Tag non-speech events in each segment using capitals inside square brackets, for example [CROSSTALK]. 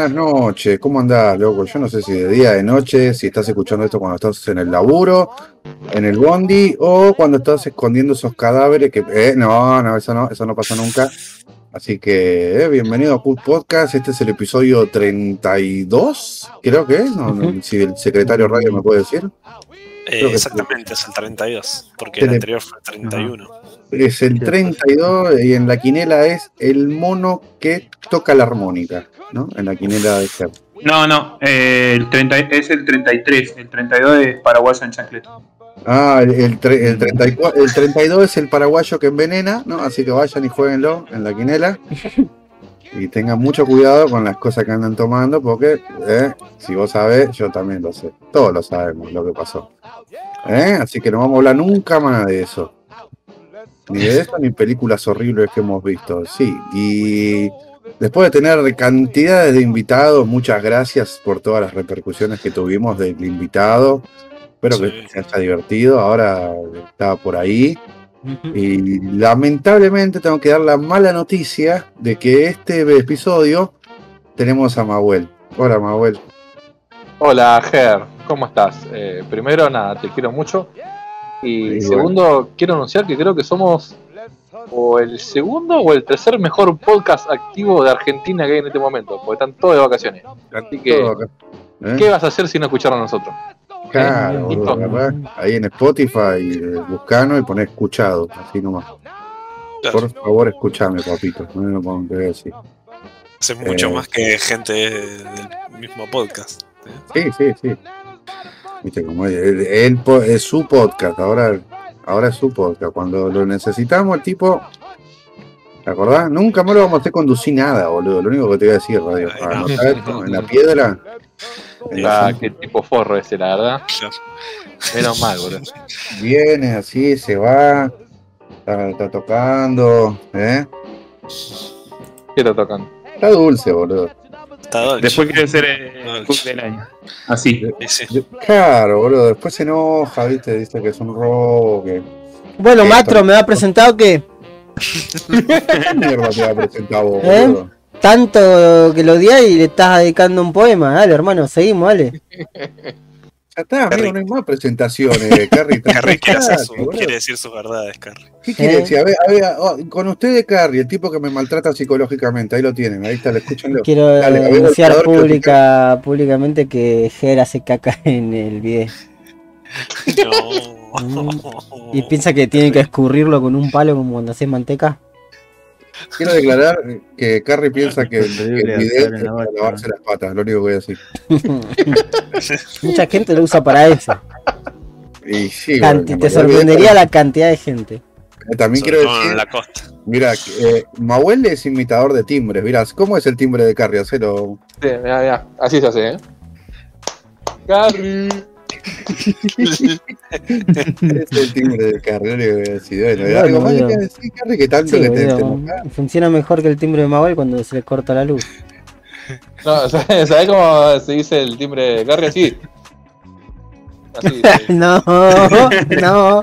buenas noches, ¿cómo andás, loco? Yo no sé si de día, de noche, si estás escuchando esto cuando estás en el laburo, en el bondi o cuando estás escondiendo esos cadáveres que... Eh, no, no, eso no, eso no pasa nunca. Así que eh, bienvenido a Put Podcast, este es el episodio 32, creo que es, no, si el secretario radio me puede decir. Eh, exactamente, es el 32, porque el anterior fue el 31. Es el 32 y en la quinela es el mono que toca la armónica, ¿no? En la quinela de ser. No, no, eh, el 30, es el 33, el 32 es paraguayo en chancleta. Ah, el, el, el 34, el 32 es el paraguayo que envenena, ¿no? Así que vayan y jueguenlo en la quinela. Y tengan mucho cuidado con las cosas que andan tomando, porque eh, si vos sabés, yo también lo sé. Todos lo sabemos lo que pasó. ¿Eh? Así que no vamos a hablar nunca más de eso. Ni de eso ni películas horribles que hemos visto. Sí, y después de tener cantidades de invitados, muchas gracias por todas las repercusiones que tuvimos del invitado. Espero Sí. que se haya divertido. Ahora estaba por ahí. Y lamentablemente tengo que dar la mala noticia de que este episodio tenemos a Mahuel. Hola Mahuel. Hola, Ger, ¿cómo estás? Eh, primero, nada, te quiero mucho. Y segundo, quiero anunciar que creo que somos o el segundo o el tercer mejor podcast activo de Argentina que hay en este momento, porque están todos de vacaciones. Así que. ¿Eh? ¿qué vas a hacer si no escucharon a nosotros? Claro, Eh, ahí en Spotify, eh, buscano y poner escuchado, así nomás. Claro, Por favor, escuchame, papito. No me lo puedo decir. es mucho eh, más que gente del mismo podcast. Sí, sí, sí. Viste, como es, él po- es su podcast, ahora, ahora es su podcast. Cuando lo necesitamos, el tipo. ¿Te acordás? Nunca más lo vamos a hacer conducir nada, boludo. Lo único que te voy a decir, radio. Ay, Para no. anotar esto en la piedra. eh, Ah, qué tipo forro ese, la verdad. Menos mal, boludo. Viene así, se va. Está, está tocando. ¿eh? ¿Qué lo tocan? Está dulce, boludo. Después quiere ser el Dolce. club del año. Así. Sí, sí. Claro, boludo. Después se enoja, ¿viste? Dice que es un robo. Que... Bueno, Esto. maestro, ¿me ha presentado que ¿Qué mierda te ha presentado, vos, ¿Eh? boludo? tanto que lo odias y le estás dedicando un poema? Dale, hermano, seguimos, dale. Ya está, amigo, no hay más presentaciones, [LAUGHS] Carrie. [LAUGHS] Carrie quiere, hacer su- quiere decir sus verdades, Carrie. ¿Qué quiere ¿Eh? decir? A ver, a ver, oh, con ustedes, Carrie, el tipo que me maltrata psicológicamente, ahí lo tienen, ahí está, escúchenlo. Quiero Dale, denunciar que públicamente que Ger hace caca [LAUGHS] en el video. No. Y piensa que tiene que escurrirlo con un palo como cuando hace manteca. Quiero declarar que Carrie piensa que, el- que el en es para lavarse las patas, lo único que voy a decir. [LAUGHS] Mucha gente lo usa para eso. Y sí, Canti- bueno, te sorprendería la cantidad de gente. También Sobre quiero decir, en la costa. mira, eh, Mahuel es imitador de timbres, mirá, ¿cómo es el timbre de Carrie? Hacelo. Sí, mirá, mirá, así se hace, ¿eh? Carrie. Es el timbre. Bueno, Bueno, algo más que decir, Carrie, que tanto Sí, que? Funciona mejor que el timbre de Mabel cuando se le corta la luz. No, ¿sabes [LAUGHS] sabés cómo se dice el timbre de Carrie? Así. Así. [LAUGHS] sí. No, no,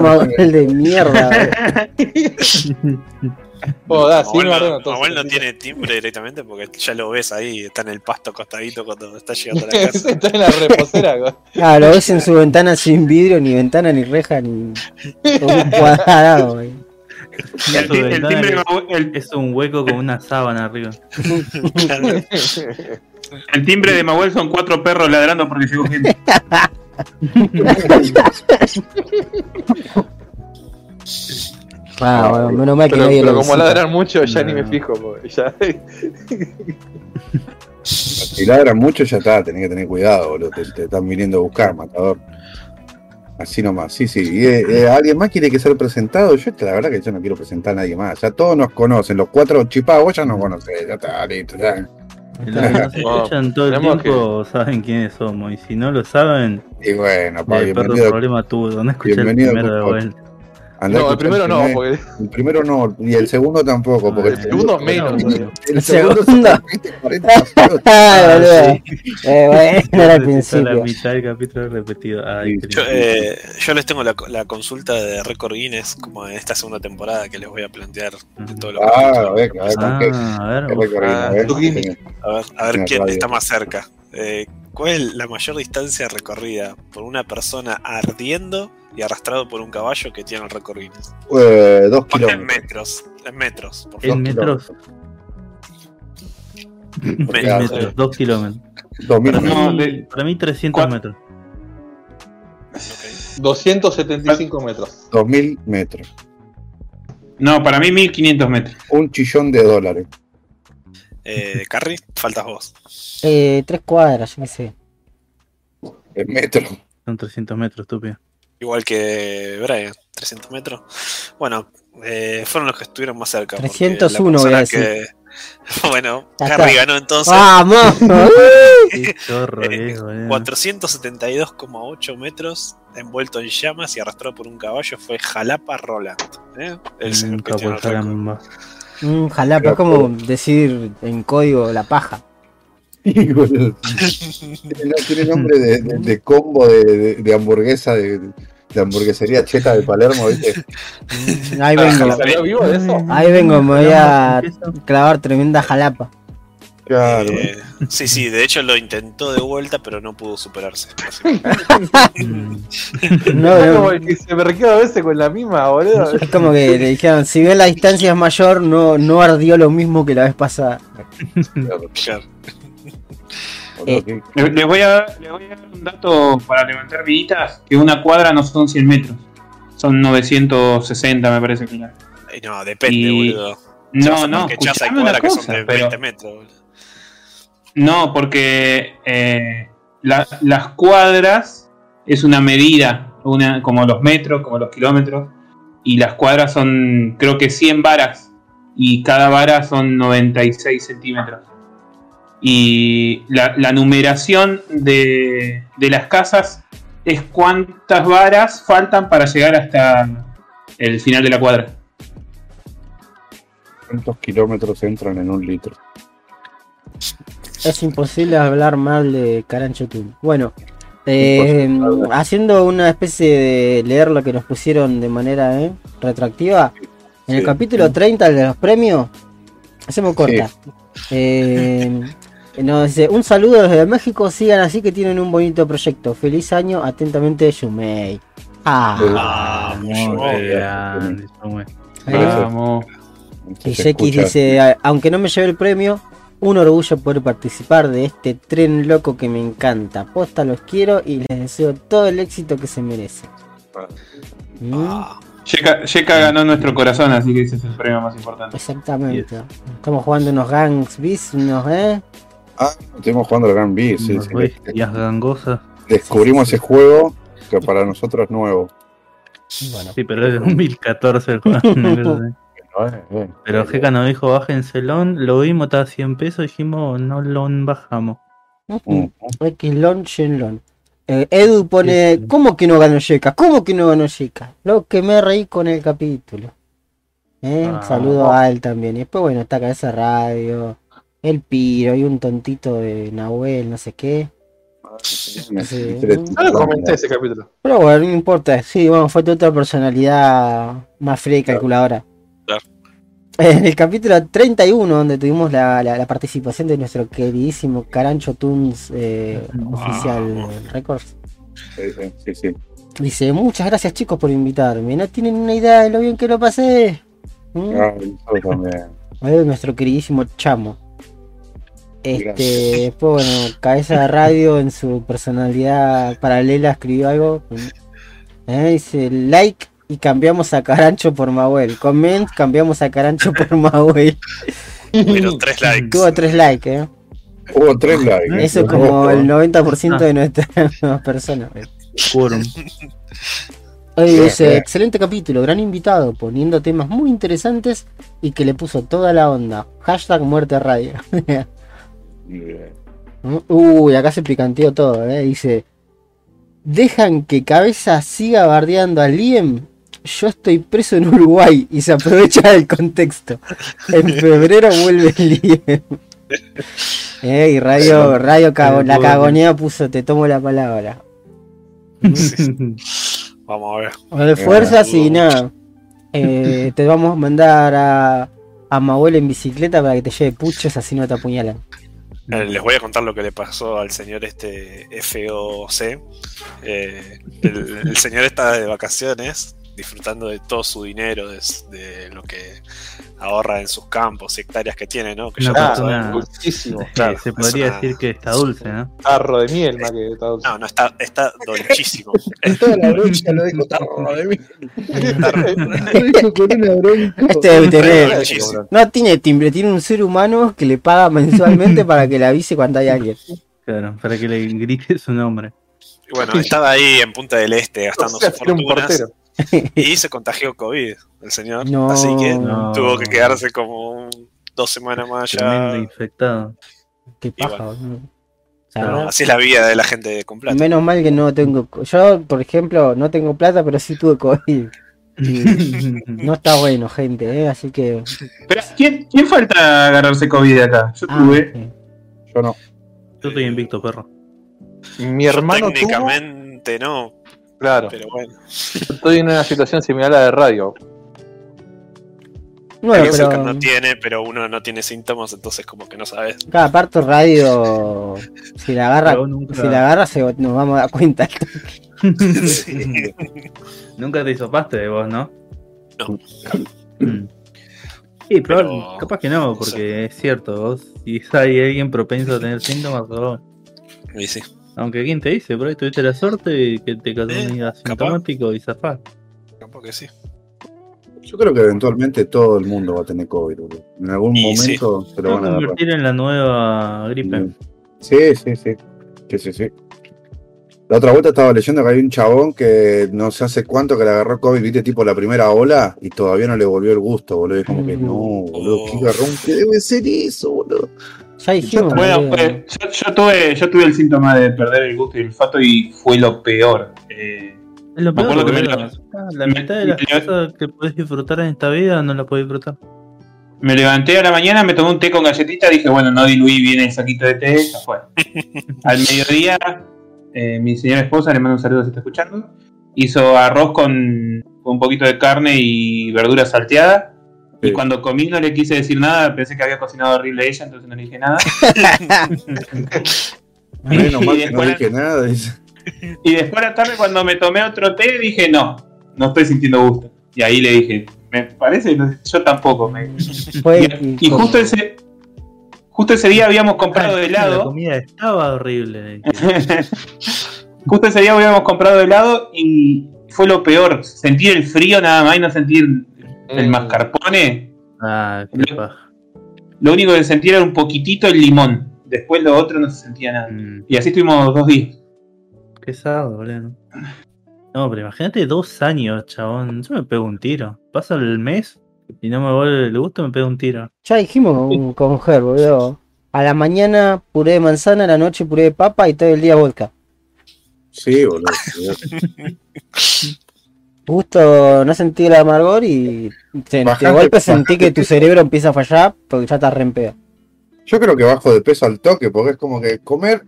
Mabel de mierda. [LAUGHS] Oh, sí, Manuel no, entonces, Manuel no así. tiene timbre directamente porque ya lo ves ahí, está en el pasto acostadito cuando está llegando a la [LAUGHS] casa. Está en la reposera. [LAUGHS] Ah, lo ves en su ventana sin vidrio, ni ventana, ni reja, ni un cuadrado. güey. El, el timbre el- Es un hueco con una sábana arriba. el timbre de Mahuel son cuatro perros ladrando porque llegó gente. Ah, bueno, menos mal que Pero, nadie pero lo como ladran mucho, ya No. ni me fijo. porque Ya. [LAUGHS] Si ladran mucho, ya está, tenés que tener cuidado, boludo. Te, te están viniendo a buscar, matador. Así nomás, sí, sí. Y, eh, eh, ¿Alguien más quiere que ser presentado? Yo, la verdad, que yo no quiero presentar a nadie más. Ya todos nos conocen. Los cuatro chipagos ya nos conocen. Ya está, listo. Ya. Los que nos [LAUGHS] escuchan todo el tiempo saben quiénes somos. Y si no lo saben, Y bueno, pa, bienvenido. problema tuvo. No escuché el primero de vuelta. Andá No, el primero no, porque El primero no, y el segundo tampoco, porque el Ah, segundo, el segundo menos. El segundo. 20, 40 minutos. Ah, boludo. sí. Eh, bueno, era Toda La principio. mitad del capítulo repetido. Yo, lindo. eh, yo les tengo la, la consulta de Record Guinness, como en esta segunda temporada que les voy a plantear de todos los Ah, a capítulos. ver, a ver con qué. Ah, a ver. Ah, a ver. A a quién está más cerca. ¿Cuál es la mayor distancia recorrida por una persona ardiendo y arrastrado por un caballo que tiene el Guinness? Eh, dos Ponle en kilómetros. metros, en metros, por En favor. metros. En Metros, metros, dos kilómetros. Dos mil Para No, mí, de- para mí 300 cuatro. metros. Ok. 275 metros. dos mil metros. No, para mí 1500 metros. Un chillón de dólares. Eh, Carrie, faltas vos. Eh, tres cuadras, yo qué sé. En metros. Son 300 metros, estúpido. Igual que Brian, 300 metros. Bueno, eh, fueron los que estuvieron más cerca. porque 301 la voy a persona que- [LAUGHS] Bueno, Carrie ganó entonces. ¡Vamos! [LAUGHS] Qué chorro, Eh, viejo, boludo. 472,8 metros envuelto en llamas y arrastrado por un caballo fue Jalapa Roland. ¿eh? El señor que Nunca tiene caramba. Mm, jalapa, es como decir en código la paja. [LAUGHS] tiene, tiene nombre de, de- de combo de, de- de hamburguesa de, de hamburguesería cheta de Palermo, ¿viste? Mm, Ahí vengo, ¿Salió vivo de eso? ahí vengo, me voy a clavar tremenda jalapa. Claro. Eh, sí, sí, de hecho lo intentó de vuelta, pero no pudo superarse. No, Es no. como el que se merquea a veces con la misma, boludo. Es como que le dijeron, si bien la distancia es mayor, no, no ardió lo mismo que la vez pasada. claro. Claro. Eh. Les voy, a dar, les voy a dar un dato para levantar viditas, que una cuadra no son 100 metros. Son 960, me parece que no, depende, Y- boludo. No, no, Que chas hay escuchame una cuadras que son cosa, de pero- 20 metros. boludo. No, porque eh, la- las cuadras es una medida, una, como los metros, como los kilómetros, y las cuadras son, creo que 100 varas, y cada vara son 96 centímetros. Y la, la numeración de, de las casas es cuántas varas faltan para llegar hasta el final de la cuadra. ¿Cuántos kilómetros entran en un litro? Es imposible hablar mal de Carancho. Bueno, eh, haciendo una especie de leer lo que nos pusieron de manera eh, retroactiva, en el Sí. capítulo 30 de los premios, hacemos corta. Eh, [LAUGHS] nos dice, un saludo desde México, sigan así que tienen un bonito proyecto. Feliz año, atentamente, Yumei. Ah, Ah, eh. Vamos. Y X dice, "A- aunque no me lleve el premio, un orgullo poder participar de este tren loco que me encanta. Posta los quiero y les deseo todo el éxito que se merecen. ¿Mm? Ah, Yeka Yeka ganó nuestro corazón, así que ese es el premio más importante. Exactamente. Estamos jugando unos gangs bis, unos, ¿eh? Ah, estuvimos jugando al Gran B, sí, sí. bestias gangosas. Descubrimos ese juego que para nosotros es nuevo. Bueno. Sí, pero es de 2014 el juego. [LAUGHS] Pero Jeca nos dijo, bájenselo, lo vimos, estaba a 100 pesos, dijimos, no lo bajamos. Mm. Xlon, Shenlon. Eh, Edu pone, ¿cómo que no ganó Yeka? ¿Cómo que no ganó Yeka? Lo que me reí con el capítulo. Eh, Ah. Saludo a él también. Y después, bueno, está Cabeza Radio, El Piro y un tontito de Nahuel, no sé qué. Sí. No lo comenté ese capítulo. Pero bueno, no importa. Sí, bueno, fue tu otra personalidad más fría y calculadora. En el capítulo 31, donde tuvimos la, la- la participación de nuestro queridísimo Carancho Tunes eh, oficial Records, Sí, sí, sí, sí. dice: Muchas gracias, chicos, por invitarme. No tienen una idea de lo bien que lo pasé. ¿Mm? Ah, eso también. Nuestro queridísimo Chamo. Este, Gracias. después, bueno, Cabeza de Radio en su personalidad paralela escribió algo. Eh, dice like y cambiamos a Carancho por Mahuel. Comment, cambiamos a Carancho por Mahuel. Pero tres likes. Tuvo tres likes, eh. Hubo tres likes. Eso es como el 90% de nuestras [LAUGHS] personas. Oye, dice, excelente capítulo, gran invitado, poniendo temas muy interesantes y que le puso toda la onda. Hashtag muerte radio. Bien. [LAUGHS] Uy, acá se picanteó todo, ¿eh? Dice, dejan que Cabeza siga bardeando a Liam yo estoy preso en Uruguay y se aprovecha del contexto. En [LAUGHS] febrero vuelve el. Eh, y Radio, Radio Cago- La Cagonea puso te tomo la palabra. [LAUGHS] Vamos a ver. Vale, fuerzas y nada. Eh, te vamos a mandar a, a Mahuel en bicicleta para que te lleve puchos así no te apuñalan. Eh, Les voy a contar lo que le pasó al señor este FOC. Eh, el, el señor está de vacaciones, disfrutando de todo su dinero, de, de lo que ahorra en sus campos y hectáreas que tiene, ¿no? Que ya Una. Dulcísimo. Claro. se podría una- decir que está dulce, ¿no? Tarro de miel más que está dulce. No, no, está, está dolchísimo. [LAUGHS] Toda la bronca lo dijo tarro de [LAUGHS] bronca. Este debe tener. No tiene timbre, tiene un ser humano que le paga mensualmente [LAUGHS] para que le avise cuando hay alguien. Claro, para que le grite su nombre. Y bueno, estaba ahí en Punta del Este gastando O sea, sus fortunas. [LAUGHS] y se contagió COVID el señor. No. Así que No. tuvo que quedarse como un- dos semanas más allá. infectado. Qué paja, Bueno, así es la vida de la gente con plata. Menos mal que no tengo. Yo, por ejemplo, no tengo plata, pero sí tuve COVID. No está bueno, gente, ¿eh? así que. Pero, ¿quién, quién falta agarrarse COVID acá? Yo Ah, tuve. Yo no. Yo estoy invicto, perro. Mi Yo hermano tuvo, técnicamente no, claro, pero bueno. Estoy en una situación similar a la de radio. Bueno, Hay veces que pero. no tiene, pero uno no tiene síntomas, entonces como que no sabes. Cada parto radio. [LAUGHS] Si la agarra. Nunca- Si la agarra, se, nos vamos a dar cuenta. [LAUGHS] Nunca te hisopaste de vos, ¿no? No. Mm. Sí, pero, Pero- capaz que no, porque es cierto, vos si hay alguien propenso a tener síntomas, vos- Y sí, aunque quién te dice, por ahí tuviste la suerte de que te cayó Eh, un día capaz. asintomático y zafás. capaz que sí. Yo creo que eventualmente todo el mundo va a tener COVID. boludo. En algún Y momento se Se lo va a van a convertir en la nueva gripe. Sí, sí, sí. Sí, sí, sí. La otra vuelta estaba leyendo que hay un chabón que no sé hace cuánto que le agarró COVID, viste, tipo la primera ola, y todavía no le volvió el gusto, boludo. Es como que no, boludo, qué garrón, ¿qué debe ser eso, boludo? Ya dijimos. Bueno, pues, yo, yo tuve, yo tuve el síntoma de perder el gusto y el olfato y fue lo peor. Eh, Es lo peor, acuerdo que me boludo. lo- Ah, La me- mitad de las me- cosas que podés disfrutar en esta vida no las podés disfrutar. me levanté a la mañana, me tomé un té con galletita, dije, bueno, no diluí bien el saquito de té, ya fue. [LAUGHS] Al mediodía, eh, mi señora esposa, le mando un saludo si está escuchando, hizo arroz con, con un poquito de carne y verdura salteada. Y cuando comí no le quise decir nada, pensé que había cocinado horrible ella, entonces no le dije nada. [LAUGHS] Menos mal Y que no después- dije nada. Y después a la tarde cuando me tomé otro té dije, no, no estoy sintiendo gusto. Y ahí le dije, me parece, no yo tampoco. me- Y, y justo ese justo ese día habíamos comprado Ah, La helado. comida estaba horrible. [LAUGHS] justo ese día habíamos comprado helado y fue lo peor. Sentir el frío nada más y no sentir el Mm. mascarpone. Ah, qué paja. Lo único que sentía era un poquitito el limón. Después lo otro no se sentía nada. Mm, Y así estuvimos dos días. Qué sado, boludo. No, pero imagínate dos años, chabón. Yo me pego un tiro. Pasa el mes y no me vuelve el gusto, me pego un tiro. Ya dijimos con, con Ger, boludo. A la mañana puré de manzana, a la noche puré de papa y todo el día vodka. Sí, boludo. [LAUGHS] Justo no sentí el amargor y de golpe sentí que tu cerebro empieza a fallar porque ya estás re en pedo. Yo creo que bajo de peso al toque, porque es como que comer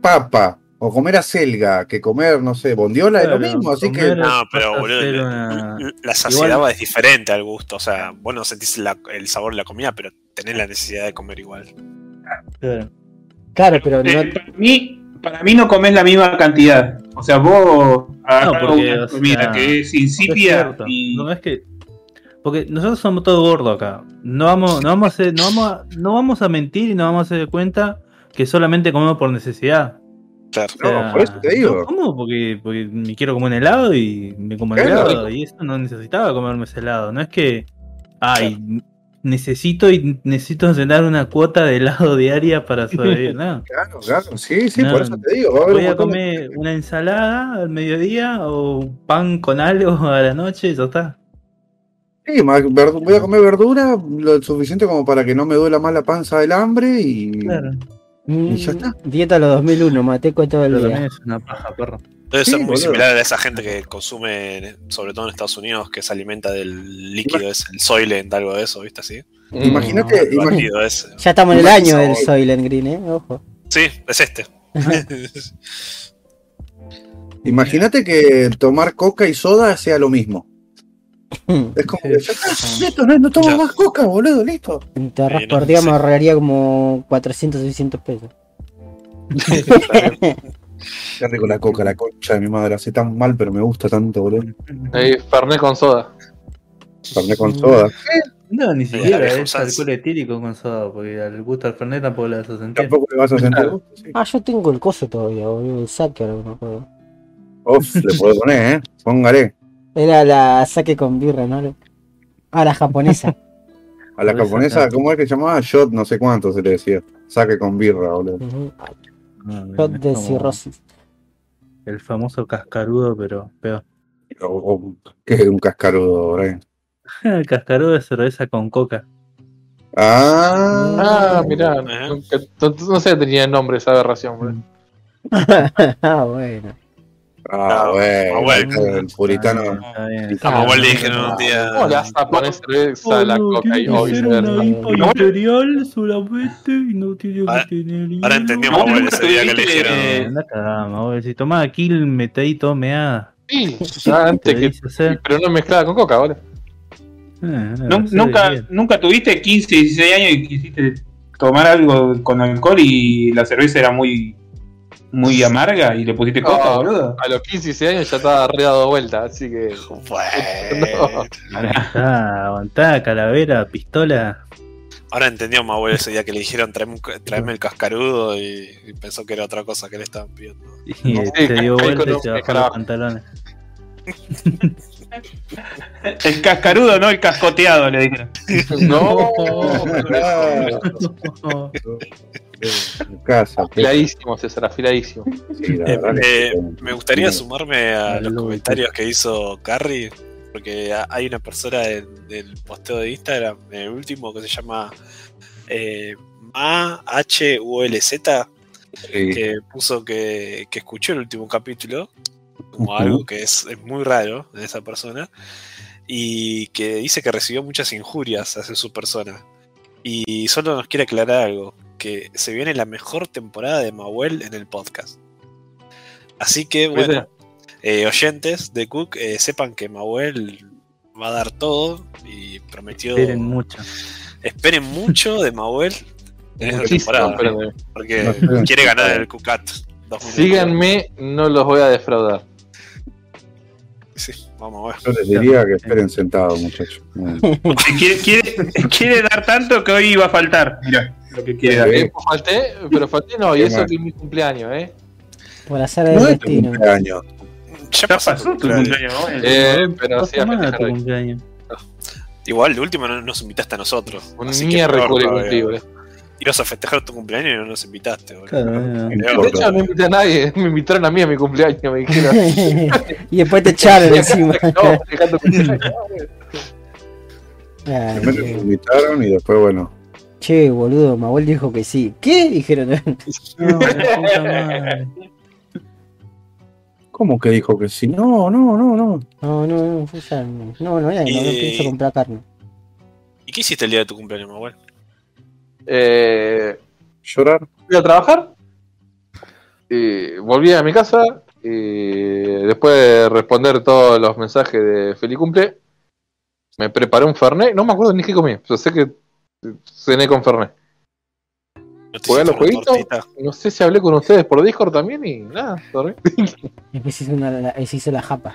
papa o comer acelga, que comer, no sé, bondiola es lo mismo, así que. No, pero boludo, la- una- la saciedad es diferente al gusto. O sea, vos no sentís la- el sabor de la comida, pero tenés la necesidad de comer igual. Claro. Claro, pero no, Eh, para, mí, para mí no comes la misma cantidad. O sea, vos agarrás porque, una o comida sea, que es insípida y No es que. Porque nosotros somos todos gordos acá. No vamos, no vamos a hacer, no vamos a, no vamos a mentir y no vamos a hacer cuenta que solamente comemos por necesidad. Claro. O sea, No, por eso te digo. Como porque, porque me quiero comer un helado y me como el helado. Y eso no necesitaba comerme ese helado. No es que. Ay, necesito y necesito cenar una cuota de helado [LAUGHS] diaria para sobrevivir. No. [LAUGHS] Claro, claro, sí, sí, No, por eso te digo. Va a haber Voy un a de- comer una ensalada al mediodía o un pan con algo [LAUGHS] a la noche y ya está. Sí, voy a comer verdura lo suficiente como para que no me duela más la panza del hambre y. Claro. mm, Y ya está. dieta a los 2001, mateco todo el Pero día. es una paja, perro. Debe Sí, ser muy boludo. similar a esa gente que consume, sobre todo en Estados Unidos, que se alimenta del líquido ese, el Soylent, algo de eso, ¿viste así? Mm. Imagínate, ese. Ya estamos en el año del Soy. Soylent Green, eh. Ojo. Sí, es este. [LAUGHS] imagínate que tomar coca y soda sea lo mismo. [LAUGHS] Es como que ya está, listo, no, no tomo Ya. más coca, boludo, listo. Te ahorras Sí, no, por día sí. me ahorraría como 400 o 600 pesos. [LAUGHS] Qué rico la coca, la concha de mi madre. Hace tan mal, pero me gusta tanto, boludo. Ahí, Fernet con soda. Fernet con soda. No, ni siquiera vieja es alcohol etílico con soda, porque al gusto al Fernet tampoco le vas a sentir. Tampoco le vas a sentir sí. Ah, yo tengo el coso todavía, boludo. El saque ahora que me acuerdo. Uf, le puedo poner, ¿eh? Póngale. Era la saque con birra, ¿no? Ah, la japonesa. A la japonesa. ¿cómo es que se llamaba? Shot, no sé cuánto se le decía. Saque con birra, boludo. No, bien, Shot es de como cirrosis. El famoso cascarudo, pero peor. O, o- ¿Qué es un cascarudo, Brian? El [LAUGHS] cascarudo de cerveza con coca. Ah, Ah, mirá. Ajá. nunca- No, no sé, tenía nombre esa aberración, [LAUGHS] ah, bueno. Ah, Ah, bueno, bueno. el puritano. Está bien. A Mahuel le Ah, dijeron un día. ¿Cómo le vas a poner cerveza a la coca y viceversa? imperial solamente y no tiene Ahora- tener. ahora a ¿Vos Mahuel nunca ese día que le dijeron. Anda cagada, boludo. Si tomaba kill, metí todo meada. Sí, ya antes Te que. Pero no mezclada con coca, no sé, nunca, nunca tuviste 15, 16 años y quisiste tomar algo con alcohol y la cerveza era muy muy amarga y le pusiste coca, Ah, boludo. A los 15 y 16 años ya estaba re dado vuelta, así que. Bueno. [LAUGHS] Aguantá, aguantá, calavera, pistola. Ahora entendió a Mahuel ese día que le dijeron traeme, traeme el cascarudo y, y pensó que era otra cosa que le estaban pidiendo. Y No, se sí, dio vuelta y se bajó los pantalones. [LAUGHS] El cascarudo, no el cascoteado, le dijeron. [LAUGHS] No, En [LAUGHS] casa. afiladísimo, César, afiladísimo. Sí, la Eh, eh, me gustaría Sí. sumarme a los comentarios que hizo Carrie, porque ha- hay una persona del, del posteo de Instagram, en el último, que se llama eh, MAHULZ, Sí. que puso que, que escuchó el último capítulo, como algo que es, es muy raro de esa persona, y que dice que recibió muchas injurias hacia su persona. Y solo nos quiere aclarar algo, que se viene la mejor temporada de Mahuel en el podcast. Así que, bueno, eh, oyentes de Cook, eh, sepan que Mahuel va a dar todo y prometió... Esperen mucho. esperen mucho de Mahuel en esta temporada, porque No quiere ganar el Cucat. 2022. Síganme, no los voy a defraudar. Sí, vamos a ver. Yo les diría que esperen sentados, muchachos. [LAUGHS] Quiere, quiere, quiere dar tanto que hoy iba a faltar. Mira, lo que quiere dar. Eh, falté, pero falté no, y eso mal. que es mi cumpleaños, ¿eh. Por hacer el No es tu destino. cumpleaños. Ya pasó pasó tu tu cumpleaños. ¿no? Eh, pero sí, a tu cumpleaños. Igual, de último no nos invitaste a nosotros. Un así que miércoles cumplí, boludo. Ibas a festejar tu cumpleaños y no nos invitaste, boludo. Claro, eh. No De hecho, no invité a nadie, [LAUGHS] me invitaron a mí a mi cumpleaños, me dijeron. [LAUGHS] y después te echaron [LAUGHS] encima. No, me invitaron y después, bueno. Che, boludo, Mahuel dijo que sí. ¿Qué? Dijeron. [LAUGHS] [LAUGHS] No, puta madre. ¿Cómo que dijo que sí? No, no, no, no. No, no, no, yo no, no, no, no, no pienso comprar carne. ¿Y qué hiciste el día de tu cumpleaños, Mahuel? Eh, ¿Llorar? fui a trabajar, y volví a mi casa, y después de responder todos los mensajes de feliz cumple, me preparé un Fernet, no me acuerdo ni qué comí, pero sé que cené con Fernet. ¿No te ¿Jugué a hiciste los jueguitos? tortita? No sé si hablé con ustedes por Discord también y nada, dormí. Después hice, una, la, se hizo [LAUGHS] la japa.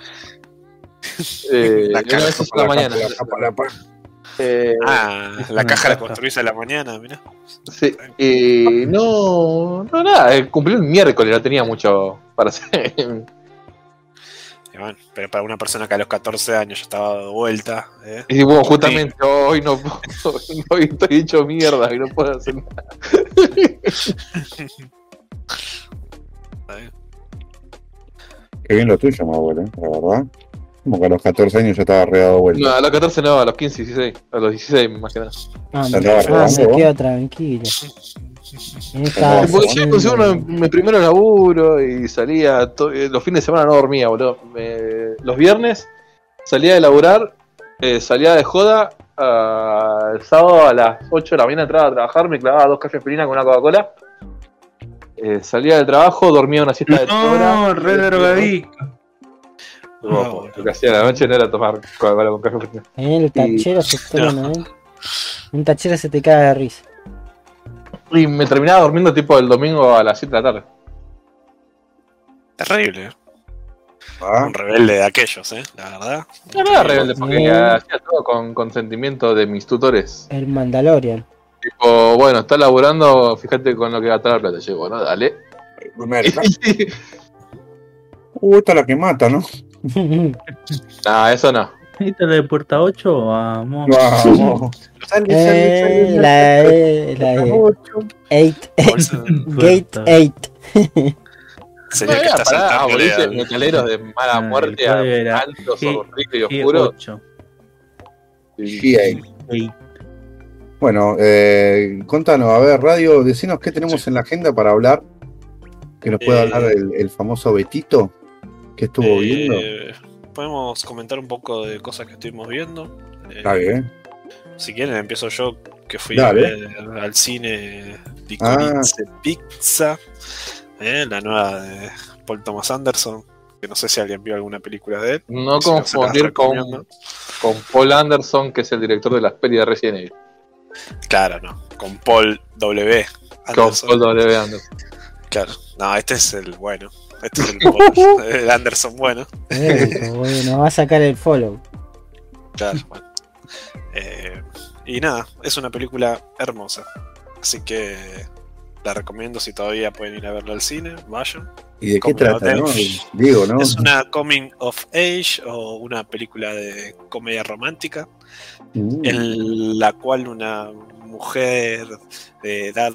Eh, La caja la mañana. La pa- Eh, Ah, la caja la construís a la mañana, mirá. sí, eh, no, no, nada, eh, cumplí el miércoles, no tenía mucho para hacer. Y bueno, pero para una persona que a los 14 años ya estaba de vuelta, ¿eh? Y bueno, justamente hoy no puedo, [LAUGHS] hoy estoy hecho mierda y no puedo hacer nada. Está bien. Qué bien lo tuyo, mi abuelo, ¿eh? la verdad. Como que a los 14 años ya estaba redado vuelta. No, a los 14 no, a los 15, 16. A los 16 más que nada. Ah, quedo tranquilo. Esta- Ah, Porque sí. yo conseguí uno de mi primer laburo y salía. eh, los fines de semana no dormía, boludo. Me- los viernes salía de laburar, eh, salía de joda. ah, el sábado a las 8 de la mañana entraba a trabajar, me clavaba dos cafés con una Coca-Cola. Eh, salía del trabajo, dormía una siesta de No, hora. re drogadicto. Lo que hacía la noche no era tomar Coca-Cola con café. El tachero se [LAUGHS] truena, ¿eh? Un tachero se te cae de risa. Y me terminaba durmiendo tipo el domingo a las 7 de la tarde. Terrible. Ah, Un rebelde de aquellos, ¿eh? La verdad. No, no era rebelde porque Mm. hacía todo con consentimiento de mis tutores. El Mandalorian. Tipo, bueno, está laburando, fíjate con lo que gasta la plata. Yo, bueno, dale. [LAUGHS] Uh, esta es la que mata, ¿no? [LAUGHS] nah, eso no. ¿Esta es la de puerta 8? Vamos. Vamos. Sale, Eh, la E, la E. Ocho. 8, Bolsa- Gate 8. Sería que está para saltando boliche metaleros de mala Ah, muerte a altos, horribles y oscuros. 8. GA. Bueno, eh, contanos, a ver, Radio, decinos qué tenemos en la agenda para hablar. Que nos pueda Eh, hablar el, el famoso Betito que estuvo viendo. Eh, podemos comentar un poco de cosas que estuvimos viendo. Eh, Está bien. Si quieren, empiezo yo, que fui Dale. a ver al cine Ah. Licorice Pizza, eh, la nueva de Paul Thomas Anderson, que no sé si alguien vio alguna película de él. No Si confundir con, con Paul Anderson, que es el director de las pelis de Resident Evil. Claro, no, con Paul W. Con Anderson. Paul W. Anderson. Claro, no, este es el bueno. Este es [LAUGHS] el, Anderson bueno. Bueno, va a sacar el follow. Claro, bueno. Eh, y nada, es una película hermosa. Así que la recomiendo si todavía pueden ir a verla al cine, vayan. ¿Y de qué trata, hotel. no? Digo, ¿no? Es una coming of age o una película de comedia romántica Mm. en la cual una mujer de edad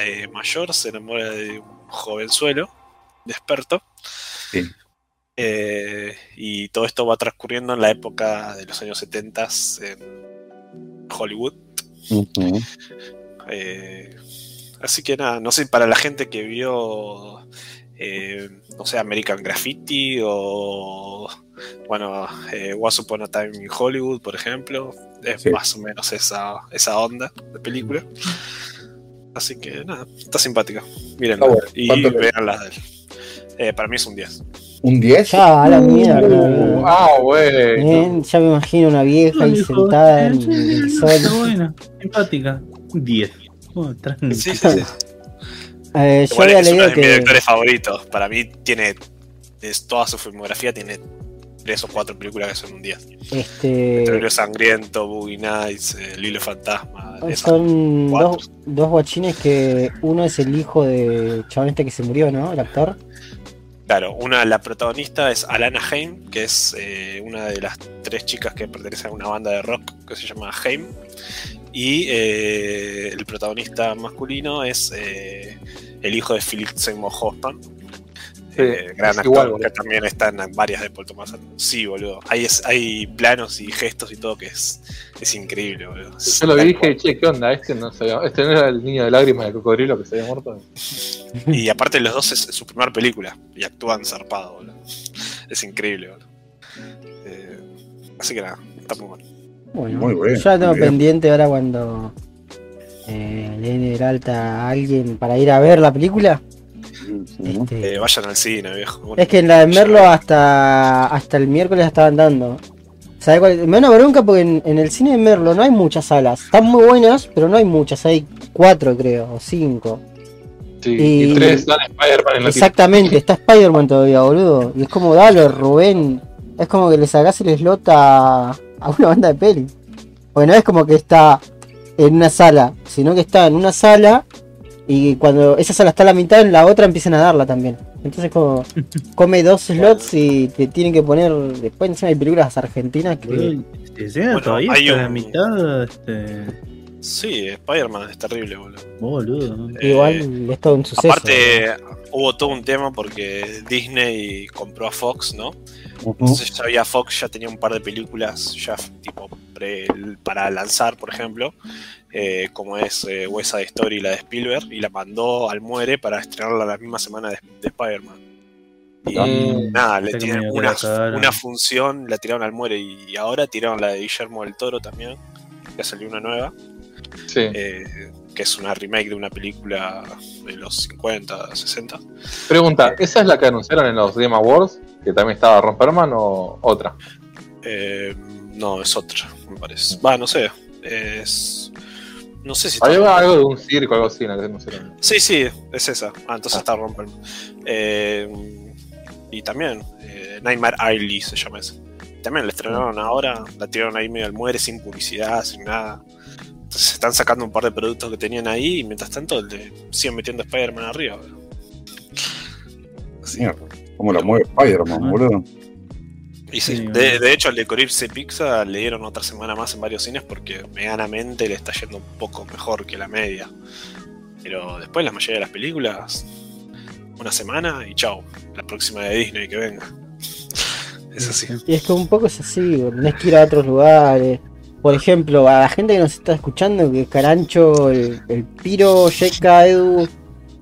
eh, mayor se enamora de un jovenzuelo, experto. Sí. Eh, y todo esto va transcurriendo en la época de los años 70 en Hollywood. Eh, así que nada, no sé, para la gente que vio, eh, no sé, American Graffiti o, bueno, Once Upon a Time in Hollywood, por ejemplo, es Sí. más o menos esa, esa onda de película. Así que nada, está simpática. Mírenla Está bueno. y ¿Cuánto le- vean las de él. Eh, para mí es un 10. ¿Un 10? Ya, a la mierda. Uh, ah. Eh, ya me imagino una vieja ahí sentada en el Está sol. buena, simpática. 10. Oh. Sí, sí, sí. Eh, yo es uno de mis directores favoritos. Para mí tiene, es toda su filmografía tiene tres o cuatro películas que son un 10. Este, Petróleo Sangriento, Boogie Nights, eh, El Hilo Fantasma. son dos, dos guachines que uno es el hijo de chabón este que se murió, ¿no? El actor. Claro, una, la protagonista es Alana Haim, que es eh, una de las tres chicas que pertenecen a una banda de rock que se llama Haim. Y eh, el protagonista masculino es eh, el hijo de Philip Seymour Hoffman. Sí, eh, gran actor igual, que también está en varias de Paul Thomas Anderson. Sí, boludo. Hay, es- hay planos y gestos y todo que es, es increíble, boludo. Es Yo lo vi y dije, che, ¿qué onda? Este no, se había- este no era el niño de lágrimas de cocodrilo que se había muerto. [LAUGHS] Y aparte los dos es su primera película y actúan zarpado, boludo. Es increíble, boludo. Eh, así que nada, está muy bueno. Bueno, Muy bien, yo la tengo muy pendiente ahora cuando eh, le den el alta a alguien para ir a ver la película. Este, Eh, vayan al cine, viejo. Bueno, es que en la de Merlo ya- hasta, hasta el miércoles la estaban dando. ¿Sabes cuál? Me da una bronca porque en, en el cine de Merlo no hay muchas salas. Están muy buenas, pero no hay muchas. Hay cuatro, creo, o cinco. Sí, Y- y, tres dan Spider-Man en la Exactamente, está Spider-Man todavía, boludo. Y es como, dale, Rubén. Es como que le sacás el slot a, a una banda de peli. Porque no es como que está en una sala, sino que está en una sala y cuando esa sala está a la mitad, en la otra empiezan a darla también. Entonces como [LAUGHS] come dos slots y te tienen que poner. Después encima hay películas argentinas que. Boludo, Escena Bueno, todavía hay hasta la un- mitad. Este, Sí, Spider-Man es terrible, boludo. boludo. Eh, Igual es todo un suceso. Aparte, hubo todo un tema porque Disney compró a Fox, ¿no? Entonces ya había Fox, ya tenía un par de películas ya tipo pre- para lanzar, por ejemplo. Eh, como es eh, West Side Story, la de Spielberg, y la mandó al muere para estrenarla la misma semana de, de Spider-Man. Y Mm, nada, le que una, una función, la tiraron al muere, y ahora tiraron la de Guillermo del Toro también, que salió una nueva. Sí. eh, que es una remake de una película de los 50, 60. Pregunta, ¿esa es la que anunciaron en los Game Awards? ¿Que también estaba Romperman o otra? Eh, no, es otra, me parece. Va, no sé. Es. No sé si Había está- algo de un circo, algo así en la que anunciaron. Sí, sí, es esa. Ah, entonces Ah. está Romper. Eh, y también, eh, Nightmare Alley se llama ese. También la estrenaron ahora, la tiraron ahí medio al muere, sin publicidad, sin nada. Entonces están sacando un par de productos que tenían ahí y mientras tanto le siguen metiendo Spider-Man arriba. Así. Mierda, ¿Cómo lo mueve Spider-Man, Ah. boludo? Y sí, Sí, de, hecho al de Coripse Pizza le dieron otra semana más en varios cines porque medianamente le está yendo un poco mejor que la media. Pero después la mayoría de las películas, una semana y chao. La próxima de Disney que venga. [LAUGHS] Es así. Y es que un poco es así, tenés que ir a otros lugares. Por ejemplo, a la gente que nos está escuchando, que Carancho, el, el Piro, Yeka, Edu,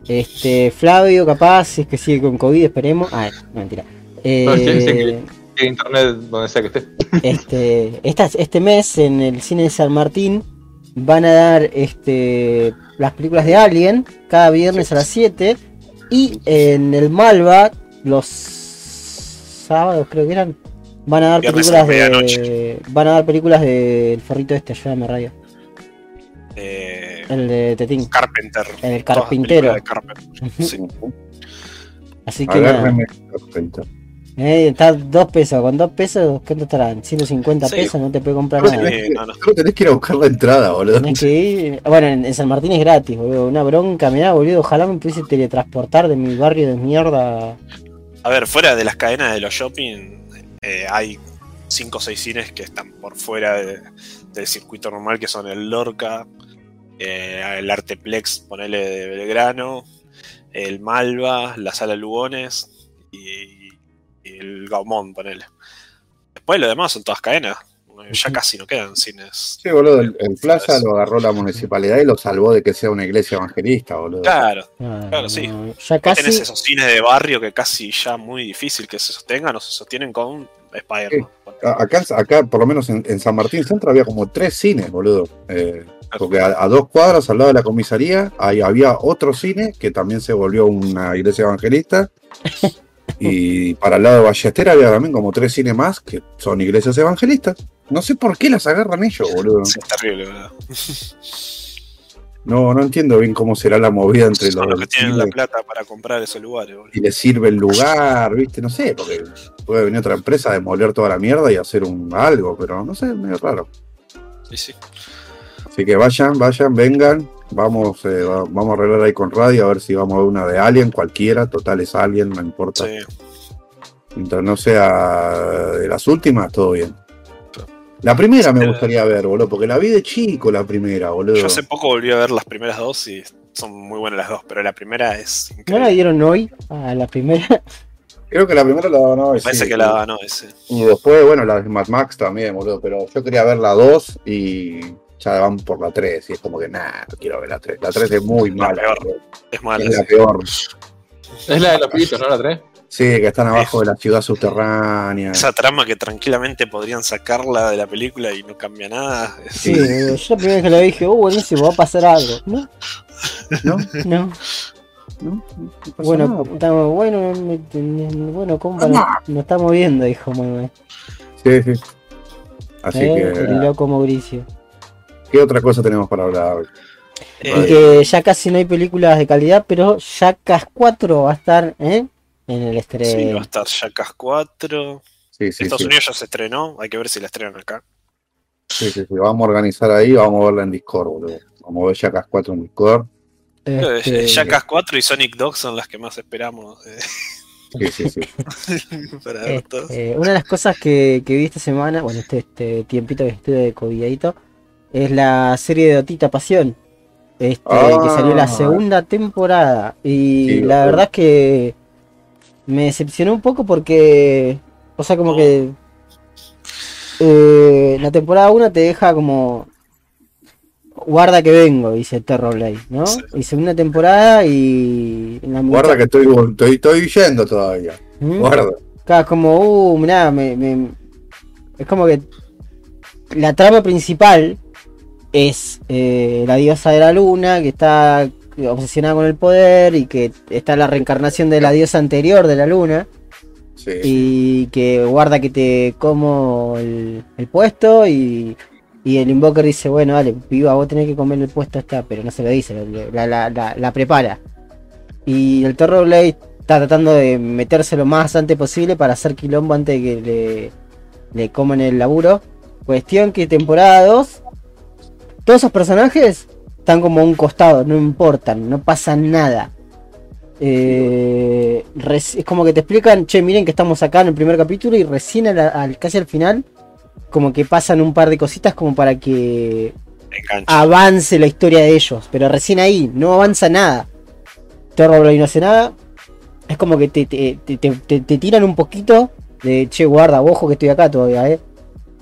este, Flavio, capaz, si es que sigue con COVID, esperemos. Ah, no, mentira. [LAUGHS] Eh, No, internet, donde sea que esté. este, esta- este mes en el cine de San Martín van a dar este, las películas de Alien cada viernes a las 7 y en el Malva los sábados creo que eran van a dar Viernes películas a de van a dar películas del forrito este ayúdame radio Eh, el de Tetín Carpenter. El carpintero. películas de Carpenter. Sí. así que nada, Agárreme Carpenter. Eh, está dos pesos con dos pesos ¿cuánto estarán? 150 Sí. pesos no te puede comprar nada que, no, no. tenés que ir a buscar la entrada, boludo. Tenés que ir. Bueno, en, en San Martín es gratis, boludo. Una bronca, mirá, boludo. Ojalá me pudiese teletransportar de mi barrio de mierda. A ver, fuera de las cadenas de los shopping, eh, hay 5 o 6 cines que están por fuera de- del circuito normal, que son el Lorca, eh, el Arteplex, ponele de Belgrano, el Malva, la Sala Lugones y, y el Gaumont, ponele. Después lo demás son todas cadenas. Ya Ujú. casi no quedan cines. Sí, boludo, el, el Plaza lo agarró la municipalidad y lo salvó de que sea una iglesia evangelista, boludo. Claro, Ah, Claro, sí. Ya casi. tenés esos cines de barrio que casi ya muy difícil que se sostengan o se sostienen con Spider-Man. A- Acá, acá, por lo menos en, en San Martín Centro, había como tres cines, boludo. Eh, porque a, a dos cuadras al lado de la comisaría ahí había otro cine que también se volvió una iglesia evangelista. [LAUGHS] Y para el lado de Ballester había también como tres cines más que son iglesias evangelistas. No sé por qué las agarran ellos, boludo. Es terrible, ¿verdad? No, no entiendo bien cómo será la movida entre Son los los que tienen la plata para comprar esos lugares, boludo. y les sirve el lugar, viste, no sé, porque puede venir otra empresa a demoler toda la mierda y hacer un algo, pero no sé, es medio raro. Sí, sí. Así que vayan, vayan, vengan. Vamos, eh, va- vamos a arreglar ahí con radio a ver si vamos a ver una de Alien, cualquiera, total es Alien, no importa. Sí. Mientras no sea de las últimas, todo bien. La primera me Sí. gustaría ver, boludo, porque la vi de chico la primera, boludo. Yo hace poco volví a ver las primeras dos y son muy buenas las dos, pero la primera es ¿No la increíble. dieron hoy? A la primera. Creo que la primera la daban hoy, Parece sí. que la ganó ese. Y después, bueno, la de Mad Max también, boludo, pero yo quería ver la 2 y ya van por la 3 y es como que, nah, no quiero ver la 3. La 3 es muy La mala. peor. Es mala. Es la sí. peor. Es la de los pibitos, ¿no? La 3. Sí, que están abajo de la ciudad subterránea. Esa trama que tranquilamente podrían sacarla de la película y no cambia nada. Sí. Yo la primera vez que la vi dije, oh, buenísimo, va a pasar algo. No, ¿No? no. ¿No? Bueno, nada. estamos, bueno, me- me- bueno, compa, nos, nos estamos viendo, dijo Manuel. Sí, sí. Así Eh, El que, loco Mauricio. ¿Qué otra cosa tenemos para hablar hoy? Y que ya casi no hay películas de calidad, pero Jackass 4 va a estar ¿eh? en el sí, estreno. va a estar Jackass 4. Sí, sí, Estados sí. Unidos ya se estrenó, hay que ver si la estrenan acá. Sí, sí, sí. Vamos a organizar ahí, vamos a verla en Discord, boludo. Vamos a ver Jackass 4 en Discord. Este, Jackass 4 y Sonic Dog son las que más esperamos eh, Sí, sí, sí. [LAUGHS] para ver este, todos. una de las cosas que, que vi esta semana, bueno, este, este tiempito que estuve de covidadito, es la serie de Otita Pasión. Este, Ah. que salió la segunda temporada. Y Sí, la verdad es que me decepcionó un poco porque. O sea, como que. eh, la temporada 1 te deja como. guarda que vengo, dice Terrorblade, ¿no? Sí. Y segunda temporada y. en la Guarda que estoy, estoy, estoy yendo todavía. ¿Mm? Guarda. Acá como, uh, mirá, me, me- es como que la trama principal es eh, la diosa de la luna que está obsesionada con el poder y que está la reencarnación de la diosa anterior de la luna Sí. y que guarda que te como el, el puesto y, y el invoker dice, bueno, dale, piba, vos tenés que comer el puesto está, pero no se lo dice, la, la- la- la prepara. Y el Terrorblade está tratando de meterse lo más antes posible para hacer quilombo antes de que le, le coman el laburo. Cuestión que temporada 2, todos esos personajes están como a un costado, no importan, no pasa nada. Eh, es como que te explican, che, miren que estamos acá en el primer capítulo y recién al- al- casi al final, como que pasan un par de cositas como para que avance la historia de ellos, pero recién ahí, no avanza nada. Terrorblade no hace nada. Es como que te- te- te- te tiran un poquito de che, guarda, ojo que estoy acá todavía, eh.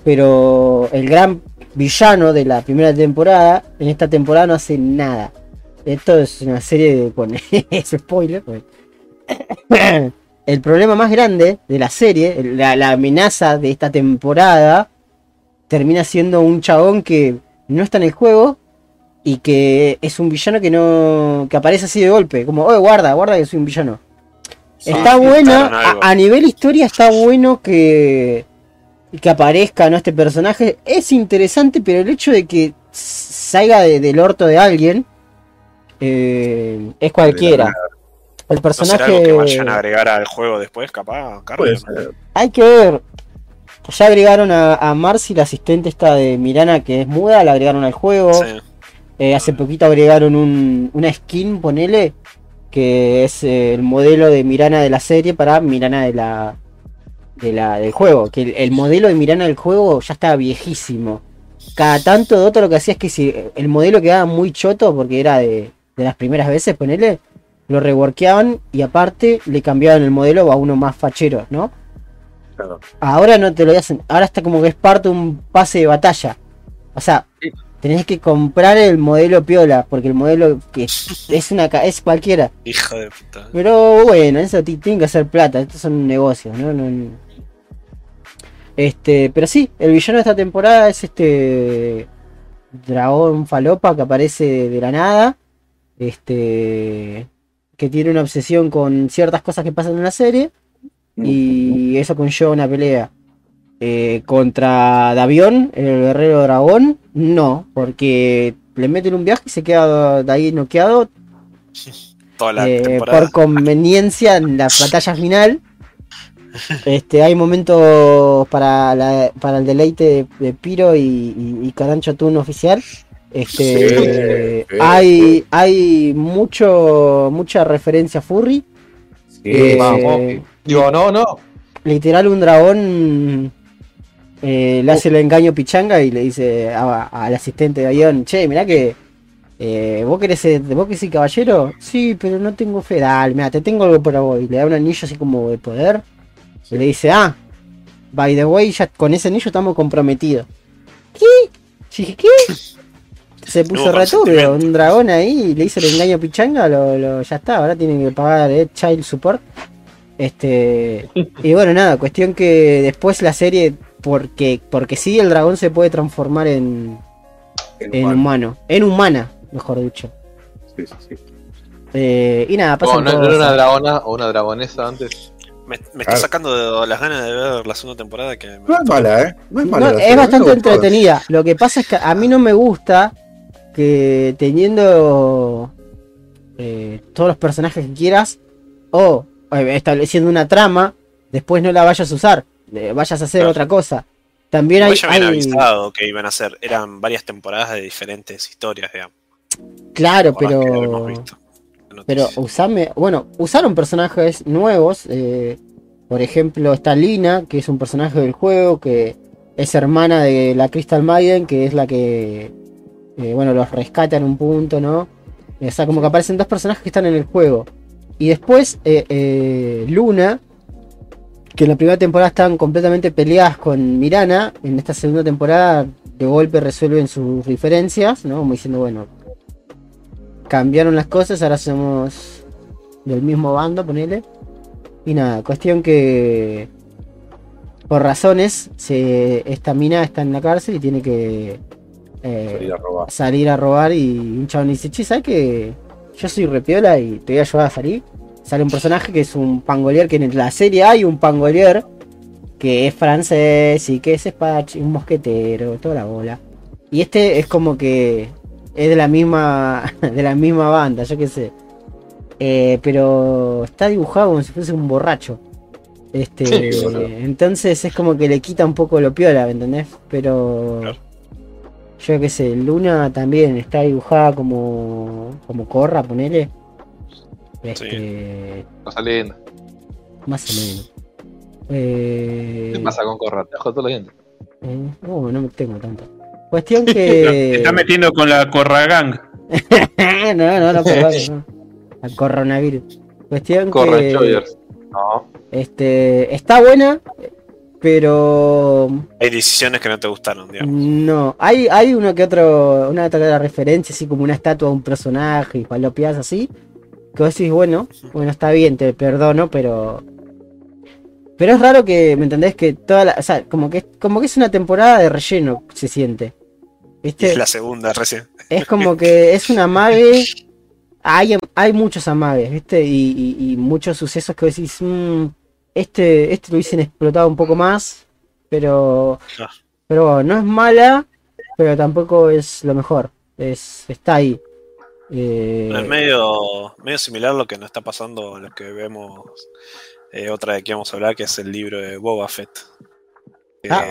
Pero el gran villano de la primera temporada, en esta temporada no hace nada. Esto es una serie de. Con [LAUGHS] es spoiler. pues. [COUGHS] El problema más grande de la serie, la, la amenaza de esta temporada, termina siendo un chabón que no está en el juego y que es un villano que no. que aparece así de golpe. Como, oye, guarda, guarda que soy un villano. Sí, está bueno, a nivel historia está bueno que, que aparezca ¿no? este personaje. Es interesante, pero el hecho de que salga de- del orto de alguien eh, es cualquiera. El ¿No será algo que personaje vayan a agregar al juego después, capaz? Carlos? hay que ver. Ya agregaron a, a Marcy, la asistente esta de Mirana que es muda, la agregaron al juego. Sí. Eh, hace poquito agregaron un, una skin, ponele, que es eh, el modelo de Mirana de la serie para Mirana de la, de la del juego. Que el, el modelo de Mirana del juego ya estaba viejísimo. Cada tanto Dota lo que hacía es que si el modelo quedaba muy choto, porque era de, de las primeras veces, ponele, lo reworkeaban y aparte le cambiaban el modelo a uno más fachero, ¿no? Claro. Ahora no te lo hacen, ahora está como que es parte de un pase de batalla. O sea, tenés que comprar el modelo piola, porque el modelo que [LAUGHS] es una es cualquiera. Hijo de puta. Pero bueno, eso ti- tiene que hacer plata, estos son negocios, ¿no? No- no. Este, pero sí, el villano de esta temporada es este dragón falopa que aparece de la nada. Este que tiene una obsesión con ciertas cosas que pasan en la serie. Y eso conlleva una pelea. Eh, contra Davión, el guerrero dragón, no, porque le meten un viaje y se queda de ahí noqueado [LAUGHS] Toda la eh, por conveniencia en la batalla final. [LAUGHS] Este, hay momentos para, la- para el deleite de, de Piro y, y, y Carancho Tun oficial. Este, Sí, sí, hay, hay mucho, mucha referencia a Furry. Sí, Eh, Vamos. Digo, no, no. Literal, un dragón eh, le hace el engaño pichanga y le dice a- al asistente de avión: Che, mirá que eh, ¿vos, querés ser, ¿vos querés ser caballero? Sí, pero no tengo fe. Dale, mira, te tengo algo para vos. Y le da un anillo así como de poder. Y le dice: Ah, by the way, ya con ese anillo estamos comprometidos. ¿Qué? ¿qué? Se puso returbio, un dragón ahí, le hizo el engaño pichanga, lo, lo- ya está, ahora tienen que pagar eh, child support. Este y bueno nada, cuestión que después la serie, porque, porque sí el dragón se puede transformar en, en humano, en humana, mejor dicho. Sí, sí, sí. Eh, y nada, No, pasan no, no era una dragona o una dragonesa antes. Me, me está sacando de las ganas de ver la segunda temporada que me No es mala, ¿eh? No es mala. No, es bastante entretenida. Lo que pasa es que a mí no me gusta que teniendo eh, todos los personajes que quieras o eh, estableciendo una trama, después no la vayas a usar, eh, vayas a hacer Claro. otra cosa. También hay, Igual ya habían hay- avisado que iban a hacer. Eran varias temporadas de diferentes historias, digamos. claro, pero visto pero usame, bueno, usaron personajes nuevos. eh, por ejemplo, está Lina, que es un personaje del juego, que es hermana de la Crystal Maiden, que es la que, eh, bueno, los rescata en un punto, ¿no? O sea, como que aparecen dos personajes que están en el juego. Y después, eh, Luna, que en la primera temporada estaban completamente peleadas con Mirana, en esta segunda temporada de golpe resuelven sus diferencias, ¿no? Como diciendo, bueno, cambiaron las cosas, ahora somos del mismo bando, ponele. Y nada, cuestión que por razones se, esta mina está en la cárcel y tiene que eh, Salir a robar. salir a robar y un chabón dice, che, ¿sabes que yo soy repiola y te voy a ayudar a salir? Sale un personaje que es un pangolier, que en la serie hay un pangolier que es francés y que es espadachín, un mosquetero, toda la bola. Y este es como que es de la misma [LAUGHS] de la misma banda, yo qué sé. Eh, pero está dibujado como si fuese un borracho. Este, Sí, entonces es como que le quita un poco lo piola, ¿me entendés? Pero Claro. yo qué sé, Luna también está dibujada como como Corra, ponele. Este, o menos. Eh, ¿Qué pasa con Corra? Te todos los dientes. eh, no, no me tengo tanto. Cuestión Te que. [LAUGHS] está metiendo con la Corragang. [LAUGHS] no, no, no, por no. Al coronavirus. Cuestión Corra que. Choyers. No. Este. Está buena, pero. Hay decisiones que no te gustaron, digamos. No. Hay, hay uno que otro. Una otra referencia, así como una estatua de un personaje y palopeas así. Que vos decís, bueno, bueno, está bien, te perdono, pero. Pero es raro que, ¿me entendés? Que toda la. O sea, como que, como que es una temporada de relleno, se siente. ¿Viste? Es la segunda recién. Es como que [LAUGHS] es una mague. Hay, hay muchos amagues, ¿viste? Y, y- y muchos sucesos que vos decís, "Mm, este, este lo hubiesen explotado un poco más, pero. Ah. Pero bueno, no es mala, pero tampoco es lo mejor. Es, está ahí. Eh, Es medio, medio similar lo que nos está pasando, lo que vemos eh, otra de que vamos a hablar, que es el libro de Boba Fett. Que Ah,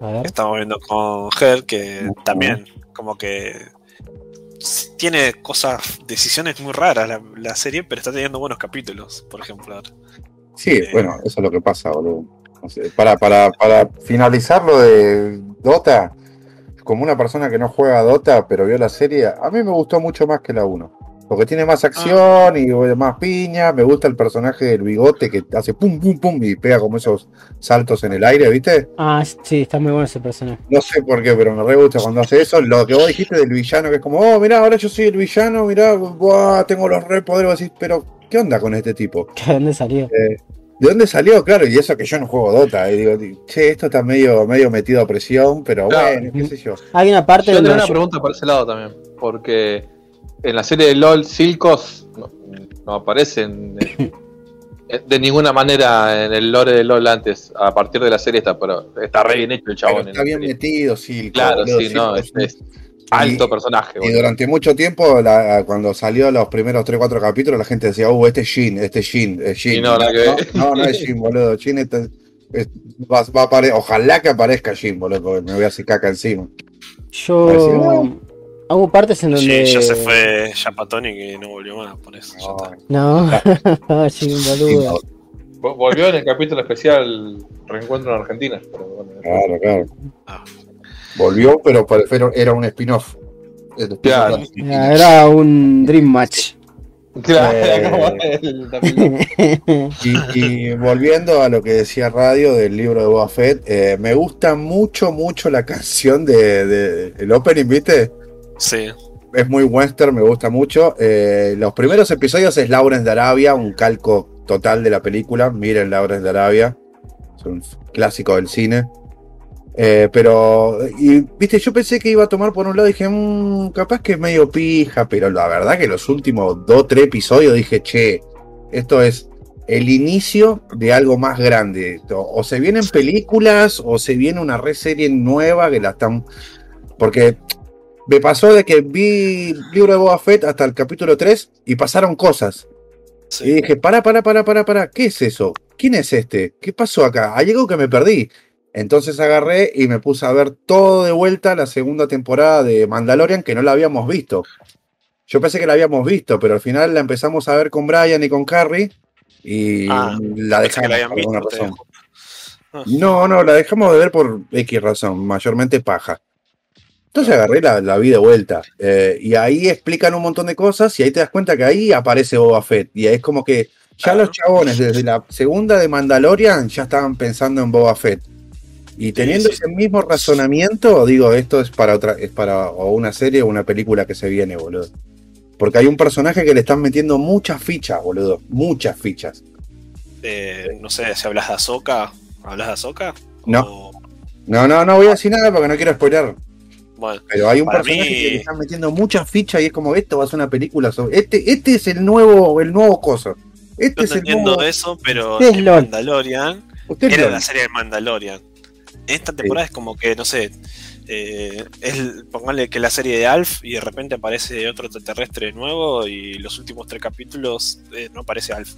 a ver. estamos viendo con Her, que también como que tiene cosas, decisiones muy raras la, la serie, pero está teniendo buenos capítulos, por ejemplo. ahora. Sí, bueno, eso es lo que pasa, boludo. Para, para, para finalizar lo de Dota, como una persona que no juega a Dota, pero vio la serie, a mí me gustó mucho más que la 1. Porque tiene más acción y más piña. Me gusta el personaje del bigote que hace pum, pum, pum y pega como esos saltos en el aire, ¿viste? Ah, sí, está muy bueno ese personaje. No sé por qué, pero me re gusta cuando hace eso. Lo que vos dijiste del villano, que es como, oh, mirá, ahora yo soy el villano, mirá, buah, tengo los re poderes. Pero, ¿qué onda con este tipo? [LAUGHS] ¿De dónde salió? ¿De dónde salió? Claro, y eso que yo no juego Dota. Y digo, che, esto está medio, medio metido a presión, pero Claro. bueno, qué sé yo. Hay una parte Yo tengo una pregunta por ese lado también. Porque en la serie de LOL, Silcos no, no aparecen de ninguna manera en el lore de LOL antes. A partir de la serie está, pero está re bien hecho el chabón. está bien serie. metido, sí. Claro, boludo, sí, no, es alto Y- personaje. Y durante mucho tiempo, la- cuando salió los primeros 3-4 capítulos, la gente decía, uh, este es Jin, este es Jin, es Jin. No, que ver. no, no es [LAUGHS] Jin, boludo. Jin está- es- va, va a apare- Ojalá que aparezca Jin, boludo, porque me voy a hacer caca encima. Yo. Hago partes en donde. Sí, ya se fue Japatonic y no volvió más, por eso. ya está. No, [LAUGHS] un boludo. Vol- Volvió en el capítulo especial Reencuentro en Argentina. pero bueno, Claro, claro. Ah. Volvió, pero era un spin-off. Claro. Era un Dream Match. Claro, Eh, [LAUGHS] como el- y volviendo a lo que decía Radio del libro de Boba Fett, eh, me gusta mucho, mucho la canción de, de- el opening, ¿viste? Sí, Es muy western, me gusta mucho. Eh, los primeros episodios es Lawrence de Arabia, un calco total de la película. Miren Lawrence de Arabia, es un clásico del cine. Eh, pero, y, viste, yo pensé que iba a tomar por un lado, dije, "Mm, capaz que es medio pija, pero la verdad que los últimos dos, tres episodios dije, che, esto es el inicio de algo más grande. O, o se vienen películas, o se viene una reserie nueva que la están. Porque me pasó de que vi libro de Boba Fett hasta el capítulo 3 y pasaron cosas. sí. Y dije, para, para, para, para, para, ¿qué es eso? ¿Quién es este? ¿Qué pasó acá? Hay algo que me perdí. Entonces agarré y me puse a ver todo de vuelta la segunda temporada de Mandalorian que no la habíamos visto. Yo pensé que la habíamos visto, pero al final la empezamos a ver con Brian y con Carrie y Ah, la dejamos la por alguna visto razón. ustedes. No, no, la dejamos de ver por X razón, mayormente paja. Entonces agarré la, la vi de vuelta. eh, y ahí explican un montón de cosas y ahí te das cuenta que ahí aparece Boba Fett. Y es como que ya los chabones desde la segunda de Mandalorian ya estaban pensando en Boba Fett. Y teniendo sí. ese mismo razonamiento, digo, esto es para otra, es para o una serie o una película que se viene, boludo. Porque hay un personaje que le están metiendo muchas fichas, boludo. Muchas fichas. Eh, no sé si hablas de Ahsoka. ¿Hablas de Ahsoka? No. O- No, no, no voy a decir nada porque no quiero spoiler. bueno, Pero hay un personaje mí- que le están metiendo muchas fichas y es como esto va a ser una película sobre. Este, este es el nuevo, el nuevo coso. Este yo es no el entiendo nuevo. eso, pero ¿Qué es? Mandalorian Usted era la serie de Mandalorian. Esta temporada es como que, no sé, eh, es, póngale que la serie de Alf y de repente aparece otro extraterrestre nuevo y los últimos tres capítulos eh, no aparece Alf.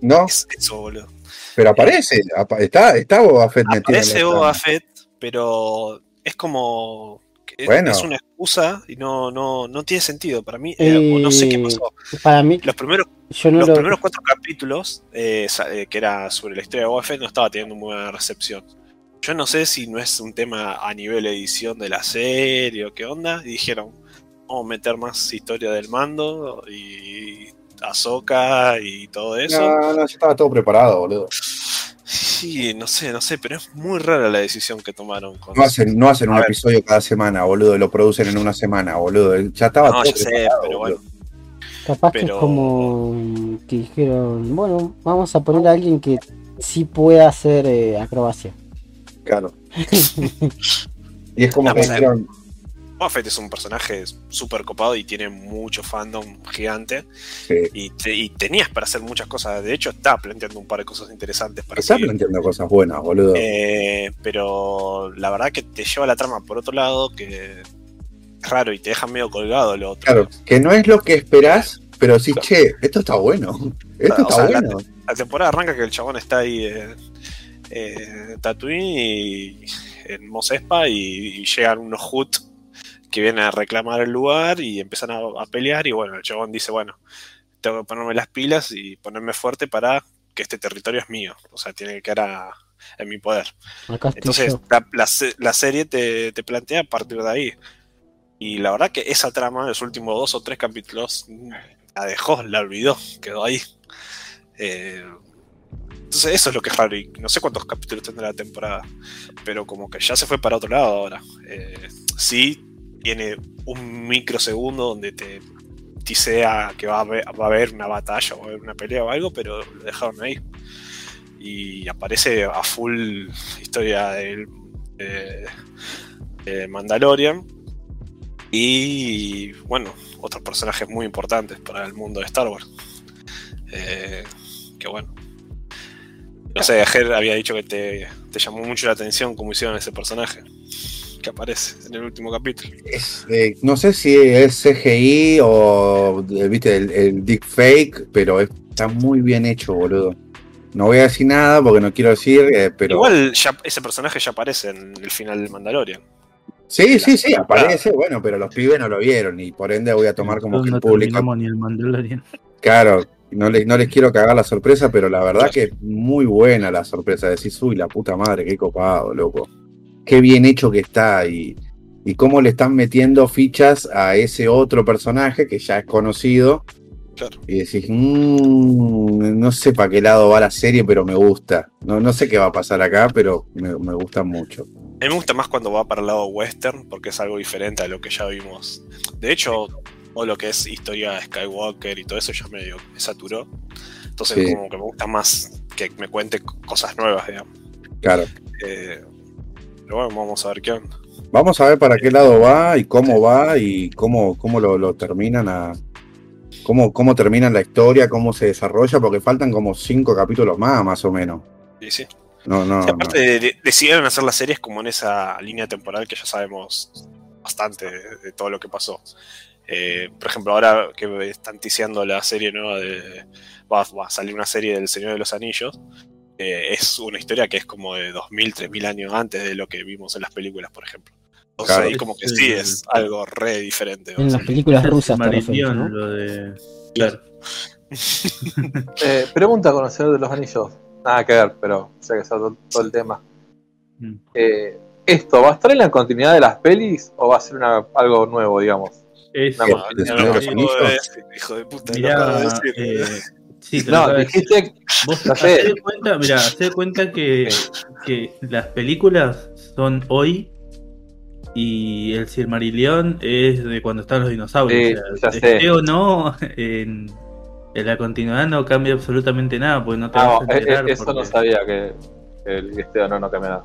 No, Es eso, boludo. pero aparece. apa- Está, está Boba Fett Aparece Boba. Fett, pero es como. Bueno. Es una excusa y no, no, no tiene sentido. Para mí, eh, o no sé qué Eh, pasó. Para mí, Los primeros yo no los lo. primeros cuatro capítulos, eh, eh, que era sobre la historia de Boba Fett, no estaba teniendo muy buena recepción. Yo no sé si no es un tema a nivel edición de la serie o qué onda. Y dijeron, vamos a meter más historia del mando y Ahsoka y todo eso. No, no, ya estaba todo preparado, boludo. Sí, no sé, no sé, pero es muy rara la decisión que tomaron. Con No hacen, no hacen un ver. episodio cada semana, boludo. Lo producen en una semana, boludo. Ya estaba No, todo ya sé, pero boludo. bueno. Capaz que es pero- como que dijeron, bueno, vamos a poner a alguien que sí pueda hacer eh, acrobacia. Claro. [LAUGHS] y es como No, que pues, dijeron, Boba Fett es un personaje súper copado y tiene mucho fandom gigante. sí, Y, te- y tenías para hacer muchas cosas. De hecho, está planteando un par de cosas interesantes para está seguir. planteando cosas buenas, boludo. Eh, pero la verdad que te lleva la trama por otro lado que es raro y te deja medio colgado lo otro. Claro, que no es lo que esperás, pero sí, che, esto está bueno. Esto O está sea, bueno. La temporada arranca que el chabón está ahí en eh, Tatooine y en Mos Espa y, y llegan unos Hut que vienen a reclamar el lugar y empiezan a, a pelear y bueno, el chabón dice, bueno, tengo que ponerme las pilas y ponerme fuerte para que este territorio es mío. O sea, tiene que quedar a- en mi poder. Entonces, la, la se- la serie te, te plantea a partir de ahí. Y la verdad que esa trama, los últimos dos o tres capítulos, la dejó, la olvidó, quedó ahí. Eh, entonces, eso es lo que es raro. Y no sé cuántos capítulos tendrá la temporada, pero como que ya se fue para otro lado ahora. Eh, sí, tiene un microsegundo donde te tisea que va a, haber, una batalla va a haber una pelea o algo, pero lo dejaron ahí. Y aparece a full historia del de- de Mandalorian. Y bueno, otros personajes muy importantes para el mundo de Star Wars. Eh, que bueno. No sé, Ger había dicho que te, te llamó mucho la atención cómo hicieron ese personaje que aparece en el último capítulo. Es, eh, no sé si es CGI o, eh, viste, el, el deep fake, pero está muy bien hecho, boludo. No voy a decir nada porque no quiero decir, eh, pero... Igual ya, ese personaje ya aparece en el final del Mandalorian. sí, sí, sí, la- aparece, bueno, pero los pibes no lo vieron y por ende voy a tomar como que no el público... terminamos ni el Mandalorian. Claro, no les, no les quiero cagar la sorpresa, pero la verdad que es muy buena la sorpresa. Decís, uy, la puta madre, qué copado, loco. Qué bien hecho que está y, y cómo le están metiendo fichas a ese otro personaje que ya es conocido. Claro. Y decís, "Mm, no sé para qué lado va la serie, pero me gusta. No, no sé qué va a pasar acá, pero me, me gusta mucho. A mí me gusta más cuando va para el lado western, porque es algo diferente a lo que ya vimos. De hecho, todo lo que es historia de Skywalker y todo eso ya medio me saturó. Entonces, Sí. como que me gusta más que me cuente cosas nuevas, digamos. Claro. Eh, pero bueno, vamos a ver qué onda. Vamos a ver para qué lado va y cómo va y cómo, cómo lo, lo terminan a. Cómo, cómo terminan la historia, cómo se desarrolla, porque faltan como cinco capítulos más, más o menos. Y sí. No, no. Sí, aparte, de- de- decidieron hacer las series como en esa línea temporal que ya sabemos bastante de, de todo lo que pasó. Eh, por ejemplo, ahora que están ticiando la serie nueva de. Va, va a salir una serie del Señor de los Anillos. eh, es una historia que es como de 2000, 3000 años antes de lo que vimos en las películas, por ejemplo. Entonces Claro. ahí como que Es sí el- es algo re diferente. En o sea. las películas rusas Marillion, ¿no? lo de. Claro. [LAUGHS] Eh, pregunta conocedor de los anillos. Nada que ver, pero sé que es todo, todo el tema. Mm. Eh, ¿Esto va a estar en la continuidad de las pelis o va a ser una- algo nuevo, digamos? Es, No, No, ¿De no, de los acabo de decir, hijo de puta, lo mirá, acabo de decir. eh, sí, lo No, de dijiste, Vos sé. hacé cuenta, mira, hacé cuenta que, que las películas son hoy y el Silmarillion es de cuando estaban los dinosaurios. Sí, o sea, ya sé. esté o no, [LAUGHS] en, en la continuidad no cambia absolutamente nada, porque no te No, vas a eh, enterar. eh, eso no porque- sabía que, que el este o no no cambia nada.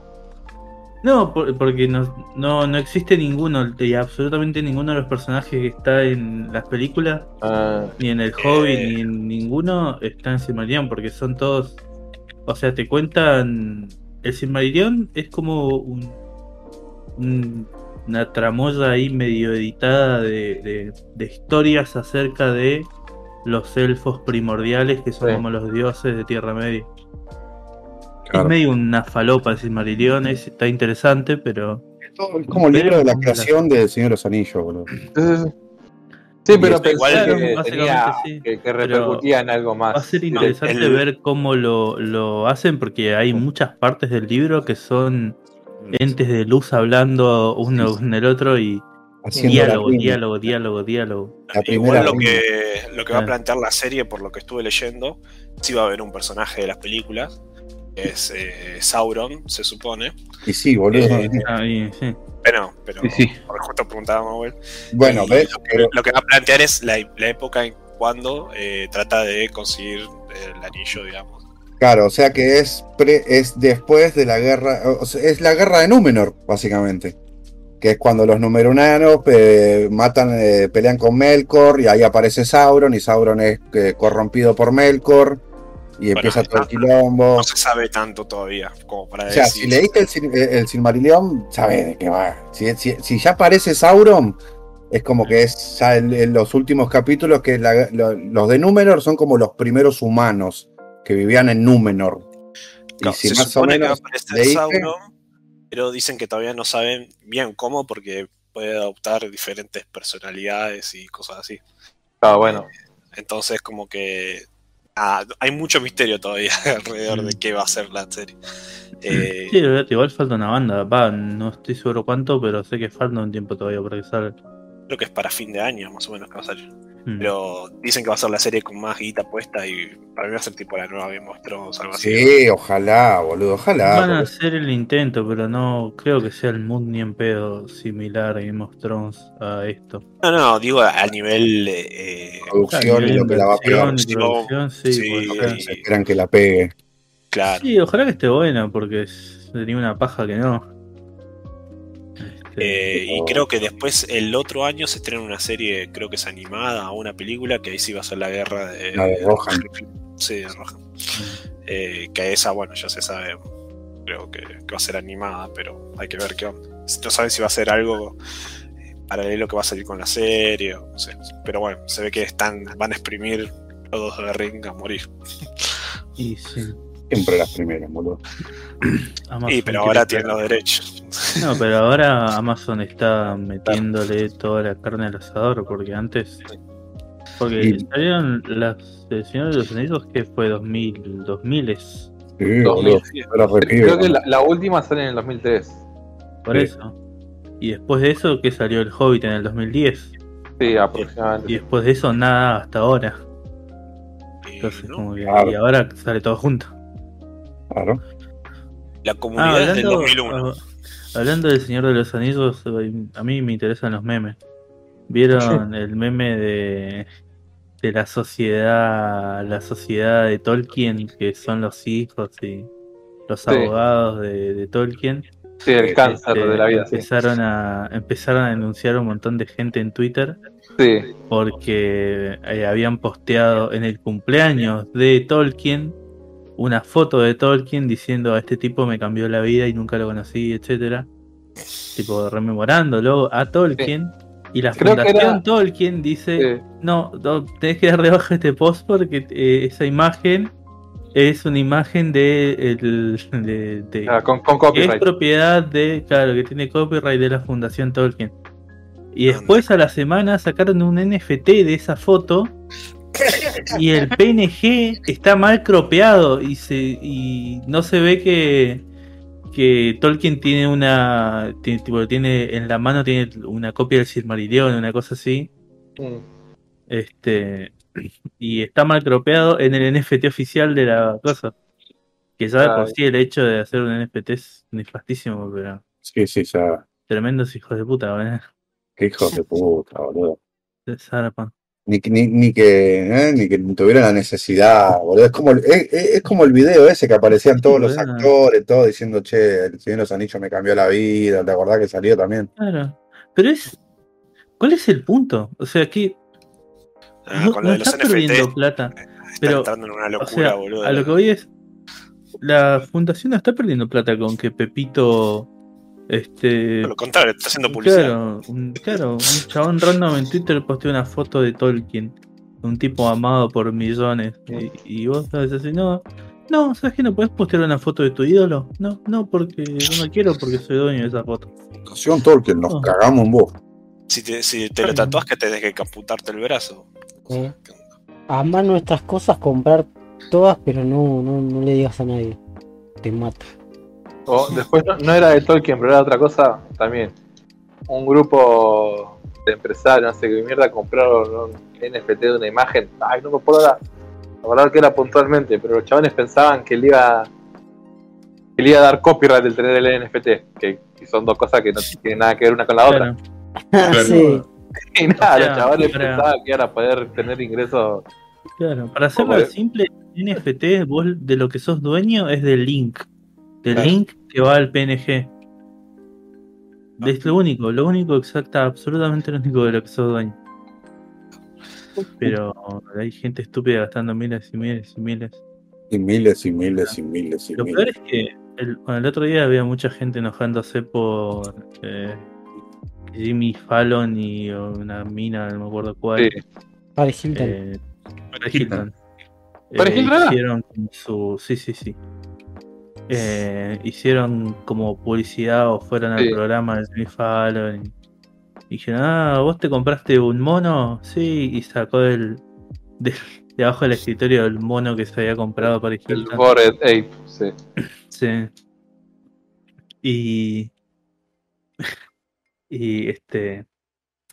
No, por- porque no, no, no existe ninguno, y absolutamente ninguno de los personajes que está en las películas, Ah, ni en el Hobbit, Eh. ni en ninguno, está en Silmarillion, porque son todos. O sea, te cuentan. El Silmarillion es como un, un- una tramoya ahí medio editada de, de- de historias acerca de los elfos primordiales que son Sí. como los dioses de Tierra Media. Claro. Es medio una falopa el Silmarillion, es- está interesante, pero. Todo- Es como el libro de la creación del Señor de los Anillos, boludo. sí, pero claro, que, tenía, sí. que, que repercutía en algo Va a más. ser interesante el- ver cómo lo, lo hacen, porque hay muchas partes del libro que son entes de luz hablando uno con el otro y Haciendo diálogo, diálogo, diálogo, diálogo. Igual lo que, lo que va a Ah. plantear la serie, por lo que estuve leyendo, sí va a haber un personaje de las películas, es eh, Sauron, se supone. Y sí, boludo. Eh, Ah, y- sí. Pero, pero Sí, sí. porque justo preguntaba Manuel. bueno. Lo que, Pero- lo que va a plantear es la, la época en cuando eh, trata de conseguir el anillo, digamos. Claro, o sea que es, pre- es después de la guerra, o sea, es la guerra de Númenor, básicamente. Que es cuando los numeronanos eh, matan, eh, pelean con Melkor y ahí aparece Sauron y Sauron es eh, corrompido por Melkor y empieza todo el quilombo. No se sabe tanto todavía como para O sea, decir. si leíste el, Sil- eh, el Silmarillion, sabes de qué va. Si, si- si ya aparece Sauron, es como que es ya en, en los últimos capítulos que la- lo- los de Númenor son como los primeros humanos que vivían en Númenor. Y si se más o supone que va a leíste, Sauron, pero dicen que todavía no saben bien cómo porque puede adoptar diferentes personalidades y cosas así. Ah, bueno. Entonces como que ah, hay mucho misterio todavía [LAUGHS] alrededor de qué va a ser la serie. Eh, Sí, igual falta una banda. Va, no estoy seguro cuánto, pero sé que falta un tiempo todavía para que salga. Creo que es para fin de año más o menos que va a salir. Mm. Pero dicen que va a ser la serie con más guita puesta y para mí va a ser tipo la nueva Game of Thrones, algo así. sí, ojalá, boludo, ojalá. Van a hacer el intento, pero no creo que sea el mood ni en pedo similar a Game of Thrones a esto. No, no, digo a nivel eh, producción y lo que la va a pegar. producción, sí, Sí, puede Lo ser. que se esperan que la pegue. claro. Sí, ojalá que esté buena, porque sería una paja que no. Eh, y creo que después el otro año se estrena una serie, creo que es animada, o una película, que ahí sí va a ser la guerra de, La de Rohan. Sí, de Rohan. Eh, que esa, bueno, ya se sabe, creo que, que va a ser animada, pero hay que ver qué onda. No saben si va a ser algo eh, paralelo que va a salir con la serie, o no sé. Pero bueno, se ve que están, van a exprimir todos de ring a morir. y sí, Siempre las primeras, boludo. [CLEARS THROAT] Amazon Y pero ahora tienen los derechos. No, pero ahora Amazon está [LAUGHS] metiéndole toda la carne al asador, porque antes. Porque Y- salieron las El Señor de los Anillos, que fue 2000, 2000 es Sí, 2000. boludo. Era re pibe, Creo que la, la última sale en el 2003. por Sí. eso. Y después de eso, que salió el Hobbit en el 2010. Sí, Y aproximadamente. después de eso, nada hasta ahora. Y, Entonces, ¿no? como que. Claro. Y ahora sale todo junto. Claro. La Ah, comunidad es del hablando, 2001. ah, hablando del Señor de los Anillos, eh, a mí me interesan los memes. ¿Vieron el meme de, de la sociedad la sociedad de Tolkien, que son los hijos y los Sí. abogados de, de Tolkien? Sí, el cáncer Este, de la vida. Sí. Empezaron a, empezaron a denunciar un montón de gente en Twitter sí. porque eh, habían posteado en el cumpleaños de Tolkien una foto de Tolkien diciendo a este tipo me cambió la vida y nunca lo conocí, etcétera. Tipo rememorándolo a Tolkien. Y la Creo que fundación era- Tolkien dice, sí. no, no, tenés que dar de baja este post porque eh, esa imagen es una imagen de, el, de, de- Ah, con, con que es copyright. propiedad de, claro, que tiene copyright de la Fundación Tolkien. Y después a la semana sacaron un NFT de esa foto y el PNG está mal cropeado y se y no se ve que que Tolkien tiene una tiene, tipo, tiene en la mano tiene una copia del Silmarillion, una cosa así. Mm. Este y está mal cropeado en el NFT oficial de la cosa. Que ya por sí el hecho de hacer un NFT es nefastísimo, pero Sí, sí, ya. tremendos hijos de puta, ¿verdad? Qué hijos de puta, boludo. Se zarpan. Ni, que- ni, ni que, ¿eh? ni que tuviera la necesidad, boludo. Es como, el- es, como el video ese que aparecían todos los actores, todos diciendo, che, el Señor de los Anillos me cambió la vida. ¿Te acordás que salió también? Claro. Pero es. ¿Cuál es el punto? O sea, aquí Ah, no, con lo no de los está NFT perdiendo plata. está pero, entrando en una O locura, sea, boludo. a lo que voy es. La fundación no está perdiendo plata con que Pepito. Este. Por lo contrario, está haciendo publicidad. Claro, un, claro, un chabón random en Twitter posteó una foto de Tolkien. Un tipo amado por millones. Y, y vos sabes así, no. No, ¿sabes que no puedes postear una foto de tu ídolo? No, no, porque no la quiero porque soy dueño de esa foto. Fundación Tolkien, nos No. cagamos en vos. Si te, si te lo tatuás, que te deje que amputarte el brazo. Eh, Amar nuestras cosas, comprar todas, pero no, no, no le digas a nadie. Te mato. O después no, no era de Tolkien, pero era otra cosa también. Un grupo de empresarios, no sé qué mierda, compraron un NFT de una imagen. Ay, no me acuerdo la, la verdad que era puntualmente, pero los chavales pensaban que le iba que le iba a dar copyright del tener el NFT, que, que son dos cosas que no tienen nada que ver una con la otra. Claro, [LAUGHS] sí. [LAUGHS] Y nada, O sea, los chavales para- pensaban que iban a poder tener ingresos. claro. Para hacerlo simple, NFT, vos de lo que sos dueño es del link. Del Claro. link que va al PNG. Es lo único, lo único exacta, absolutamente lo único de lo que sos dueño. Pero hay gente estúpida gastando miles y miles y miles. Y miles y miles y miles y Lo miles. peor es que el, bueno, el otro día había mucha gente enojándose por eh, Jimmy Fallon y una mina, no me acuerdo cuál. Sí. Paris Hilton. eh, Paris Hilton. ¿Paris Eh, Hilton era? hicieron su. Sí, sí, sí. Eh, hicieron como publicidad o fueron al Sí. programa de Jimmy Fallon. Y, y dijeron, ah, vos te compraste un mono. Sí, y sacó del, del- de abajo del escritorio el mono que se había comprado Paris El. Bored Ape, sí. Sí. Y. [LAUGHS] Y este.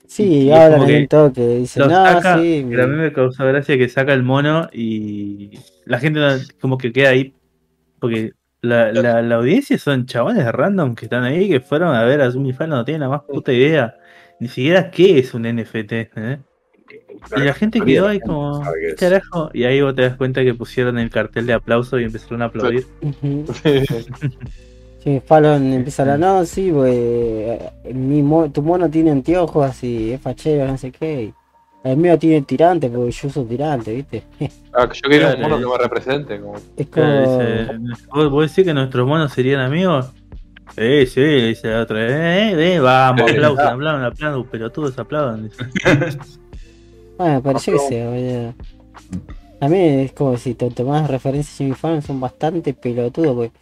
sí, y es hablan en toque. Dicen, no, saca, sí. pero a mí me causa gracia que saca el mono y la gente no- como que queda ahí. Porque la, la, la audiencia son chabones random que están ahí que fueron a ver a Jimmy Fallon, no tienen la más puta idea. Ni siquiera qué es un NFT. ¿eh? Y la gente quedó ahí como. Y ahí vos te das cuenta que pusieron el cartel de aplauso y empezaron a aplaudir. [LAUGHS] Sí, Fallon empieza a hablar, no, sí, pues, mi mo- tu mono tiene anteojos y es fachero, no sé qué. El mío tiene tirante porque yo uso tirante, ¿viste? [LAUGHS] Ah, que yo quería un mono que me represente. Como... Es como... Dice, ¿vos, vos decís que nuestros monos serían amigos? Sí, sí, dice la otra. Eh, eh, vamos, Sí. aplaudan, aplaudan, aplaudan, pero todos aplaudan. dice. [LAUGHS] Bueno, yo qué sé, boludo. También es como si te tomás referencias a Jimmy Fallon, son bastante pelotudos, porque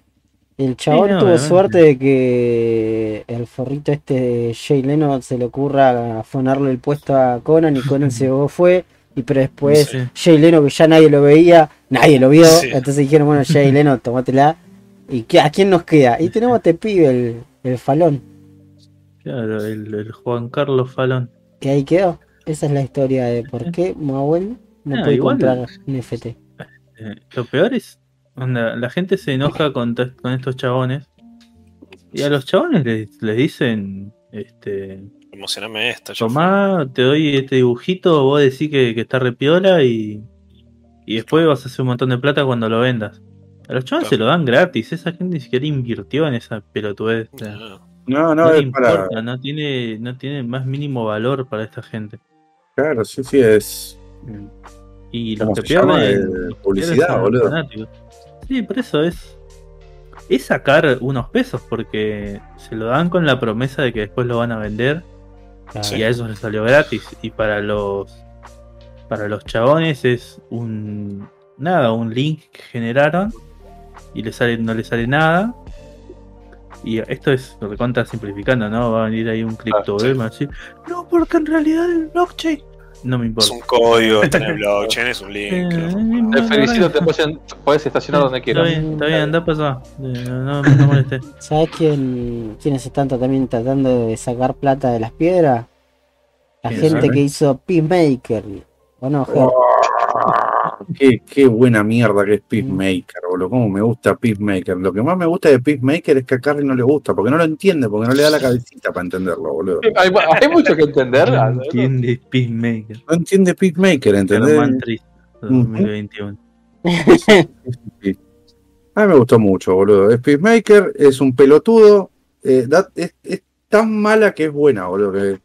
el chabón no, tuvo obviamente. suerte de que el forrito este de Jay Leno se le ocurra afonarle el puesto a Conan y Conan se [LAUGHS] fue. Y pero después Sí. Jay Leno, que ya nadie lo veía, nadie lo vio. Sí. Entonces dijeron, bueno, Jay [LAUGHS] Leno, tomátela. ¿Y qué, a quién nos queda? Y tenemos a este pibe, el, el falón. Claro, el, el Juan Carlos Falón. Y ahí quedó. Esa es la historia de por qué Mahuel no Ah, puede igual. comprar NFT. Eh, lo peor es, onda, la gente se enoja con, con estos chabones. Y a los chabones les, les dicen, este, Emocioname esto. tomá, te doy este dibujito, vos decís que, que está repiola y, y después vas a hacer un montón de plata cuando lo vendas. A los chavales Claro. se lo dan gratis, esa gente ni siquiera invirtió en esa pelotudez. No, No, no, no, es para. importa, no tiene, no tiene más mínimo valor para esta gente. Claro, sí, sí, es. Y Eh, los que pierden publicidad, boludo. fanáticos. Sí, por eso es. Es sacar unos pesos, porque se lo dan con la promesa de que después lo van a vender y a ellos les salió gratis. Y para los para los chabones es un nada, un link que generaron y le sale, no le sale nada. Y esto es recontra simplificando, ¿no? Va a venir ahí un cripto sí. y va a decir, no, porque en realidad el blockchain no me Es importa. un código, está en el [LAUGHS] blockchain, es un link. Eh, ¿no? Te no, felicito, no, te puedes, puedes estacionar donde Está quieras. bien, está bien, anda allá. Eh, No, molestes. [LAUGHS] ¿Sabes quién, quiénes están también tratando de sacar plata de las piedras? La ¿Quién gente sabe? que hizo Peacemaker. ¿O no, Qué, qué buena mierda que es Peacemaker, boludo. Cómo me gusta Peacemaker. Lo que más me gusta de Peacemaker es que a Carrie no le gusta, porque no lo entiende, porque no le da la cabecita para entenderlo, boludo. Hay, hay mucho que entender. No ¿no? entiende Peacemaker. No entiende Peacemaker, ¿entendés? Germán Triste, 2021. Sí. A mí me gustó mucho, boludo. Es Peacemaker, es un pelotudo. eh, es tan mala que es buena, boludo. Que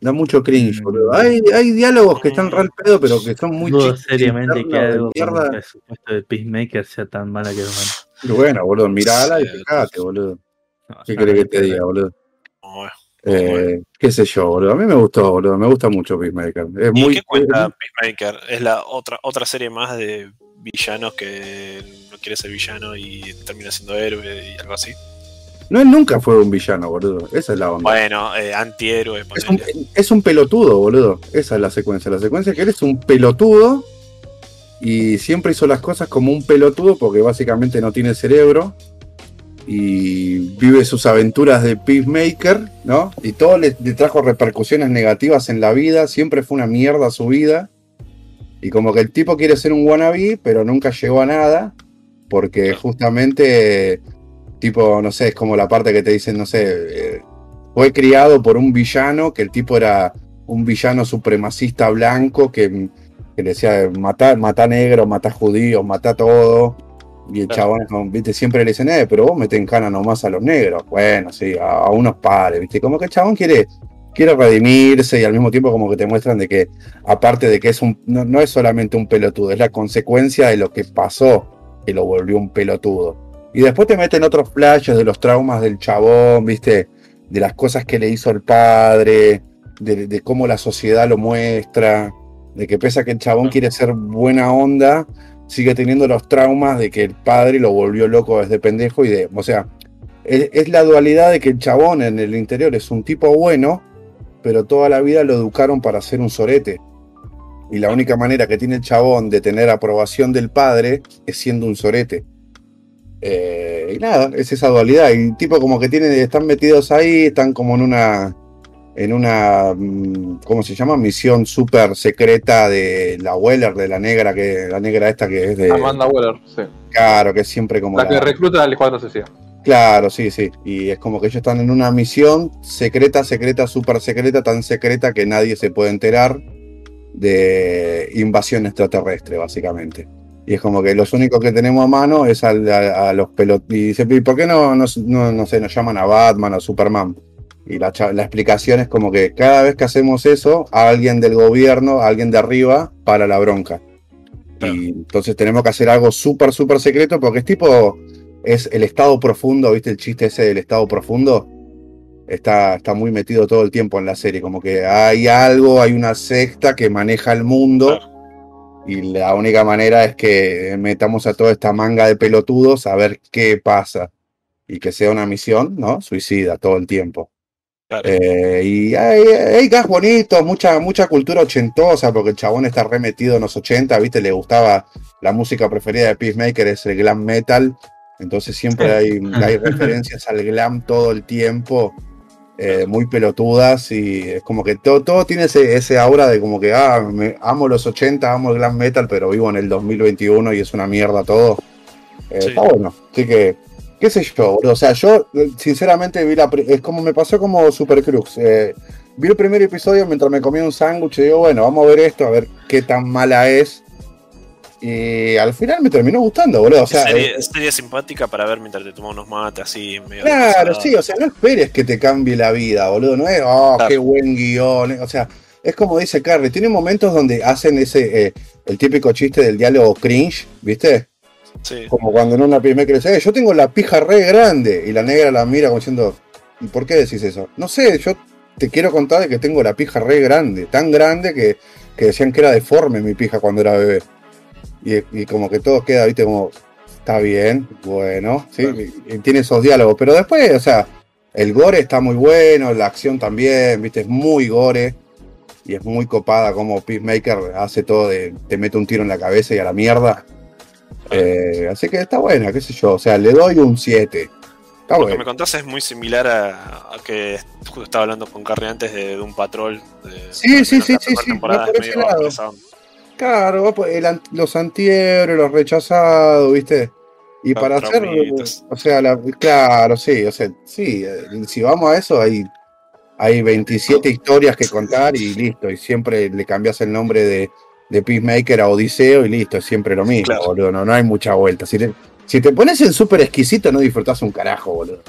da mucho cringe, Mm. boludo. Hay, hay diálogos que están real pedo, pero que son muy Dudo chistes seriamente que algo mierda. el presupuesto de Peacemaker sea tan mala que es Y bueno, boludo, mirala y fijate, boludo. bueno. ¿Qué querés que te diga, boludo? Bueno. Eh, qué sé yo, boludo. A mí me gustó, boludo. Me gusta mucho Peacemaker. Es ¿Y muy. qué cuenta Peacemaker? Es la otra, otra serie más de villanos que no quiere ser villano y termina siendo héroe y algo así. No, él nunca fue un villano, boludo. Esa es la onda. Bueno, eh, antihéroe, Es un, es un pelotudo, boludo. Esa es la secuencia. La secuencia es que él es un pelotudo y siempre hizo las cosas como un pelotudo porque básicamente no tiene cerebro y vive sus aventuras de Peacemaker, ¿no? Y todo le, le trajo repercusiones negativas en la vida. Siempre fue una mierda su vida. Y como que el tipo quiere ser un wannabe, pero nunca llegó a nada porque justamente, tipo, no sé, es como la parte que te dicen, no sé, eh, fue criado por un villano, que el tipo era un villano supremacista blanco que, que le decía mata, mata negro, mata judíos, mata todo. Y el Claro. chabón, viste, siempre le dicen, eh, pero vos meten cana nomás a los negros. Bueno, sí, a, a unos pares, viste. Como que el chabón quiere, quiere redimirse y al mismo tiempo como que te muestran de que, aparte de que es un, no, no es solamente un pelotudo, es la consecuencia de lo que pasó que lo volvió un pelotudo. Y después te meten otros flashes de los traumas del chabón, viste, de las cosas que le hizo el padre, de, de cómo la sociedad lo muestra, de que pese a que el chabón quiere ser buena onda, sigue teniendo los traumas de que el padre lo volvió loco desde pendejo y de, o sea, es, es la dualidad de que el chabón en el interior es un tipo bueno, pero toda la vida lo educaron para ser un sorete. Y la única manera que tiene el chabón de tener aprobación del padre es siendo un sorete. Eh, y nada, es esa dualidad. Y tipo como que tienen, están metidos ahí, están como en una, en una, mm, ¿cómo se llama? Misión súper secreta de la Weller, de la negra, que la negra esta que es de, Amanda Weller, sí. claro, que es siempre como La que recluta al Escuadrón Suicida. Claro, sí, sí. Y es como que ellos están en una misión secreta, secreta, súper secreta, tan secreta que nadie se puede enterar de invasión extraterrestre, básicamente. Y es como que los únicos que tenemos a mano es a, a los pelotos. Y dice, ¿y por qué no, no, no, no sé, nos llaman a Batman o Superman? Y la, la explicación es como que cada vez que hacemos eso, alguien del gobierno, alguien de arriba, para la bronca. Claro. Y entonces tenemos que hacer algo súper, súper secreto porque es tipo es el estado profundo, ¿viste el chiste ese del estado profundo? Está, está muy metido todo el tiempo en la serie, como que hay algo, hay una secta que maneja el mundo y la única manera es que metamos a toda esta manga de pelotudos a ver qué pasa y que sea una misión, ¿no? Suicida todo el tiempo. Claro. Eh, y hay, hay gas bonitos, mucha, mucha cultura ochentosa, porque el chabón está remetido en los 80, ¿viste? Le gustaba la música preferida de Peacemaker, es el glam metal. Entonces siempre hay, hay [LAUGHS] referencias al glam todo el tiempo, eh, muy pelotudas, y es como que todo, todo tiene ese, ese aura de como que, ah, me, amo los 80, amo el glam metal, pero vivo en el 2021 y es una mierda todo. Eh, Sí. Está bueno, así que qué sé yo. O sea, yo eh, sinceramente vi la. Es como me pasó como Super Cruz. eh, vi el primer episodio mientras me comía un sándwich y digo, bueno, vamos a ver esto, a ver qué tan mala es. Y al final me terminó gustando, boludo. O sea, serie, eh, simpática para ver mientras te tomas unos mates así medio claro, sí, o sea, no esperes que te cambie la vida, boludo. No es, oh, Claro. qué buen guion. eh, O sea, es como dice Carrie, tiene momentos donde hacen ese, eh, el típico chiste del diálogo cringe, ¿viste? Sí. Como cuando en una primera que le dice, "Eh, yo tengo la pija re grande. Y la negra la mira como diciendo, ¿y por qué decís eso? No sé, yo te quiero contar de que tengo la pija re grande. Tan grande que, que decían que era deforme mi pija cuando era bebé. Y, y como que todo queda, viste, como, está bien, bueno, ¿sí? Claro. Y, y tiene esos diálogos. Pero después, o sea, el gore está muy bueno, la acción también, viste, es muy gore. Y es muy copada como Peacemaker hace todo de, te mete un tiro en la cabeza y a la mierda. Eh, así que está buena, qué sé yo. O sea, le doy un 7. Está Lo que me contás es muy similar a, a que justo estaba hablando con Carrie antes de, de un patrol. De, Sí, sí, sí, sí, sí, por ese lado. Claro, el los antihéroes, los rechazados, ¿viste? Y Los para hacer, o sea, la- claro, sí, o sea, sí, eh, si vamos a eso, hay, hay 27 historias que contar y listo, y siempre le cambias el nombre de, de Peacemaker a Odiseo y listo, es siempre lo mismo, Claro. boludo, no, no hay mucha vuelta. Si te, si te pones en súper exquisito, no disfrutás un carajo, boludo.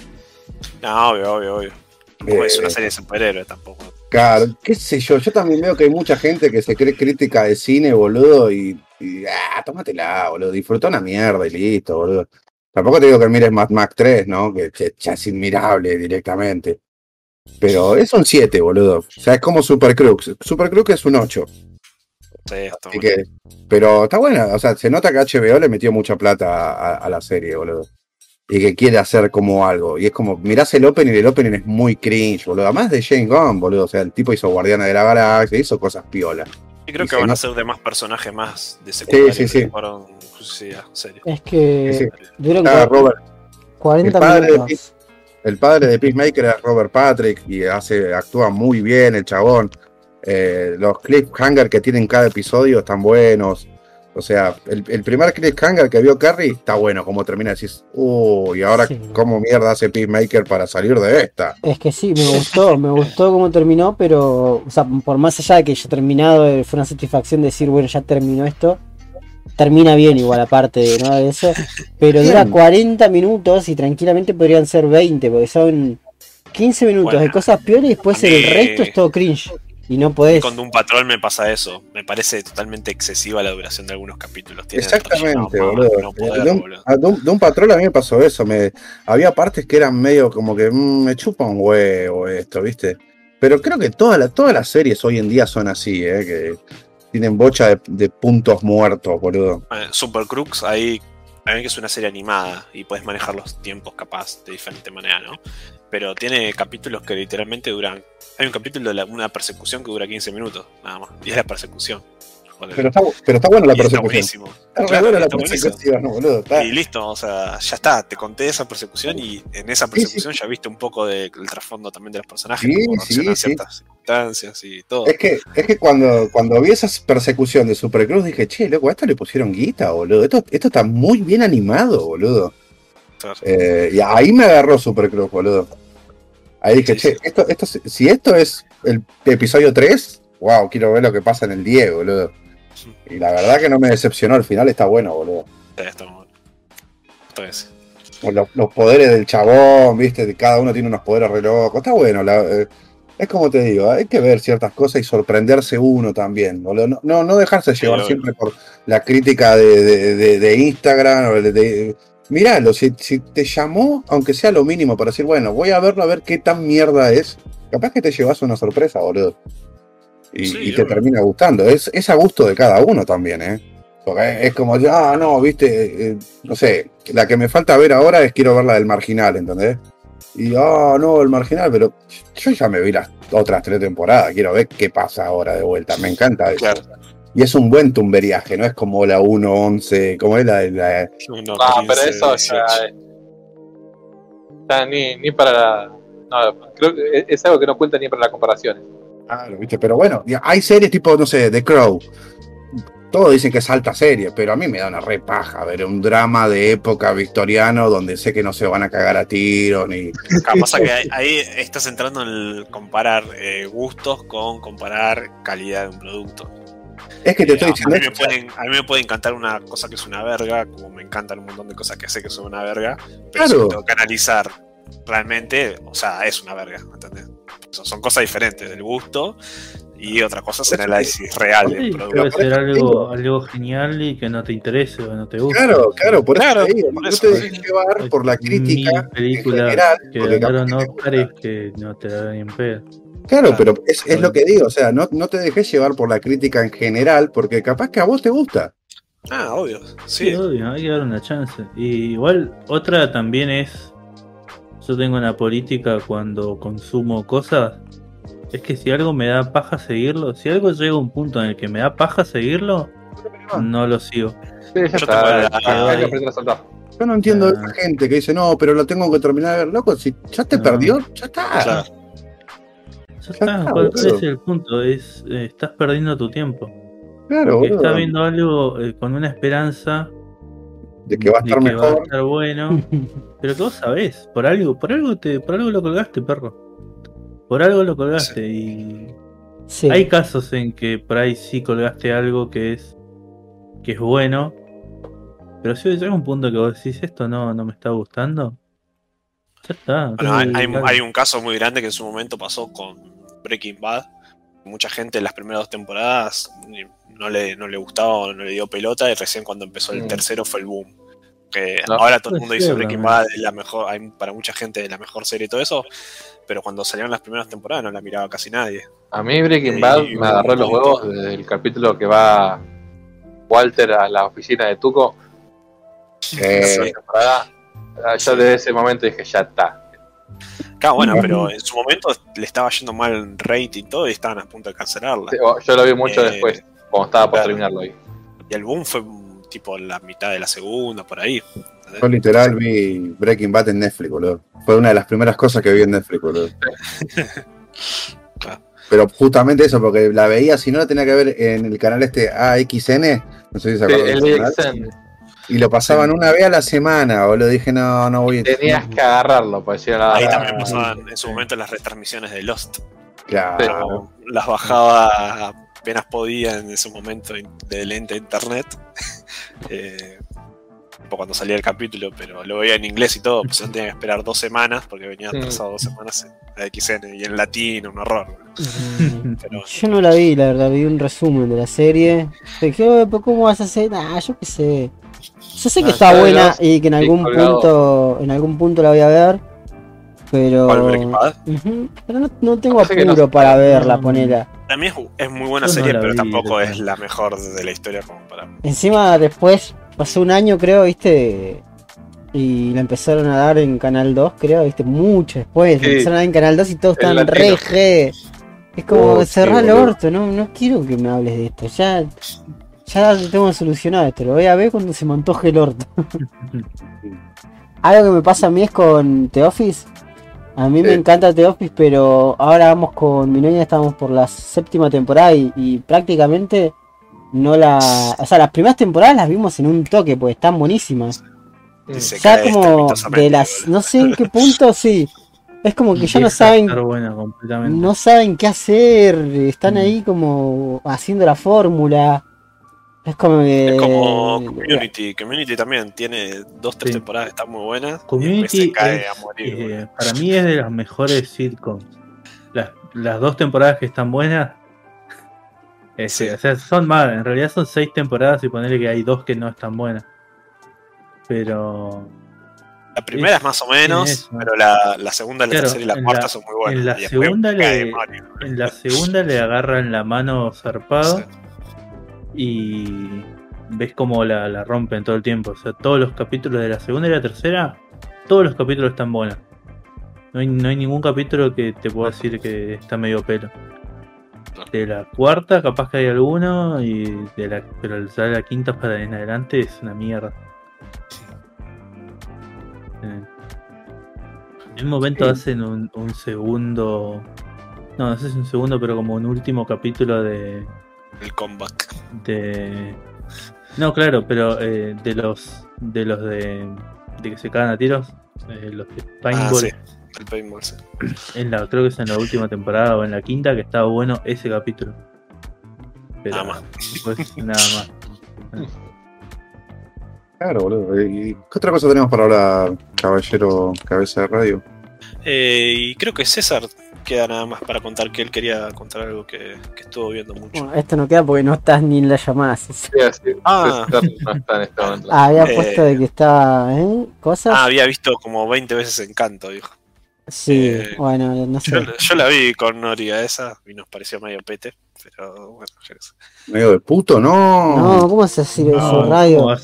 No, obvio, obvio, obvio. Tampoco es Eh, una serie de superhéroes tampoco. Claro, qué sé yo, yo también veo que hay mucha gente que se cree crítica de cine, boludo, y, y ah, tómatela, boludo, disfruta una mierda y listo, boludo. Tampoco te digo que mires Mad Max 3, ¿no? Que ya, ya es inmirable directamente. Pero es un 7, boludo. O sea, es como Super Crux. Super Crux es un 8. Sí, está Así que, pero está buena, o sea, se nota que HBO le metió mucha plata a, a la serie, boludo. Y que quiere hacer como algo. Y es como, mirás el opening y el opening es muy cringe, boludo. Además de James Gunn, boludo. O sea, el tipo hizo Guardiana de la Galaxia, hizo cosas piola. Y creo y que se van a ser de más personajes más de secundaria sí, sí. fueron en serio. Es que Sí. duran Ah, Robert, 40 el padre de minutos. el padre de Peacemaker es Robert Patrick y hace, actúa muy bien el chabón. Eh, los cliffhanger que tienen cada episodio están buenos. O sea, el, el primer cliffhanger que vio Carrie está bueno, como termina decís, uy, ahora Sí. cómo mierda hace Peacemaker para salir de esta. Es que sí, me gustó, me gustó cómo terminó, pero, o sea, por más allá de que ya terminado, eh, fue una satisfacción decir, bueno, ya terminó esto. Termina bien igual aparte ¿no? de eso, pero dura Bien. 40 minutos y tranquilamente podrían ser 20, porque son 15 minutos de Bueno, cosas peores y después el resto es todo cringe. Y no podés. Con un patrón me pasa eso. Me parece totalmente excesiva la duración de algunos capítulos. Exactamente, relleno boludo. no poder, de, un, boludo. a- de un- de un patrón a mí me pasó eso. Me, había partes que eran medio como que mm, me chupa un huevo esto, ¿viste? Pero creo que todas las todas las series hoy en día son así, ¿eh? Que tienen bocha de, de puntos muertos, boludo. Eh, Super Crux, ahí, a mí que es una serie animada y puedes manejar los tiempos capaz de diferente manera, ¿no? Pero tiene capítulos que literalmente duran. Hay un capítulo de la- una persecución que dura 15 minutos, nada más. Y es la persecución. Joder. Pero está, pero está buena la Y está persecución. buenísimo. Está Claro, buena la está persecución, ¿no, boludo. Está- Y listo, o sea, ya está, te conté esa persecución y en esa persecución ya viste un poco del trasfondo también de los personajes, Sí, cómo sí, sí. ciertas circunstancias y todo. Es que, es que cuando, cuando vi esa persecución de Supercruz dije, che, loco, a esto le pusieron guita, boludo. Esto, esto está muy bien animado, boludo. Claro. Eh, y ahí me agarró Supercruz, boludo. Ahí dije, Sí, che, sí. esto, esto, si esto es el episodio 3, wow, quiero ver lo que pasa en el 10, boludo. Y la verdad que no me decepcionó, al final está bueno, boludo. Está bueno. Los, los poderes del chabón, viste, cada uno tiene unos poderes re locos. Está bueno, la- eh, es como te digo, hay que ver ciertas cosas y sorprenderse uno también, boludo. No, no, no dejarse llevar siempre por la crítica de, de- de- de Instagram o de- Miralo, si, si te llamó, aunque sea lo mínimo, para decir, bueno, voy a verlo a ver qué tan mierda es, capaz que te llevas una sorpresa, boludo. Y, Sí, y te termina gustando. Es, es a gusto de cada uno también, ¿eh? Porque es como, ah, no, viste, eh, no sé, la que me falta ver ahora es quiero ver la del marginal, ¿entendés? Y, ah, no, el marginal, pero yo ya me vi las otras tres temporadas, quiero ver qué pasa ahora de vuelta, me encanta eso. Claro. Y es un buen tumberiaje, no es como la 1-11, como es la, la- Ah, pero 15, eso ya. 18. es- ya ni, ni para la. No, creo que es- algo que no cuenta ni para las comparaciones. Claro, ¿viste? Pero bueno, hay series tipo, no sé, The Crow. Todos dicen que es alta serie, pero a mí me da una re paja ver un drama de época victoriano donde sé que no se van a cagar a tiros ni. Claro, [LAUGHS] pasa que [LAUGHS] ahí, ahí estás entrando en el comparar eh, gustos con comparar calidad de un producto. Es que te estoy a, diciendo. mí me pueden, a mí me puede encantar una cosa que es una verga, como me encantan un montón de cosas que sé que son una verga, pero si Claro. tengo que analizar realmente, o sea, es una verga, ¿entendés? Son, son cosas diferentes del gusto y otra cosa es el análisis real del Sí, producto. puede por ser algo, genial y que no te interese o no te guste. Claro, claro, por eso Claro, te no dejes llevar por la crítica Mil en películas general, que ganaron Oscar y que no te da ni en pedo. Claro, pero es, es lo que digo, o sea, no, no te dejes llevar por la crítica en general, porque capaz que a vos te gusta. Ah, obvio, Sí, sí. obvio, hay que dar una chance. Y igual, otra también es. Yo tengo una política cuando consumo cosas. Es que si algo me da paja seguirlo, si algo llega a un punto en el que me da paja seguirlo, no lo sigo. Sí, ya Yo está. hay que a. Yo no entiendo a Ah. esa gente que dice, no, pero lo tengo que terminar de ver, loco, si ya te No. perdió, ya está. Claro. Ya está, está, ¿cuál es el punto? Es, eh, estás perdiendo tu tiempo. Claro, que boludo. está viendo algo eh, con una esperanza De que va a de estar que va a estar bueno, [LAUGHS] pero que vos sabés, por algo, por algo te, por algo lo colgaste, perro. Por algo lo colgaste y Sí. hay casos en que por ahí sí colgaste algo que es que es bueno, pero si llega un punto que vos decís esto no, no me está gustando, está. Bueno, hay, Sí, hay- claro. hay un caso muy grande que en su momento pasó con Breaking Bad. Mucha gente en las primeras dos temporadas ni- no le, no le gustaba o no le dio pelota y recién cuando empezó el Mm. tercero fue el boom. Que No. ahora todo el mundo dice Breaking. Bad es la mejor, hay para mucha gente la mejor serie y todo eso, pero cuando salieron las primeras temporadas no la miraba casi nadie. A mí Breaking Sí, Bad y me agarró los huevos desde el capítulo que va Walter a la oficina de Tuco. Eh, Esa temporada. Ah, Yo desde ese momento dije, ya está. Claro, bueno, pero en su momento le estaba yendo mal en rating y todo y estaban a punto de cancelarla. Sí, Yo lo vi mucho Eh, después, cuando estaba por terminarlo ahí. Y el boom fue mm, tipo la mitad de la segunda, por ahí. Yo literal vi Breaking Bad en Netflix, boludo. Fue una de las primeras cosas que vi en Netflix, boludo. [LAUGHS] Claro. Pero justamente eso, porque la veía, si no la tenía que ver en el canal este AXN, no sé si se Sí, acuerdan. el del canal, DXN. Y lo pasaban una vez a la semana, boludo. Dije, no, no voy a. Tenías que agarrarlo, pues decía la Ahí Ah, también pasaban en su momento las retransmisiones de Lost. Claro. Las bajaba apenas podía en ese momento in- de lente de internet. [LAUGHS] Eh, cuando salía el capítulo, pero lo veía en inglés y todo, pues no tenía que esperar dos semanas porque venía atrasado dos semanas en la XN y en latino, un horror. Mm, Pero [LAUGHS] Yo no la vi, la verdad, vi un resumen de la serie. Dije, "Oh, pero ¿cómo vas a hacer? Ah, yo qué sé. Yo sé que Ah, está buena y que en algún punto, en algún punto la voy a ver. Pero. pero no, no tengo no apuro sé. para verla, No. ponela. También es, es muy buena Yo no serie, pero vi, tampoco es la mejor de la historia como para. Encima después pasó un año, creo, viste. Y la empezaron a dar en Canal 2, creo, viste, mucho después. La empezaron a dar en Canal 2 y todos latino. re G. Es como Oh, sí, cerrar el orto, no, no quiero que me hables de esto. Ya, ya tengo solucionado esto, lo voy a ver cuando se me antoje el orto. Algo que me pasa a mí es con The Office. A mí me encanta The Office, pero ahora vamos con mi novia, estamos por la séptima temporada y, y prácticamente no la... O sea, las primeras temporadas las vimos en un toque, pues están buenísimas. Ya como estrepitosamente, de las... No sé en qué punto, [LAUGHS] sí. Es como que ya no saben... estar buena completamente. No saben qué hacer, están Mm. ahí como haciendo la fórmula. Es como que... Es como Community. Community también tiene dos, tres Sí. temporadas, está muy buena. y después Community se cae es, a morir. eh, para mí es de las mejores sitcoms. Las, las dos temporadas que están buenas. [LAUGHS] este, Sí. O sea, son más, en realidad son seis temporadas y ponerle que hay dos que no están buenas. Pero La primera es más o menos, eso. pero la, la segunda, la Claro, tercera y la en cuarta la- son muy buenas. en la segunda le- en la segunda le agarran la mano zarpado [LAUGHS] Sí. Y ves como la, la rompen todo el tiempo. O sea, todos los capítulos de la segunda y la tercera, todos los capítulos están buenos. No hay, no hay ningún capítulo que te pueda decir que está medio pelo. De la cuarta, capaz que hay alguno, y de la, pero de la quinta para en adelante es una mierda. En un momento Sí. hacen un, un segundo. No, no sé si un segundo, pero como un último capítulo de. El comeback. de no, claro, pero eh, de los. de los de. de que se cagan a tiros. eh, los de Ah, Paintball. sí. El paintball, sí. En la, creo que es en la última temporada o en la quinta que estaba bueno ese capítulo. Pero Nada más. después nada más. Claro, boludo. ¿Y qué otra cosa tenemos para hablar, caballero cabeza de radio? Eh, y creo que César queda nada más para contar que él quería contar algo que, que estuvo viendo mucho. Bueno, esto no queda porque no estás ni en la llamada. sí, sí. Ah. César no está en este momento. Ah, había Eh. puesto de que estaba, ¿eh? Cosas. Ah, había visto como 20 veces Encanto, dijo. sí, eh, bueno, no sé. Yo, yo la vi con Nori a esa y nos pareció medio pete, pero bueno, yo qué sé. Medio de puto, no. No, ¿cómo se No, ¿cómo radio? a?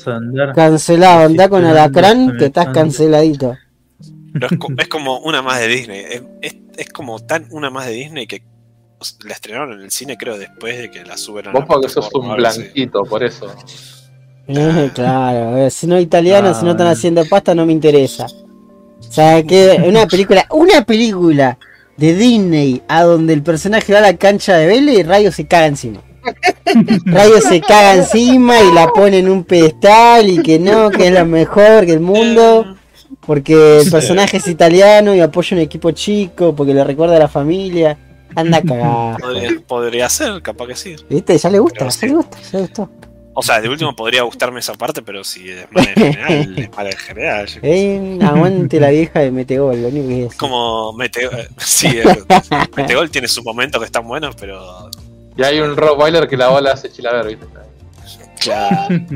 Cancelado, andá con Alacrán que estás canceladito. [LAUGHS] Pero es, co- es como una más de Disney. Es, es- es como tan una más de Disney que la estrenaron en el cine, creo, después de que la suben a Vos porque sos un blanquito, por eso. Eh, [LAUGHS] claro, si no italiano, si no están haciendo pasta, no me interesa. O sea, que una película, una película de Disney a donde el personaje va a la cancha de Vélez y Radio se caga encima. [LAUGHS] Radio se caga encima y la pone en un pedestal y que no, que es la mejor que el mundo. Porque el personaje es italiano y apoya un equipo chico, porque le recuerda a la familia. Anda a cagar. [LAUGHS] Podría, podría ser, capaz que sí. ¿Viste? Ya le gusta, ya le gusta, ya le gustó. O sea, de último podría gustarme esa parte, pero si es mal en general, es mal en general. Eh, aguante la vieja de Metegol, lo único que es. Como Meteo, sí, eh, Metegol tiene sus momentos que están buenos, pero Y hay un Rottweiler que la bola hace chilaver, ¿viste? claro. [LAUGHS]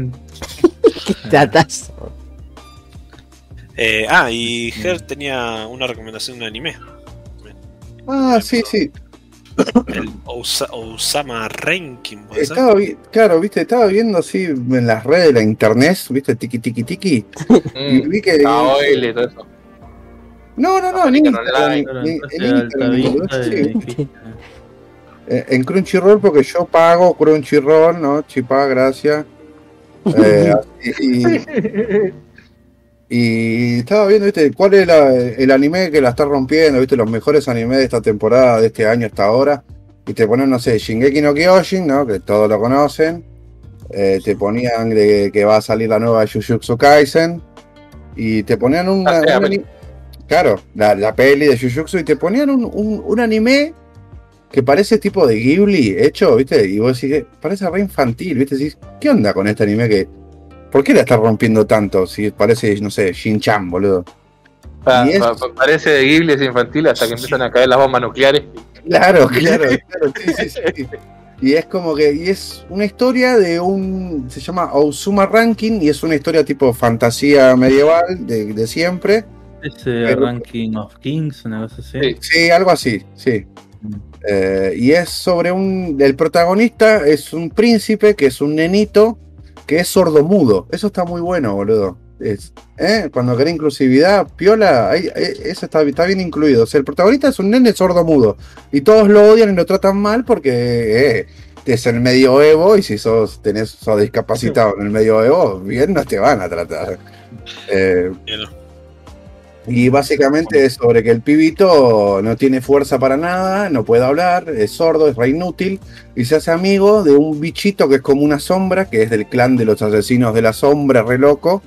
Qué tatazo. Eh, ah, y Ger tenía una recomendación de un anime. Ah, sí, sí. El Ousa- Osama Ranking, ¿puede ser? Estaba vi- claro, viste, estaba viendo así en las redes de la internet, viste, tiki tiki tiki. Y Mm. vi que. Ah, y todo eso. No, no, no, en. Claro, en- en Crunchyroll, porque yo pago Crunchyroll, ¿no? Chipa, gracias. [LAUGHS] Eh, y, [LAUGHS] y estaba viendo, ¿viste? ¿Cuál es la- el anime que la está rompiendo? ¿Viste? Los mejores animes de esta temporada, de este año hasta ahora. Y te ponen, no sé, Shingeki no Kyojin, ¿no? Que todos lo conocen. Eh, te ponían de que va a salir la nueva Jujutsu Kaisen. Y te ponían un, Ah, sí, la un peli. ani- Claro, la, la peli de Jujutsu. Y te ponían un, un- un anime que parece tipo de Ghibli hecho, ¿viste? Y vos decís, parece re infantil, ¿viste? Decís, ¿qué onda con este anime que... ¿Por qué la está rompiendo tanto? Si parece, no sé, Shin-Chan, boludo. Ah, Y es- pa- pa- parece de Ghibli, es infantil, hasta que empiezan a caer las bombas nucleares. Claro, [LAUGHS] claro, claro, sí, sí, sí. Y es como que, y es una historia de un, se llama Ozuma Ranking, y es una historia tipo fantasía medieval de, de siempre. Ese Pero- Ranking of Kings, una cosa así. Sí. Sí, algo así, sí. Eh, y es sobre un, el protagonista es un príncipe que es un nenito que es sordomudo. Eso está muy bueno, boludo. Es, ¿eh? Cuando querés inclusividad, piola, ahí- eso está, está bien incluido. O sea, el protagonista es un nene sordomudo y todos lo odian y lo tratan mal porque eh, es el medioevo y si sos, tenés, sos discapacitado en el medioevo, bien no te van a tratar. [LAUGHS] Eh. Y básicamente es sobre que el pibito no tiene fuerza para nada, no puede hablar, es sordo, es re inútil, y se hace amigo de un bichito que es como una sombra, que es del clan de los asesinos de la sombra, re loco,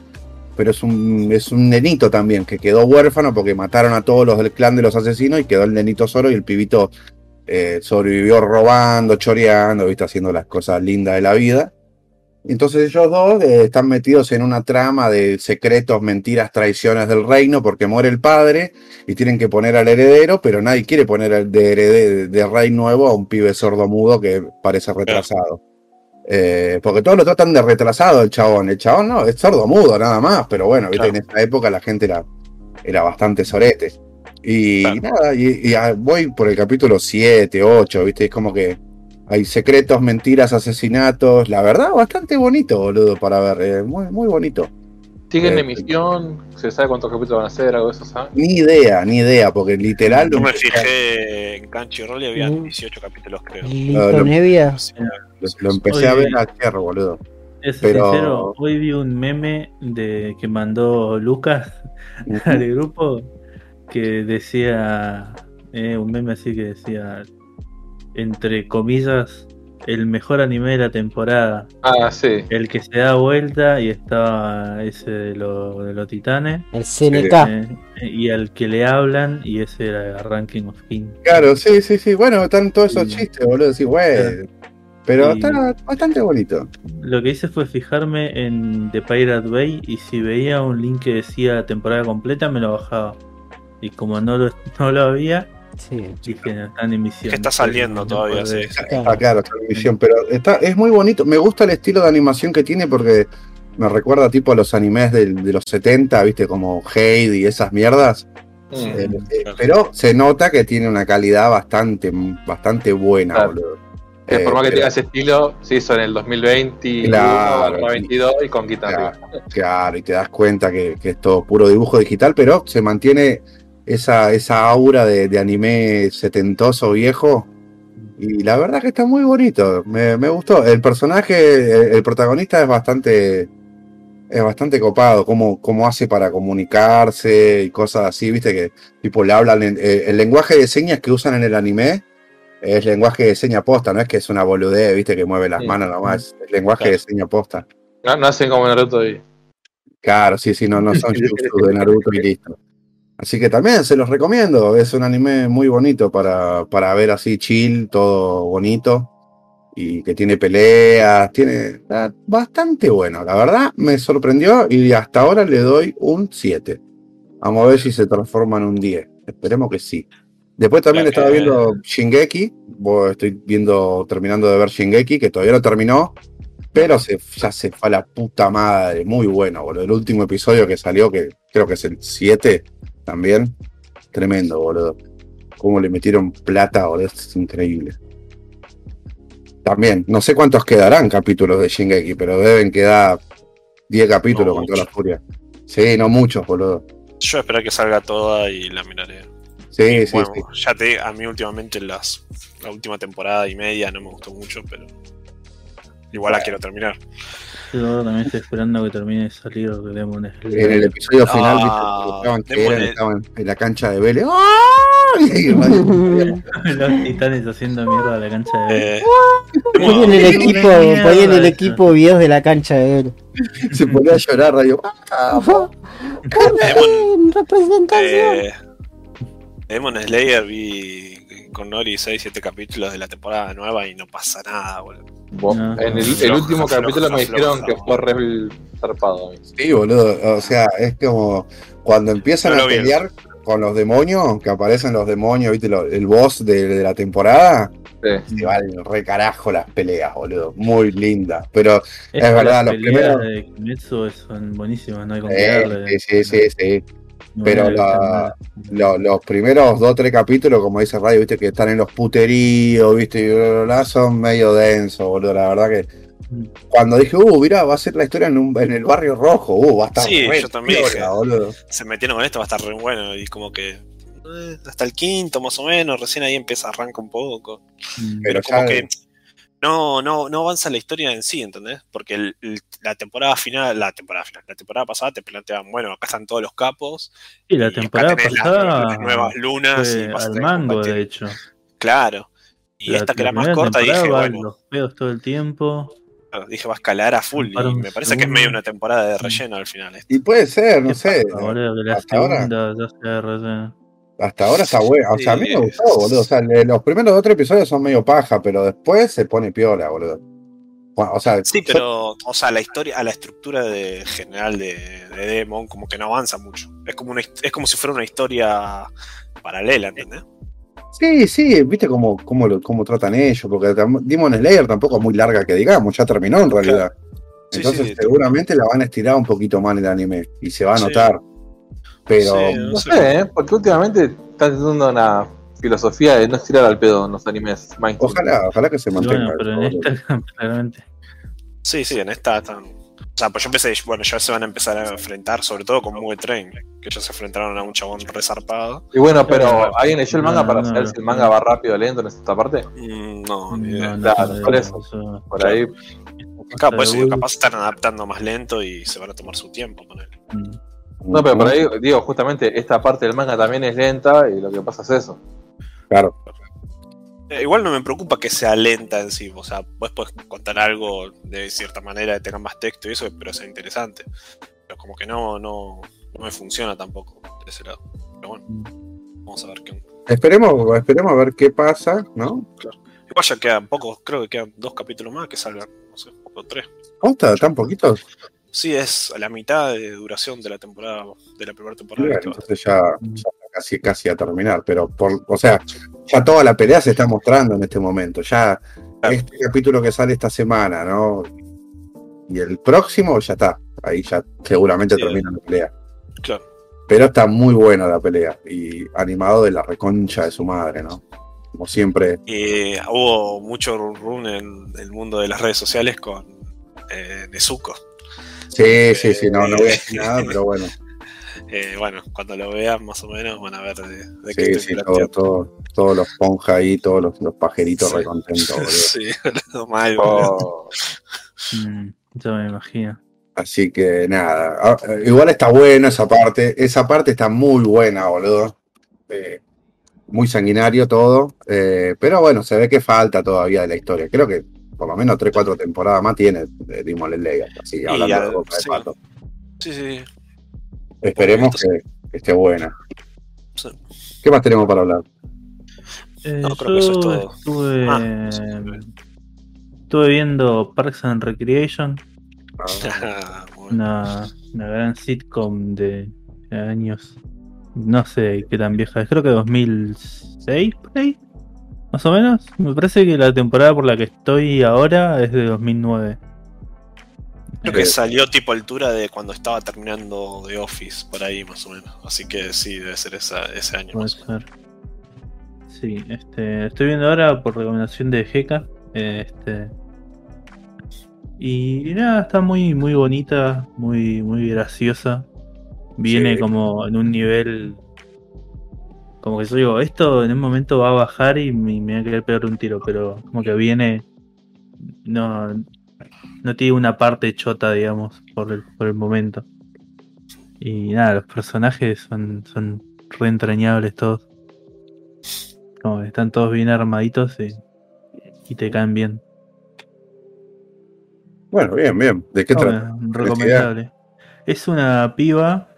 pero es un, es un nenito también, que quedó huérfano porque mataron a todos los del clan de los asesinos y quedó el nenito solo y el pibito eh, sobrevivió robando, choreando, ¿viste? haciendo las cosas lindas de la vida. Entonces ellos dos eh, están metidos en una trama de secretos, mentiras, traiciones del reino porque muere el padre y tienen que poner al heredero, pero nadie quiere poner al de, herede- de rey nuevo a un pibe sordomudo que parece retrasado. Eh, porque todos lo tratan de retrasado el chabón. El chabón no, es sordomudo nada más, pero bueno, en esa época la gente era, era bastante sorete. Y Claro. nada, y, y, ah, voy por el capítulo 7, 8, ¿viste? Es como que hay secretos, mentiras, asesinatos. La verdad, bastante bonito, boludo, para ver. eh, muy, muy bonito. Sigue en Eh, emisión, se sabe cuántos capítulos van a ser, algo de eso, ¿sabes? Ni idea, ni idea, porque literal. Yo me fijé en Crunchyroll y había Mm. 18 capítulos, creo. Lito lo-. Lo, lo empecé a ver ayer, boludo. Es Pero- sincero, hoy vi un meme de que mandó Lucas [LAUGHS] al grupo que decía, eh, un meme así que decía, entre comillas, el mejor anime de la temporada, Ah, sí. el que se da vuelta y estaba ese de, lo- de los titanes, El CNK. eh, y al que le hablan y ese era Ranking of King. Claro, sí, sí, sí. Bueno, están todos esos Sí. chistes, boludo. Sí, güey. Pero está bastante bonito. Lo que hice fue fijarme en The Pirate Bay y si veía un link que decía temporada completa me lo bajaba. Y como no lo, [LAUGHS] no lo había, Sí. dije, no, está en emisión. Que está saliendo No todavía, sí. Ah, claro, está en emisión, pero está, es muy bonito. Me gusta el estilo de animación que tiene porque me recuerda tipo a los animes de, los 70, viste, como Hade y esas mierdas. Eh, eh, claro. pero se nota que tiene una calidad bastante, bastante buena, Claro. boludo. Que Eh, por más que pero- tenga ese estilo, se hizo en el 2020, Claro. 2022 y con guita Claro. Claro, y te das cuenta que, que es todo puro dibujo digital, pero se mantiene esa, esa aura de, de anime setentoso viejo. Y la verdad que está muy bonito. Me, me gustó. El personaje, el, el protagonista es bastante. Es bastante copado. Cómo, cómo hace para comunicarse y cosas así, viste que tipo le hablan. eh, el lenguaje de señas que usan en el anime es lenguaje de seña posta, no es que es una boludez, viste, que mueve las Sí. manos nomás. Es lenguaje Claro. de seña posta. No, no hacen como Naruto ahí. Claro, sí, sí, no, no son [LAUGHS] de Naruto y listo. Así que también se los recomiendo. Es un anime muy bonito para, para ver así chill, todo bonito. Y que tiene peleas, tiene está bastante bueno. La verdad me sorprendió y hasta ahora le doy un 7. Vamos a ver si se transforma en un 10. Esperemos que sí. Después también estaba viendo Shingeki. Estoy viendo, terminando de ver Shingeki, que todavía no terminó. Pero se, ya se fue a la puta madre. Muy bueno, boludo. El último episodio que salió, que creo que es el 7 también. Tremendo, boludo. Cómo le metieron plata, boludo. Es increíble. También, no sé cuántos quedarán capítulos de Shingeki, pero deben quedar 10 capítulos No con toda la furia. Sí, no muchos, boludo. Yo espero que salga toda y la miraré. Sí, sí, bueno, sí. ya te a mí últimamente las, la última temporada y media no me gustó mucho, pero igual la quiero terminar. Yo ahora también estoy esperando que termine de salir que Demon En el Slayer. episodio final, Ah, viste, que eran, es- estaban en la cancha de Vélez. [LAUGHS] [LAUGHS] Los titanes haciendo mierda a la cancha de Vélez. Eh, Ponían el Qué equipo, ponían el equipo videos de la cancha de él. Se ponía a llorar, radio. [LAUGHS] Demon, representación. eh, Demon Slayer vi con Nori 6-7 capítulos de la temporada nueva y no pasa nada, boludo. No. En el, último floja, capítulo me dijeron que fue re zarpado. Sí, boludo. O sea, es como cuando empiezan No a vi. pelear con los demonios, que aparecen los demonios, viste, Lo- el boss de, de la temporada, Sí. se valen re carajo las peleas, boludo. Muy linda. Pero Es verdad, que las los peleas primeros- de Kimetsu son buenísimas, no hay eh, darle. sí, sí, sí, sí. No pero la- Lo- los primeros dos o tres capítulos, como dice Radio, viste, que están en los puteríos, viste, y bla, bla, bla, son medio densos, boludo. La verdad que Mm. cuando dije, uh, mirá, va a ser la historia en, un- en el barrio rojo, uh, va a estar Sí, re yo también dije. Se metieron con esto, va a estar re bueno y como que eh, hasta el quinto más o menos, recién ahí empieza, arranca un poco. Mm. Pero Pero como ya- que no, no, no avanza la historia en sí, ¿entendés? Porque el- el- la temporada final, la temporada final, la temporada pasada te planteaban, bueno, acá están todos los capos. Y la temporada tenés las- pasada las nuevas lunas y al combatir. de hecho. Claro. Y La- esta que era más corta, dije, bueno, los pedos todo el tiempo. claro, dije, va a escalar a full. Y me parece que es medio una temporada de relleno al final. esto. Y puede ser, no ¿Qué sé. pasa, boludo? Que la hasta ahora-. Hasta ahora está bueno. O sea, a mí me gustó, boludo. O sea, los primeros dos o tres episodios son medio paja, pero después se pone piola, boludo. Bueno, o sea, Sí, pero, o sea, la historia, a la estructura de, general de, de Demon, como que no avanza mucho. Es como, una, es como si fuera una historia paralela, ¿entendés? Sí, sí, viste cómo, cómo, lo- cómo tratan ellos, porque Demon Slayer tampoco es muy larga que digamos, ya terminó en realidad. Sí, Entonces sí, seguramente la van a estirar un poquito más en el anime y se va a Sí. notar. Pero Sí, No sé, ¿eh? porque últimamente están teniendo una filosofía de no estirar al pedo en los animes mainstream. ojalá, ojalá que se mantenga. bueno, pero en esta, [LAUGHS] claramente. Sí, sí, en esta están. O sea, pues yo empecé, bueno, ya se van a empezar a enfrentar, sobre todo con Mugen Train, que ellos se enfrentaron a un chabón resarpado. Y bueno, pero ¿alguien leyó el manga No, para no, saber no. si el manga va rápido o lento en esta parte? Mm, no, ni idea. No, no, Claro, no, por no, eso. Por ahí. Acá, pues Will. capaz están adaptando más lento y se van a tomar su tiempo con él. No, pero por ahí, digo, justamente esta parte del manga también es lenta y lo que pasa es eso. Claro, Eh, igual no me preocupa que sea lenta en sí, o sea, vos podés contar algo de cierta manera, que tenga más texto y eso, pero sea interesante. Pero como que no, no, no me funciona tampoco de ese lado. Pero bueno, vamos a ver qué onda. esperemos, esperemos a ver qué pasa, ¿no? Igual ya quedan pocos, creo que quedan dos capítulos más que salgan, no sé, o tres. ¿Consta? ¿Tan poquitos? Sí, es a la mitad de duración de la temporada, de la primera temporada. Entonces ya, casi, casi a terminar, pero por, o sea, ya toda la pelea se está mostrando en este momento. Ya Claro. este capítulo que sale esta semana, ¿no? Y el próximo ya está. Ahí ya seguramente Sí. termina la pelea. Claro. Pero está muy buena la pelea. Y animado de la reconcha de su madre, ¿no? Como siempre. Y hubo mucho run run en el mundo de las redes sociales con eh, Nezuko. Sí, sí, sí, no, no voy a decir nada, pero bueno. [LAUGHS] Eh, bueno, cuando lo vean más o menos van a ver de, de qué Sí, estoy sí, todo, todo, todos los ponja ahí, todos los, los pajeritos Sí. recontentos, boludo. [LAUGHS] Sí, boludo, mal, boludo. Oh, Mm, ya me imagino. Así que nada, ah, eh, igual está buena esa parte, esa parte está muy buena, boludo. Eh, muy sanguinario todo, eh, pero bueno, se ve que falta todavía de la historia. Creo que por lo menos 3-4 temporadas más tiene de Demon Slayer, así Y hablando al- de boca de pato. Sí, sí. Esperemos que, que esté buena. Sí. ¿Qué más tenemos para hablar? Eh, No, creo que eso es yo todo. Estuve, Ah, sí. estuve viendo Parks and Recreation, Ah, bueno. una, una gran sitcom de, de años. No sé qué tan vieja es, creo que 2006, por ahí, más o menos. Me parece que la temporada por la que estoy ahora es de 2009. Creo que salió tipo altura de cuando estaba terminando The Office, por ahí más o menos. Así que sí, debe ser esa, ese año. Puede más o menos. ser. Sí, este, estoy viendo ahora por recomendación de Jeca. Este, y nada, está muy, muy bonita, muy, muy graciosa. Viene Sí. como en un nivel. Como que yo digo, esto en un momento va a bajar y me, me va a querer pegar un tiro, pero como que viene. No, no tiene una parte chota, digamos, por el, por el momento. Y nada, los personajes son, son re entrañables todos. Como que están todos bien armaditos y, y te caen bien. Bueno, bien, bien. ¿De qué trata? Bueno, recomendable. Es una piba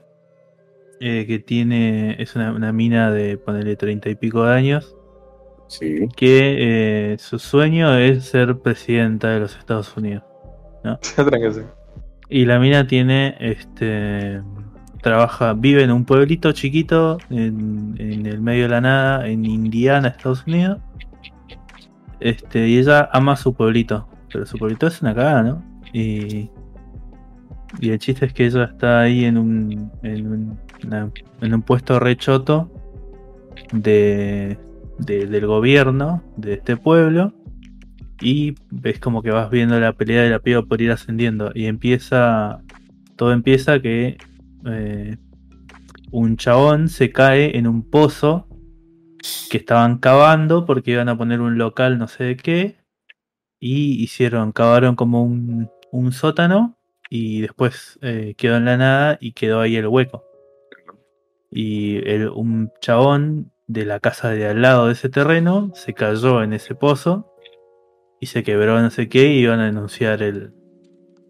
eh, que tiene. Es una, una mina de ponerle treinta y pico de años. Sí. Que eh, su sueño es ser presidenta de los Estados Unidos. [LAUGHS] Tranquilo. Y la mina tiene este trabaja, vive en un pueblito chiquito en, en el medio de la nada, en Indiana, Estados Unidos. Este, y ella ama su pueblito, pero su pueblito es una cagada, ¿no? Y, y el chiste es que ella está ahí en un, en un, en un puesto rechoto de- del gobierno de este pueblo. Y ves como que vas viendo la pelea de la piba por ir ascendiendo. Y empieza. Todo empieza que eh, un chabón se cae en un pozo que estaban cavando porque iban a poner un local no sé de qué. Y hicieron, cavaron como un, un sótano. Y después eh, quedó en la nada y quedó ahí el hueco. Y un chabón de la casa de al lado de ese terreno se cayó en ese pozo y se quebró no sé qué y iban a denunciar el,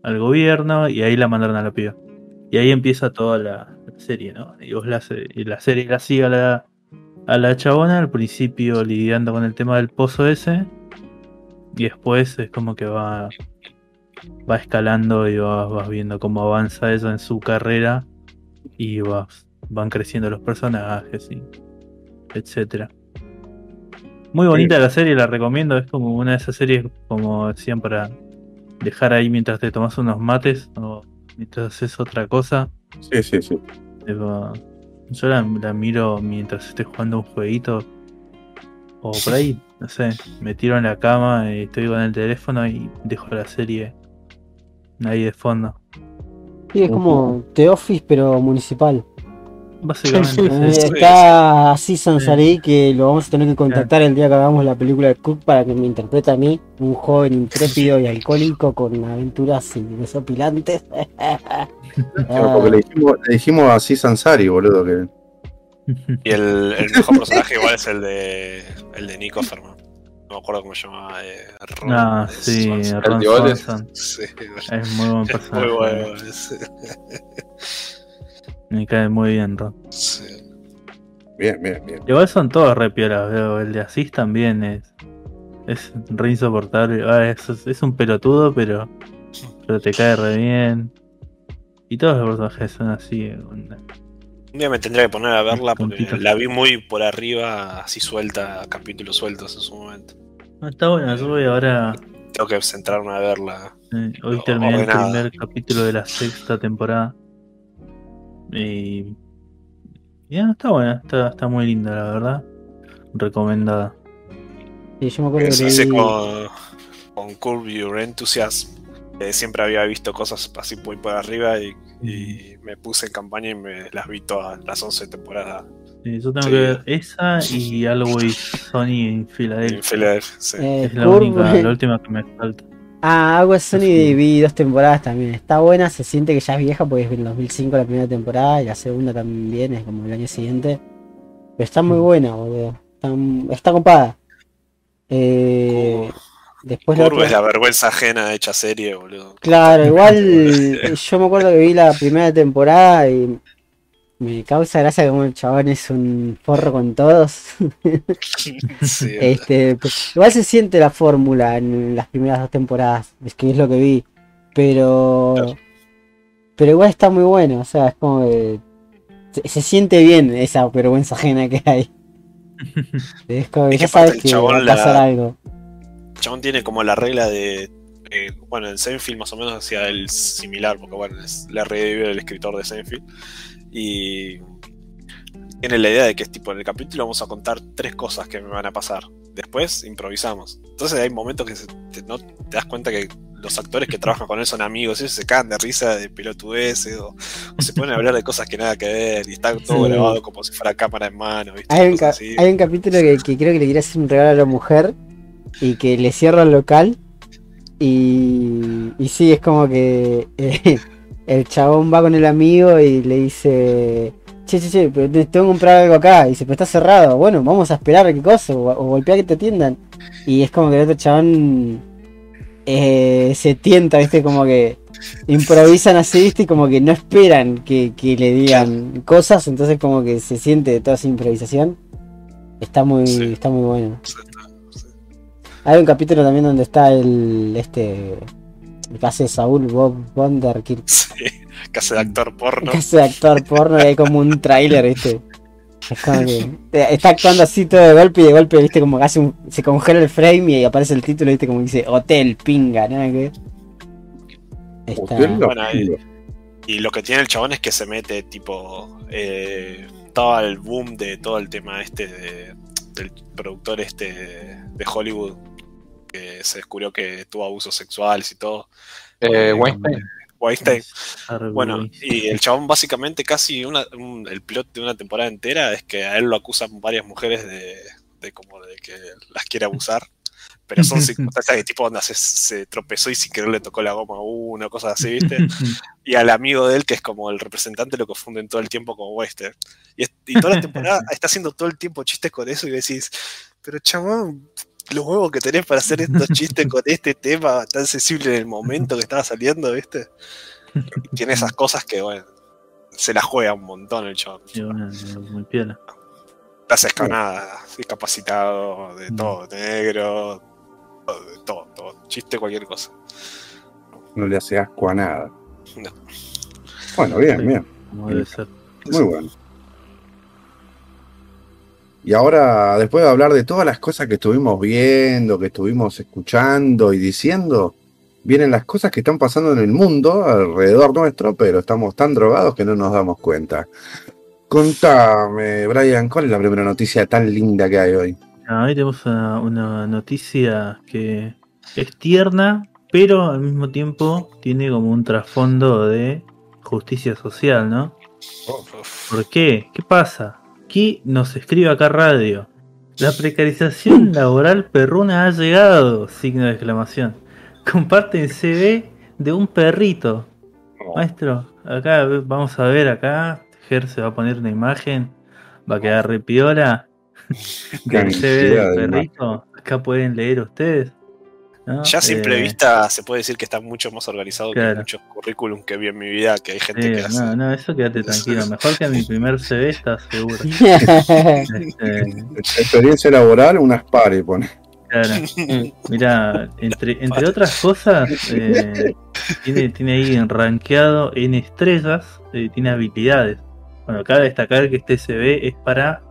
al gobierno y ahí la mandaron a la piba. Y ahí empieza toda la, serie, ¿no? Y vos la, la serie la sigue a la, a la chabona, al principio lidiando con el tema del pozo ese, y después es como que va, va escalando y vas, vas viendo cómo avanza eso en su carrera y vas, van creciendo los personajes y etcétera. Muy bonita la serie, la recomiendo. Es como una de esas series, como decían, para dejar ahí mientras te tomas unos mates o mientras haces otra cosa. Sí, sí, sí. Yo la, la miro mientras estoy jugando un jueguito. O por ahí, no sé, me tiro en la cama y estoy con el teléfono y dejo la serie ahí de fondo. Sí, es como The Office, pero municipal. Básicamente, Eh, sí. está así Sansari Sí. que lo vamos a tener que contactar el día que hagamos la película de Cook para que me interprete a mí, un joven intrépido y alcohólico con aventuras y desopilantes. [LAUGHS] Porque le dijimos, le dijimos así Sansari, boludo, que Y el, el mejor personaje igual es el de el de Nick Offerman. No me acuerdo cómo se llamaba. Eh, Ron Ah, sí. Ron. Swanson. Sí, Es muy buen es muy personaje. bueno. [LAUGHS] Me cae muy bien, Ron. sí. bien, bien, bien. Igual son todos re piolas, veo. El de Asís también es. Es re insoportable. Ah, es, es un pelotudo, pero. Pero te cae re bien. Y todos los personajes son así. onda. Un día me tendría que poner a verla porque la vi muy por arriba, así suelta, capítulos sueltos en su momento. Está bueno, yo voy ahora. Tengo que centrarme a verla. hoy terminé el primer capítulo de la sexta temporada. Y. y nada, está buena, está, está muy linda, la verdad. Recomendada. Sí, yo me acuerdo que Se hice con, con Curb Your Enthusiasm. eh, siempre había visto cosas así muy por arriba y, y me puse en campaña y me las vi todas las 11 temporadas Sí, yo tengo Sí. que ver esa y [LAUGHS] Always Sony en Filadelfia. en Philadelphia. sí. eh, Es la, única, [LAUGHS] la última que me falta. Ah, Agua Sony de vi dos temporadas también. Está buena, se siente que ya es vieja porque es en 2005 la primera temporada y la segunda también es como el año siguiente. Pero está muy buena, boludo. Está está, copada. Eh, después la Curve otra- es la vergüenza ajena hecha serie, boludo. Claro, [LAUGHS] igual yo me acuerdo que vi la primera temporada y me causa gracia como el chabón es un forro con todos. [LAUGHS] Sí, [LAUGHS] Este, pues, igual se siente la fórmula en las primeras dos temporadas, es que es lo que vi. Pero Claro. pero igual está muy bueno, o sea, es como que se, se siente bien esa vergüenza ajena que hay. [LAUGHS] Es como que ya sabes que va la- pasar algo. El chabón tiene como la regla de. eh, bueno, en Seinfeld más o menos hacía el similar, porque bueno, es la revive el escritor de Seinfeld. Y. Tiene la idea de que es tipo, en el capítulo vamos a contar tres cosas que me van a pasar. Después improvisamos. Entonces hay momentos que se- te, no te das cuenta que los actores que trabajan con él son amigos, y ellos se cagan de risa de pelotudeces o, o se ponen a hablar de cosas que nada que ver y está todo Sí. grabado como si fuera cámara en mano, ¿viste? Hay un, Cosas ca- así. hay un capítulo que, que creo que le quiere hacer un regalo a la mujer y que le cierra el local y, y sí, es como que eh, el chabón va con el amigo y le dice, che, che, che, pero te tengo que comprar algo acá y dice, pero está cerrado, bueno, vamos a esperar a qué cosa o, o golpear que te atiendan y es como que el otro chabón eh, se tienta, viste, como que improvisan así, viste, y como que no esperan que, que le digan cosas, entonces como que se siente toda esa improvisación. Está muy, Sí. está muy bueno. Hay un capítulo también donde está el este que hace Saúl Bob Wonderkid, [LAUGHS] Sí, hace de actor porno. que hace actor porno y hay como un tráiler, viste. Es como que está actuando así todo de golpe y de golpe, viste, como que hace un, se congela el frame y aparece el título, viste, como dice Hotel Pinga, nada que ver. Está- Bueno. Y lo que tiene el chabón es que se mete, tipo, eh, todo el boom de todo el tema este de- del productor este de Hollywood, que se descubrió que tuvo abusos sexuales y todo. Eh, Weinstein. Weinstein. Arre, Bueno, y el chabón básicamente casi una, un- el plot de una temporada entera es que a él lo acusan varias mujeres de, de como de que las quiere abusar. Pero son [LAUGHS] circunstancias de tipo onda se, se tropezó y sin querer le tocó la goma a uno, cosas así, ¿viste? [LAUGHS] y al amigo de él, que es como el representante, lo confunden todo el tiempo como Wester. Y, y toda la temporada [LAUGHS] está haciendo todo el tiempo chistes con eso y decís, pero chabón, los huevos que tenés para hacer estos [LAUGHS] chistes con este tema tan sensible en el momento que estaba saliendo, ¿viste? Y tiene esas cosas que, bueno, se la juega un montón el chabón. Y bueno, muy piola. Estás escanada, discapacitado, de Mm. todo, negro, todo, de todo, todo, chiste, cualquier cosa. No le hace asco a nada. No. Bueno, bien, Sí. bien. Como debe ser. Muy bueno. Y ahora, después de hablar de todas las cosas que estuvimos viendo, que estuvimos escuchando y diciendo, vienen las cosas que están pasando en el mundo alrededor nuestro, pero estamos tan drogados que no nos damos cuenta. Contame, Brian, ¿cuál es la primera noticia tan linda que hay hoy? Ah, Hoy tenemos una, una noticia que es tierna, pero al mismo tiempo tiene como un trasfondo de justicia social, ¿no? Uf, ¿Por qué? ¿Qué pasa? Aquí nos escribe acá radio. La precarización laboral perruna ha llegado, signo de exclamación. Comparten CV de un perrito. Maestro, acá vamos a ver acá. Ger se va a poner una imagen. Va a quedar repiola. Del CV del de perrito. Acá pueden leer ustedes. ¿No? Ya a simple Eh, vista se puede decir que está mucho más organizado que muchos currículum que vi en mi vida, que hay gente que hace. no, no, eso quédate tranquilo. Mejor que mi primer CV, estás seguro. [LAUGHS] Este, Experiencia laboral, unas pares, pone. Claro. Mira, entre, entre otras cosas, eh, tiene, tiene ahí rankeado en estrellas, eh, tiene habilidades. Bueno, cabe destacar que este CV es para.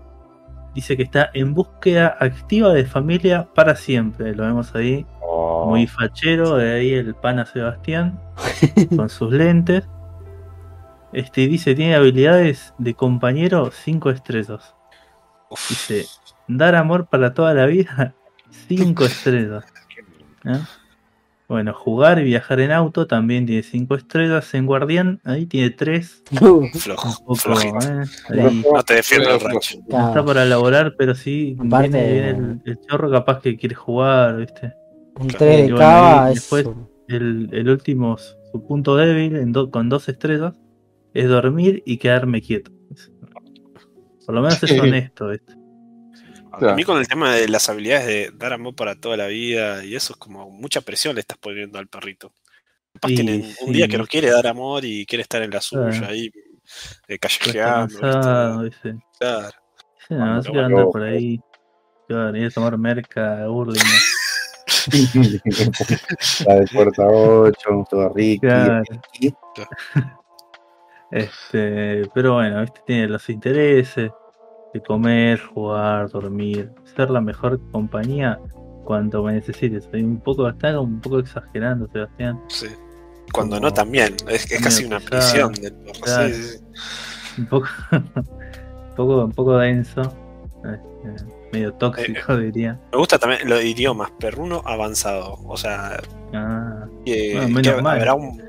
Dice que está en búsqueda activa de familia para siempre. Lo vemos ahí, Oh. muy fachero. De ahí el pana Sebastián, [LAUGHS] con sus lentes. Este dice: tiene habilidades de compañero 5 estrellas. Dice, dar amor para toda la vida, 5 [LAUGHS] estrellas. ¿eh? Bueno, jugar y viajar en auto también tiene 5 estrellas. En Guardián, ahí tiene 3. [LAUGHS] flojo, Un poco, flojito. ¿eh? Ahí No te defiendo el rancho. no está para elaborar, pero sí Aparte- viene, viene el, el chorro capaz que quiere jugar, ¿viste? Un 3 Y de bueno, cava ahí es después- El, el último, su punto débil en do- con 2 estrellas, es dormir y quedarme quieto. Por lo menos es honesto, ¿viste? A Claro. mí con el tema de las habilidades de dar amor para toda la vida y eso es como mucha presión le estás poniendo al perrito. Capaz tiene un día que no quiere dar amor y quiere estar en la suya Claro. ahí eh, callejeando. cansado, ¿viste? Claro. Sí, no, lo- por ahí. Claro, ir a tomar merca, Burling. [LAUGHS] La de puerta 8, toda rica. Claro. [LAUGHS] Este, pero bueno, este tiene los intereses de comer, jugar, dormir, ser la mejor compañía cuando me necesites. Soy un poco, está un poco exagerando, Sebastián. Sí. Cuando Como- no también. Es, es casi una pesado, prisión del claro. sí. Un poco, [LAUGHS] un poco, un poco denso, este, medio tóxico diría. Me gusta también los idiomas, perruno avanzado. O sea, Ah, que, Bueno, menos que mal. habrá un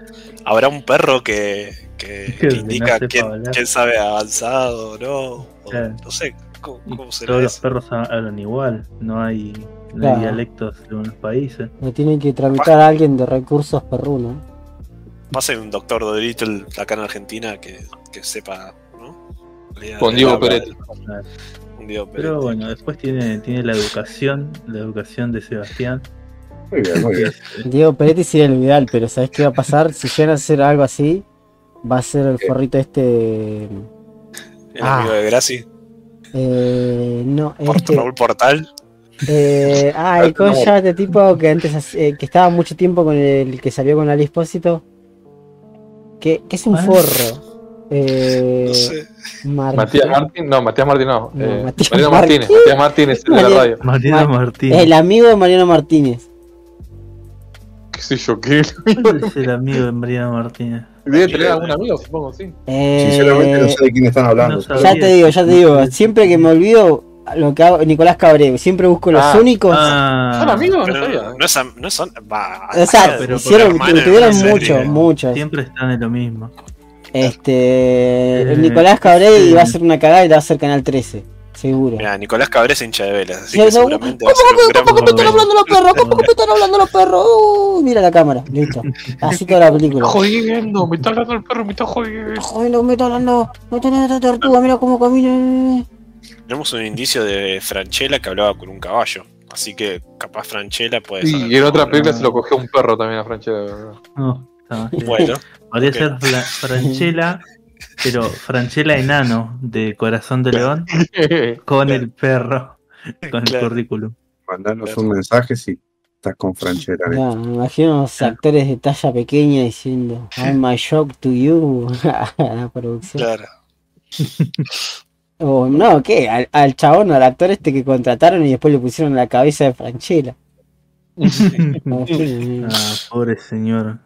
habrá un perro que, que, [LAUGHS] Que no indica quién, quién sabe avanzado no. o Claro. No sé cómo, cómo será todos los perros ha- hablan igual, no hay, no Claro. hay dialectos en unos países. Me tienen que tramitar a alguien de recursos perruno. Pase un doctor Dolittle acá en Argentina que, que sepa, ¿no? Con Diego habla Diego Pero Peretti. bueno, después tiene, tiene la educación, la educación de Sebastián. Muy bien, muy bien. es, Diego Peretti sería el ideal, pero ¿sabes qué va a pasar? Si llegan a hacer algo así, va a ser el forrito este. El ah. amigo de Graci. Eh, no, Por este. Raúl Portal. Eh, [LAUGHS] ah, el ¿cómo se llama este tipo que antes eh, que estaba mucho tiempo con el que salió con Ali Espósito? Que, que es un Ah. forro. Eh, No sé. Mar- Matías Martín, no, Matías Martín no. No, eh, Matías Mariano Martín. Martínez, Matías Martínez, el de la Mariano- radio. Mariano Mar- Martínez. El amigo de Mariano Martínez. ¿Qué sé yo qué? [LAUGHS] ¿Cuál es el amigo de Mariano Martínez? Debe tener algún amigo, supongo, sí. Eh, Sinceramente no sé de quién están hablando. no Ya te digo, ya te digo. Siempre que me olvido lo que hago, Nicolás Cabré, siempre busco los Ah. únicos. Ah, ¿Son amigos? No sabía. no, no son. Va, o sea, pero hicieron, tuvieron digo, muchos. Siempre están en lo mismo. Este, Eh, Nicolás Cabré sí. iba a hacer una cagada y la va a hacer Canal 13, seguro. Mira, Nicolás Cabré es hincha de velas, así Sí, que no, seguramente va ¿Cómo que están hablando los perros? ¿Cómo que están hablando los perros? Uh, mira la cámara, listo. Así toda la película. Jodiendo, me está hablando el perro, me está jodiendo. Joder, no me está hablando, me está hablando esta tortuga, mira cómo camina. Tenemos un indicio de Franchella que hablaba con un caballo. Así que capaz Franchella puede ser. Y en otra película se lo cogió un perro también a Franchella. No, está más bien. Bueno, [LAUGHS] Podría ser Fla- Franchella, [LAUGHS] pero Franchella enano de Corazón de León [LAUGHS] con el perro, con el Claro. currículum. Mandanos un mensaje si estás con Franchera. ¿eh? Me imagino unos actores de talla pequeña diciendo I'm my shock to you. [LAUGHS] la producción. claro. O no, ¿qué? Al, al chabón, al actor este que contrataron y después le pusieron la cabeza de Franchella. Ah, pobre señor.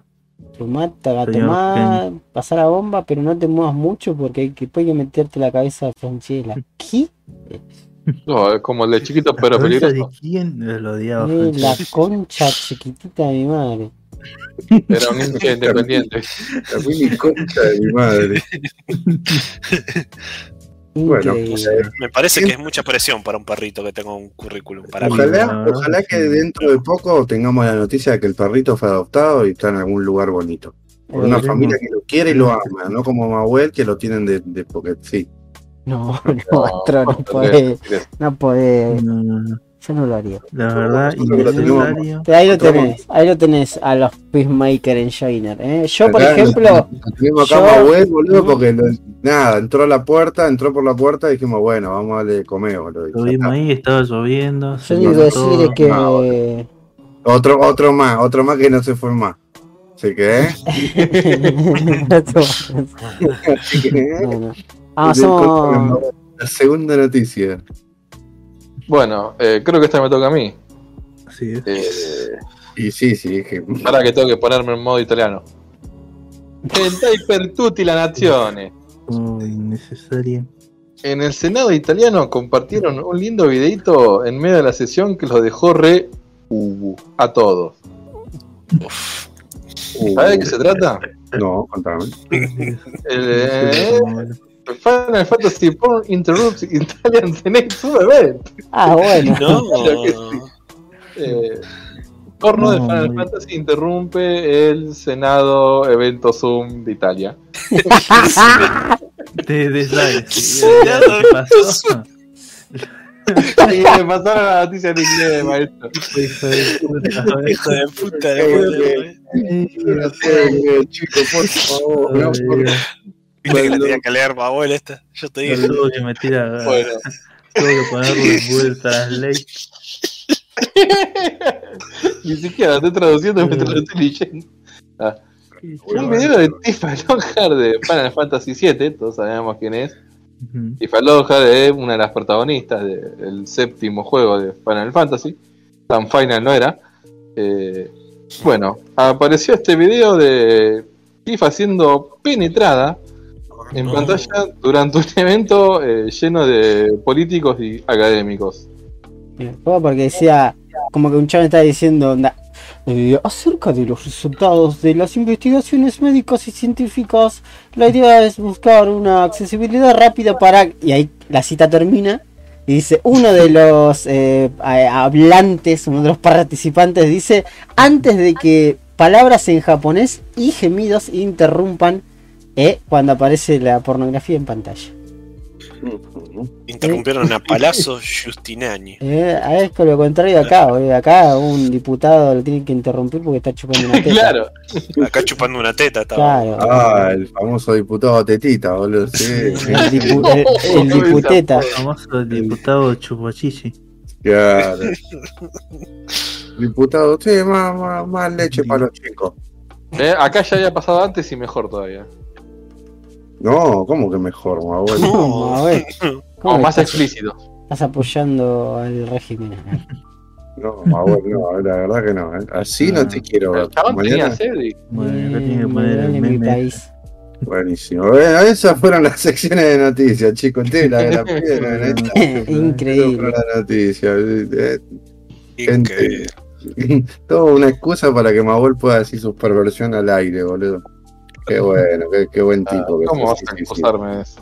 Señor tomá, pasar la bomba, pero no te muevas mucho porque hay que, después hay que meterte la cabeza de Franchella. [LAUGHS] ¿Qué? No, es como el de chiquito pero ¿La peligroso. de quién lo odiaba Eh, la concha chiquitita de mi madre. Era un hincha [LAUGHS] independiente. La mini concha de mi madre. [LAUGHS] Bueno, Increíble. Me parece que es mucha presión para un perrito que tenga un currículum. Para mí. Ojalá, verdad ojalá que dentro de poco tengamos la noticia de que el perrito fue adoptado y está en algún lugar bonito. Por una familia que lo quiere y lo ama, no como Mahuel que lo tienen de, de porque sí. No, [LAUGHS] no, Astro, no [LAUGHS] podés, no podés, No, no, no. Yo no lo haría. La verdad, innecesario. Pero ahí lo tenés, ahí lo tenés a los Peacemaker en Joiner, ¿eh? Yo, por ejemplo, tuvimos acá yo- Mahuel, boludo, porque lo- nada, entró a la puerta, entró por la puerta y dijimos, bueno, vamos a darle comer, boludo. Estuvimos ahí, estaba lloviendo. yo digo decir es que. Otro, otro más, otro más que no se fue más. Así que, ¿eh? [LAUGHS] Así que, ¿eh? Ah, somos... La segunda noticia. Bueno, eh, creo que esta me toca a mí. Así es. Eh, Y sí, sí, es que. ahora que tengo que ponerme en modo italiano. El per tutti la nazione. Oh, innecesario. En el Senado italiano compartieron un lindo videito en medio de la sesión que los dejó re uh, a todos. Uh, ¿Sabes de qué se trata? No, contame. El, eh, Final Fantasy Porn Interrupts Italian [LAUGHS] Senate Sub Event. Ah, bueno. No, [LAUGHS] Claro que sí. Eh, porno de No, Final Fantasy interrumpe el Senado evento Zoom de Italia. De, de, ¿sabes? Sí, ¿Qué ya, pasó? [LAUGHS] Y me pasaron la noticia en inglés, maestro. Hijo de puta, Hijo de puta. No chico, por favor. Viste que la tenía que leer Mabuel esta. Yo te dije. Tuvo que meter a. Bueno, Tuvo que ponerle en Google Translate. [LAUGHS] ni siquiera estoy traduciendo mientras lo estoy leyendo. Ah. Un video de Tifa Longhar de Final Fantasy VII, todos sabemos quién es. Ujú. Tifa Longhar es una de las protagonistas de- del séptimo juego de Final Fantasy. Tan final no era. Eh, bueno, apareció este video de Tifa siendo penetrada en No. pantalla durante un [LAUGHS] evento eh, lleno de políticos y académicos. Porque decía, como que un chavo estaba diciendo, onda, eh, acerca de los resultados de las investigaciones médicas y científicas, la idea es buscar una accesibilidad rápida para... Y ahí la cita termina y dice, uno de los eh, hablantes, uno de los participantes dice, antes de que palabras en japonés y gemidos interrumpan eh, cuando aparece la pornografía en pantalla. Interrumpieron a Palazzo [LAUGHS] Giustinani. Eh, es con lo contrario de acá, boludo. acá un diputado lo tiene que interrumpir porque está chupando una [LAUGHS] teta. Claro, Acá chupando una teta estaba. Claro. Ah, el famoso diputado Tetita, boludo. Sí, [LAUGHS] El, dipu- el- el diputeta. Famoso diputado Chupachichi. claro. Diputado, sí, más, más, más leche para los chicos. Eh, acá ya había pasado antes y mejor todavía. No, ¿cómo que mejor? [LAUGHS] ¿Cómo, a ver? [LAUGHS] ¿Cómo O que más estás, explícito. estás apoyando al régimen? No, mi abuelo, no, la verdad que no. ¿eh? Así no te quiero ver. Mañana, sed y Bueno, tiene que poner el en mi país. buenísimo. Bueno, esas fueron las secciones de noticias, chicos. Tela de la [LAUGHS] piedra, en esta. Increíble. las noticias. eh, Increíble. Todo una excusa para que Mabuel pueda decir su perversión al aire, boludo. Qué bueno, qué, qué buen Ah, tipo. que ¿Cómo vas sí, a sí, sí. acusarme de eso?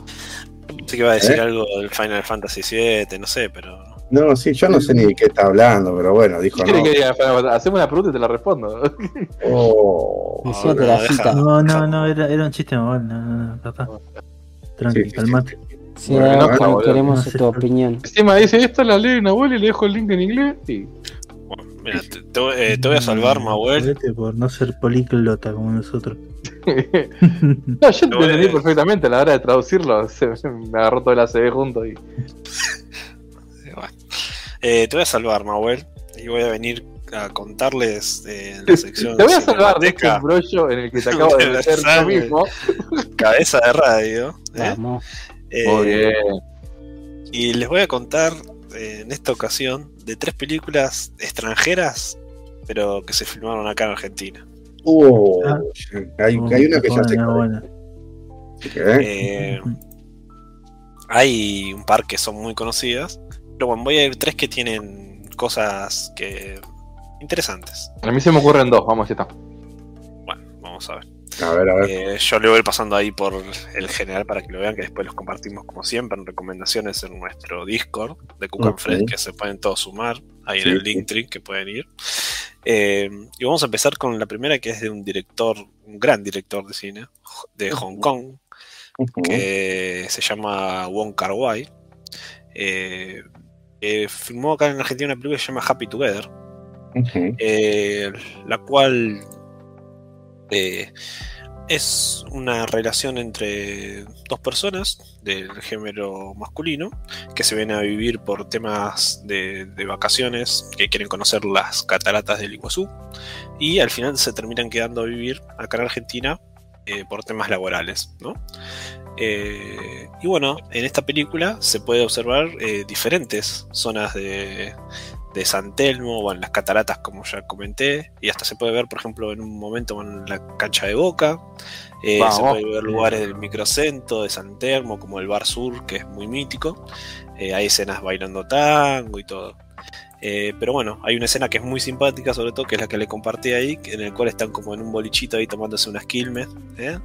Sé que iba a decir ¿Eh? algo del Final Fantasy VII, no sé, pero. No, sí, yo no sé ni de qué está hablando, pero bueno, dijo [LAUGHS] ¿Qué querés no. que? Haceme una pregunta y te la respondo. Oh, [LAUGHS] no, la cita. No, no, no, era, era un chiste mal. No, no, no, papá. Tranqui, Sí, sí, calmate. Sí, Bueno, no, queremos tu opinión. Encima dice, esta la ley una abuela y le dejo el link en inglés. Y... Bueno, mira, te, eh, te voy a salvar, Mabuel. Jodete por no ser políglota como nosotros. [LAUGHS] no, yo te No, entendí eh. perfectamente a la hora de traducirlo. Se, me agarró todo el ACB junto y. [LAUGHS] Bueno. Eh, te voy a salvar, Mabuel. Y voy a venir a contarles eh, en la sección. Te voy a salvar de este embrollo en el que te [LAUGHS] acabo de meter yo mismo. Cabeza de radio. ¿eh? Vamos. Eh, Muy bien. Y les voy a contar eh, en esta ocasión de tres películas extranjeras, pero que se filmaron acá en Argentina. Ah. hay, hay una que ya se. ¿eh? Eh, hay un par que son muy conocidas, pero bueno, voy a ir tres que tienen cosas que interesantes. A mí se me ocurren dos, vamos, ya está. Bueno, vamos a ver. A ver, a ver. Eh, yo le voy pasando ahí por el general para que lo vean, que después los compartimos como siempre en recomendaciones en nuestro Discord de Cook and. Fred, que se pueden todos sumar ahí Sí, en el sí. Linktree que pueden ir. Eh, y vamos a empezar con la primera que es de un director, un gran director de cine de Hong Kong, que se llama Wong Kar Wai. Eh, eh, filmó acá en Argentina una película que se llama Happy Together, eh, la cual es una relación entre dos personas del género masculino que se ven a vivir por temas de, vacaciones, que quieren conocer las cataratas del Iguazú, y al final se terminan quedando a vivir acá en Argentina eh, por temas laborales, ¿no? Eh, y bueno, en esta película se puede observar eh, diferentes zonas de, de San Telmo o en las cataratas, como ya comenté, y hasta se puede ver, por ejemplo, en un momento en la cancha de Boca. Eh, se puede ver lugares del microcentro de San Telmo, como el Bar Sur, que es muy mítico. Eh, hay escenas bailando tango y todo. Eh, pero bueno, hay una escena que es muy simpática, sobre todo, que es la que le compartí ahí, en el cual están como en un bolichito ahí tomándose unas quilmes. ¿eh?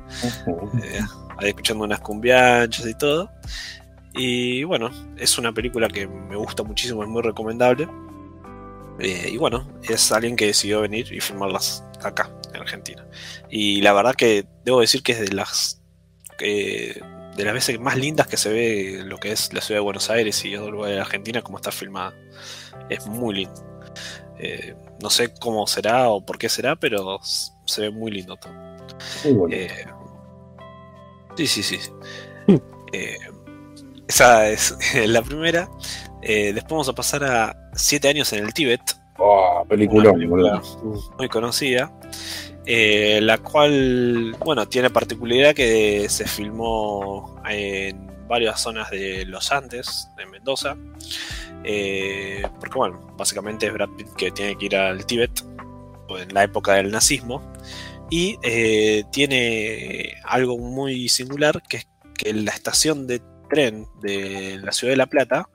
Eh, ahí escuchando unas cumbianchas y todo. Y bueno, es una película que me gusta muchísimo, es muy recomendable. Eh, y bueno, es alguien que decidió venir y filmarlas acá, en Argentina. Y la verdad que debo decir que es de las eh, de las veces más lindas que se ve lo que es la ciudad de Buenos Aires y otros lugares de la Argentina, como está filmada. Es muy lindo. Eh, no sé cómo será o por qué será, pero se ve muy lindo todo. Muy sí, sí, sí. [LAUGHS] Esa es [LAUGHS] la primera. Eh, después vamos a pasar a Siete años en el Tíbet, Oh, película muy conocida, eh, la cual, bueno, tiene particularidad que se filmó en varias zonas de los Andes, en Mendoza, eh, porque, bueno, básicamente es Brad Pitt que tiene que ir al Tíbet, o en la época del nazismo, y eh, tiene algo muy singular, que es que la estación de tren de la ciudad de La Plata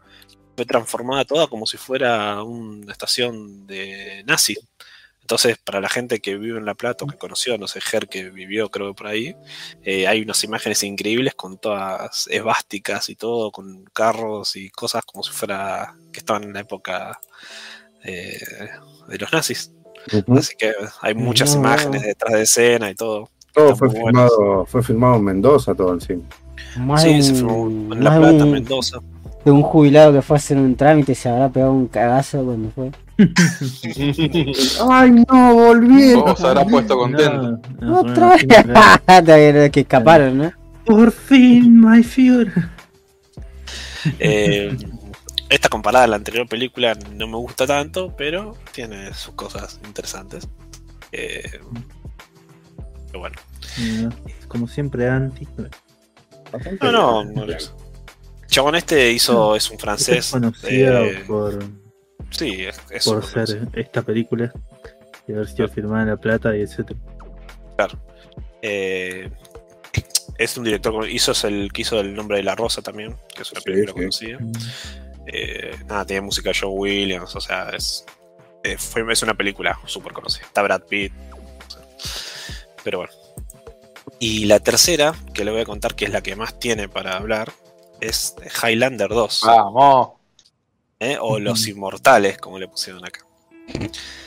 fue transformada toda como si fuera una estación de nazi. Entonces, para la gente que vive en La Plata o que conoció, no sé, Ger que vivió creo que por ahí, eh, hay unas imágenes increíbles con todas esvásticas y todo, con carros y cosas como si fuera que estaban en la época eh, de los nazis. Así que hay muchas No. imágenes detrás de escena y todo. Todo fue muy bueno. filmado, fue filmado en Mendoza, todo encima. Más Sí, se filmó en La Plata, un- Mendoza. De un jubilado que fue a hacer un trámite y se habrá pegado un cagazo cuando fue. Ay, no, volvieron. Oh, se habrá puesto contento. No, no, Otra vez. [LAUGHS] que escaparon, ¿no? Por fin, my Führer. Eh, esta comparada a la anterior película no me gusta tanto, pero tiene sus cosas interesantes. Eh, pero bueno. No, Como siempre, anti. No, no, no es. Chabón este hizo, es un francés. es conocida eh, por, sí, es, es por ser esta película y haber sido filmada en La Plata y etcétera. conocido. Eh, es un director, hizo es el que hizo El nombre de la rosa también, que es una Sí, película sí. conocida. Eh, nada, tiene música de Joe Williams, o sea, es, eh, fue, es una película súper conocida. Está Brad Pitt. o sea, pero bueno. Y la tercera, que le voy a contar que es la que más tiene para hablar, es Highlander 2. Vamos. ¿eh? O Los Inmortales, como le pusieron acá.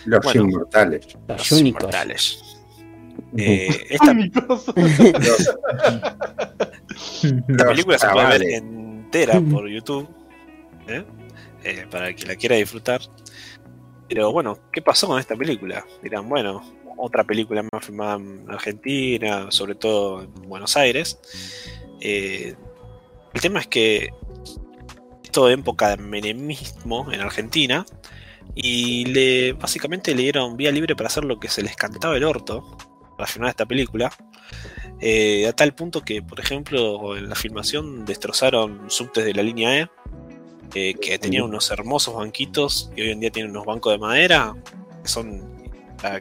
Los Bueno. inmortales. Los. Inmortales. Eh, esta, La película se puede ver entera por YouTube. ¿eh? Eh, para el que la quiera disfrutar. Pero bueno, ¿qué pasó con esta película? Dirán, bueno, otra película más filmada en Argentina, sobre todo en Buenos Aires. Eh, el tema es que esto de época de menemismo en Argentina. Y le básicamente le dieron vía libre para hacer lo que se les cantaba el orto para filmar esta película. Eh, a tal punto que, por ejemplo, en la filmación destrozaron subtes de la línea E, eh, que tenían unos hermosos banquitos y hoy en día tienen unos bancos de madera que son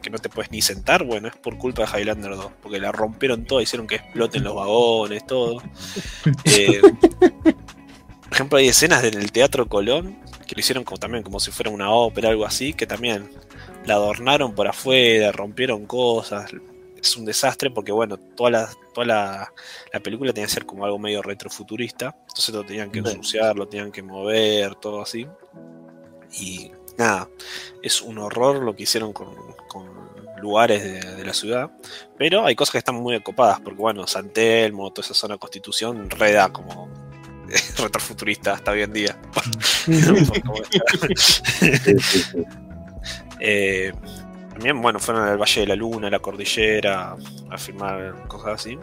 que no te puedes ni sentar. Bueno, es por culpa de Highlander 2, porque la rompieron todo, hicieron que exploten los vagones, todo. [LAUGHS] Eh, por ejemplo, hay escenas en el Teatro Colón que lo hicieron como, también como si fuera una ópera, algo así, que también la adornaron por afuera, rompieron cosas, es un desastre porque, bueno, toda la, toda la, la película tenía que ser como algo medio retrofuturista. Entonces lo tenían que ensuciar, lo tenían que mover, todo así. Y nada, es un horror lo que hicieron con lugares de, de la ciudad. Pero hay cosas que están muy copadas, porque, bueno, San Telmo, toda esa zona de Constitución, reda como [LAUGHS] retrofuturista hasta hoy en día. [LAUGHS] Eh, también, bueno, fueron al Valle de la Luna, la Cordillera, a filmar cosas así.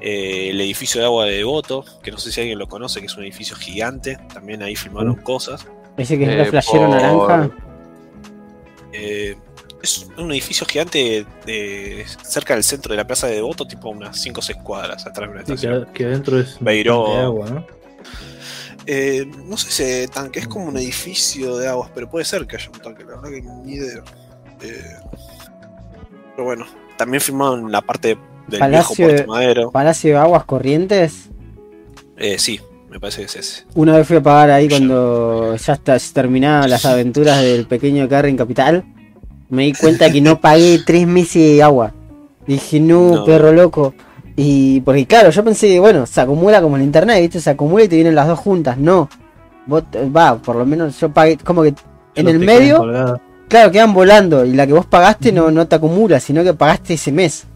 Eh, el edificio de agua de Devoto, que no sé si alguien lo conoce, que es un edificio gigante, también ahí filmaron cosas. Ese que es Eh, el flashero por- naranja. Eh, es un edificio gigante de, cerca del centro de la plaza de Devoto, tipo unas 5 o 6 cuadras atrás de la Sí, estación. que, que adentro es Beiró. de agua, ¿no? Eh, no sé si ese tanque es como un edificio de aguas, pero puede ser que haya un tanque, la verdad que ni idea. Eh, pero bueno, también filmaron la parte del Palacio viejo de- Puerto Madero. Palacio de Aguas Corrientes. Eh, sí, me parece que es ese. Una vez fui a pagar ahí cuando ya está, se terminaban las aventuras del pequeño Carry en Capital. Me di cuenta que no pagué [LAUGHS] tres meses de agua. Dije, no, No. perro loco. Y porque claro, yo pensé, bueno, se acumula como en internet, ¿viste? Se acumula y te vienen las dos juntas. No. Vos, va, por lo menos yo pagué, como que en el medio, claro, quedan volando. Y la que vos pagaste no, no te acumula, sino que pagaste ese mes.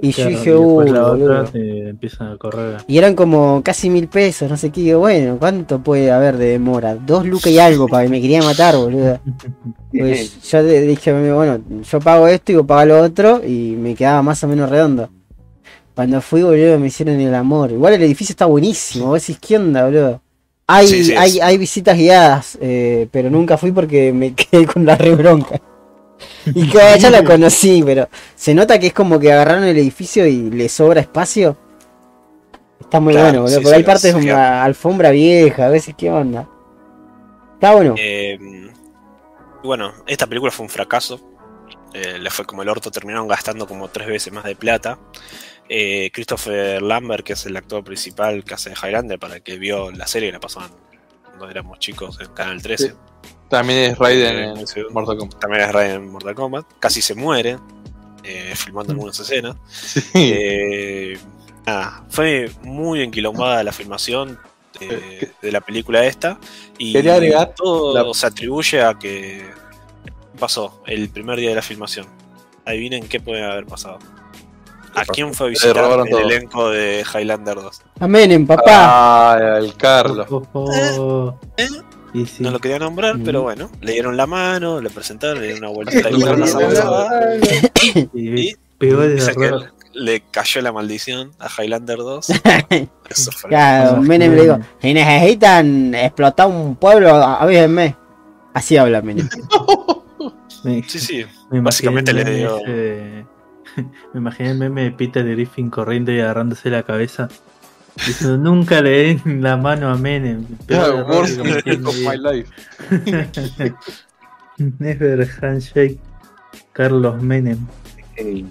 Y yo Claro, dije, y después uy, la boludo. otra te empiezan a correr. Y eran como casi mil pesos, no sé qué. Digo, bueno, ¿cuánto puede haber de demora? Dos lucas y algo para que me quería matar, boludo. [LAUGHS] Pues yo dije, bueno, yo pago esto y vos pagás lo otro y me quedaba más o menos redondo. Cuando fui, boludo, me hicieron el amor. Igual el edificio está buenísimo, vos decís, ¿qué onda, boludo? Hay, Sí, sí, hay, hay visitas guiadas, eh, pero nunca fui porque me [LAUGHS] quedé con la re bronca. [LAUGHS] Y que ya la conocí, pero se nota que es como que agarraron el edificio y le sobra espacio. Está muy Claro, bueno, boludo. sí, porque hay sí, partes sí, de una alfombra vieja, a veces, ¿qué onda? Está bueno. Eh, bueno, esta película fue un fracaso. Eh, le fue como el orto, terminaron gastando como tres veces más de plata. Eh, Christopher Lambert, que es el actor principal que hace de Highlander, para el que vio la serie la pasaban cuando éramos chicos en Canal 13. También es Raiden Eh, en sí. Mortal Kombat. También es Raiden en Mortal Kombat. Casi se muere eh, filmando algunas escenas. Sí. Eh, nada, fue muy enquilombada la filmación de, de la película esta. Y Quería agregar todo la- se atribuye a que pasó el primer día de la filmación. Adivinen qué puede haber pasado. ¿A quién fue a visitar el todo. elenco de Highlander 2? Amén, en papá. Ah, el Carlos. Oh, oh. Y sí. No lo quería nombrar, Mm. pero bueno, le dieron la mano, le presentaron, le dieron una vueltita [LAUGHS] ahí Y la y error. le cayó la maldición a Highlander 2. [LAUGHS] Eso fue. Claro, Menem le digo, si necesitan explotar un pueblo, avísenme. Así habla Menem. [LAUGHS] Me, Sí, sí. me básicamente le ese de- Me imaginé el meme de Peter Griffin corriendo y agarrándose la cabeza. Nunca le den la mano a Menem. Error worst mistake of my life. [LAUGHS] Never handshake Carlos Menem. [LAUGHS]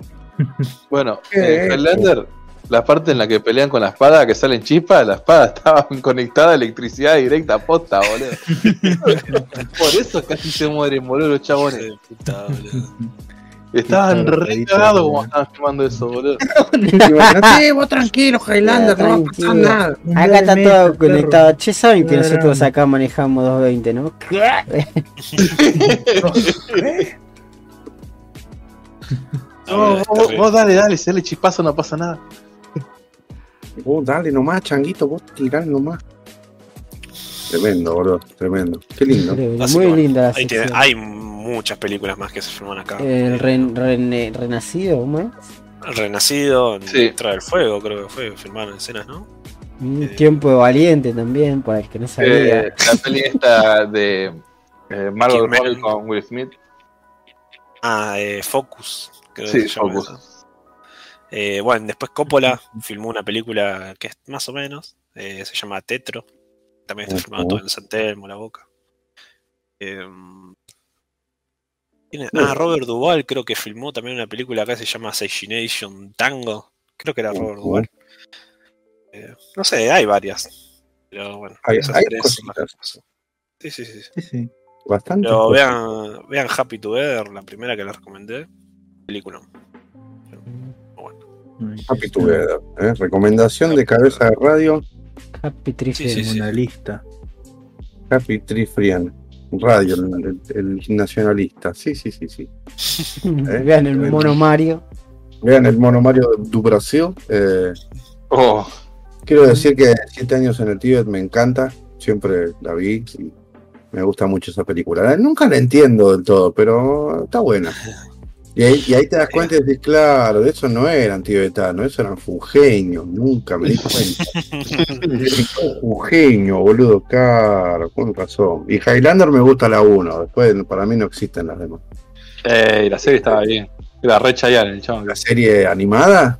Bueno, en Highlander, la parte en la que pelean con la espada, que salen chispas, la espada [LAUGHS] estaba conectada a electricidad directa posta, boludo. Por eso casi se mueren, boludo, los chabones. Puta, boludo. Estaban re cagados como estaban filmando eso, boludo. [LAUGHS] Sí, vos tranquilo, Highlander, no va a pasar nada. Acá está todo conectado. Che, saben que nosotros acá manejamos 220, ¿no? [LAUGHS] No, vos, vos dale, dale, si dale chispazo no pasa nada. Vos dale nomás, changuito, vos tirá nomás. Tremendo, boludo, tremendo. Qué lindo. Muy bueno, linda ahí tiene- hay muchas películas más que se filman acá. El ren- rene- renacido, ¿cómo es? Renacido, en Sí. Entrada del Fuego, creo que fue, filmaron escenas, ¿no? Un Eh. tiempo de valiente también, para el que no sabía. Eh, la peli esta de eh, Margot. Robbie con Will Smith. Ah, eh, Focus, creo Sí, que se llama Focus. Eh, bueno, después Coppola filmó una película que es más o menos, eh, se llama Tetro. También está filmado todo en San Telmo, La Boca. Eh, tiene- ah, Robert Duvall creo que filmó también una película acá que se llama Assassination Tango. Creo que era Robert. Duvall. Eh, no sé, hay varias. Pero bueno, Hay- esas hay tres son las sí, sí. Sí, sí. Bastante. Pero vean, vean Happy Together, la primera que les recomendé. Película. Happy Together. ¿eh? Recomendación de cabeza de radio, Happy Tree Sí, sí. Una lista. Happy Tree. Radio, el, el nacionalista. Sí, sí, sí, sí. [LAUGHS] Eh, Vean el mono Mario. Vean el mono Mario du Brasil. eh, Oh, quiero decir que Siete años en el Tíbet me encanta. Siempre la vi y me gusta mucho esa película. Nunca la entiendo del todo, pero está buena. [LAUGHS] Y ahí, y ahí te das cuenta y dices, claro, de eso no eran tibetanos, eso eran fujeños, nunca me di cuenta. [LAUGHS] Fujeño, boludo, claro, con razón. Y Highlander me gusta la 1, después para mí no existen las demás. eh, la serie estaba bien. Era re Chayanne el chabón. ¿La serie animada?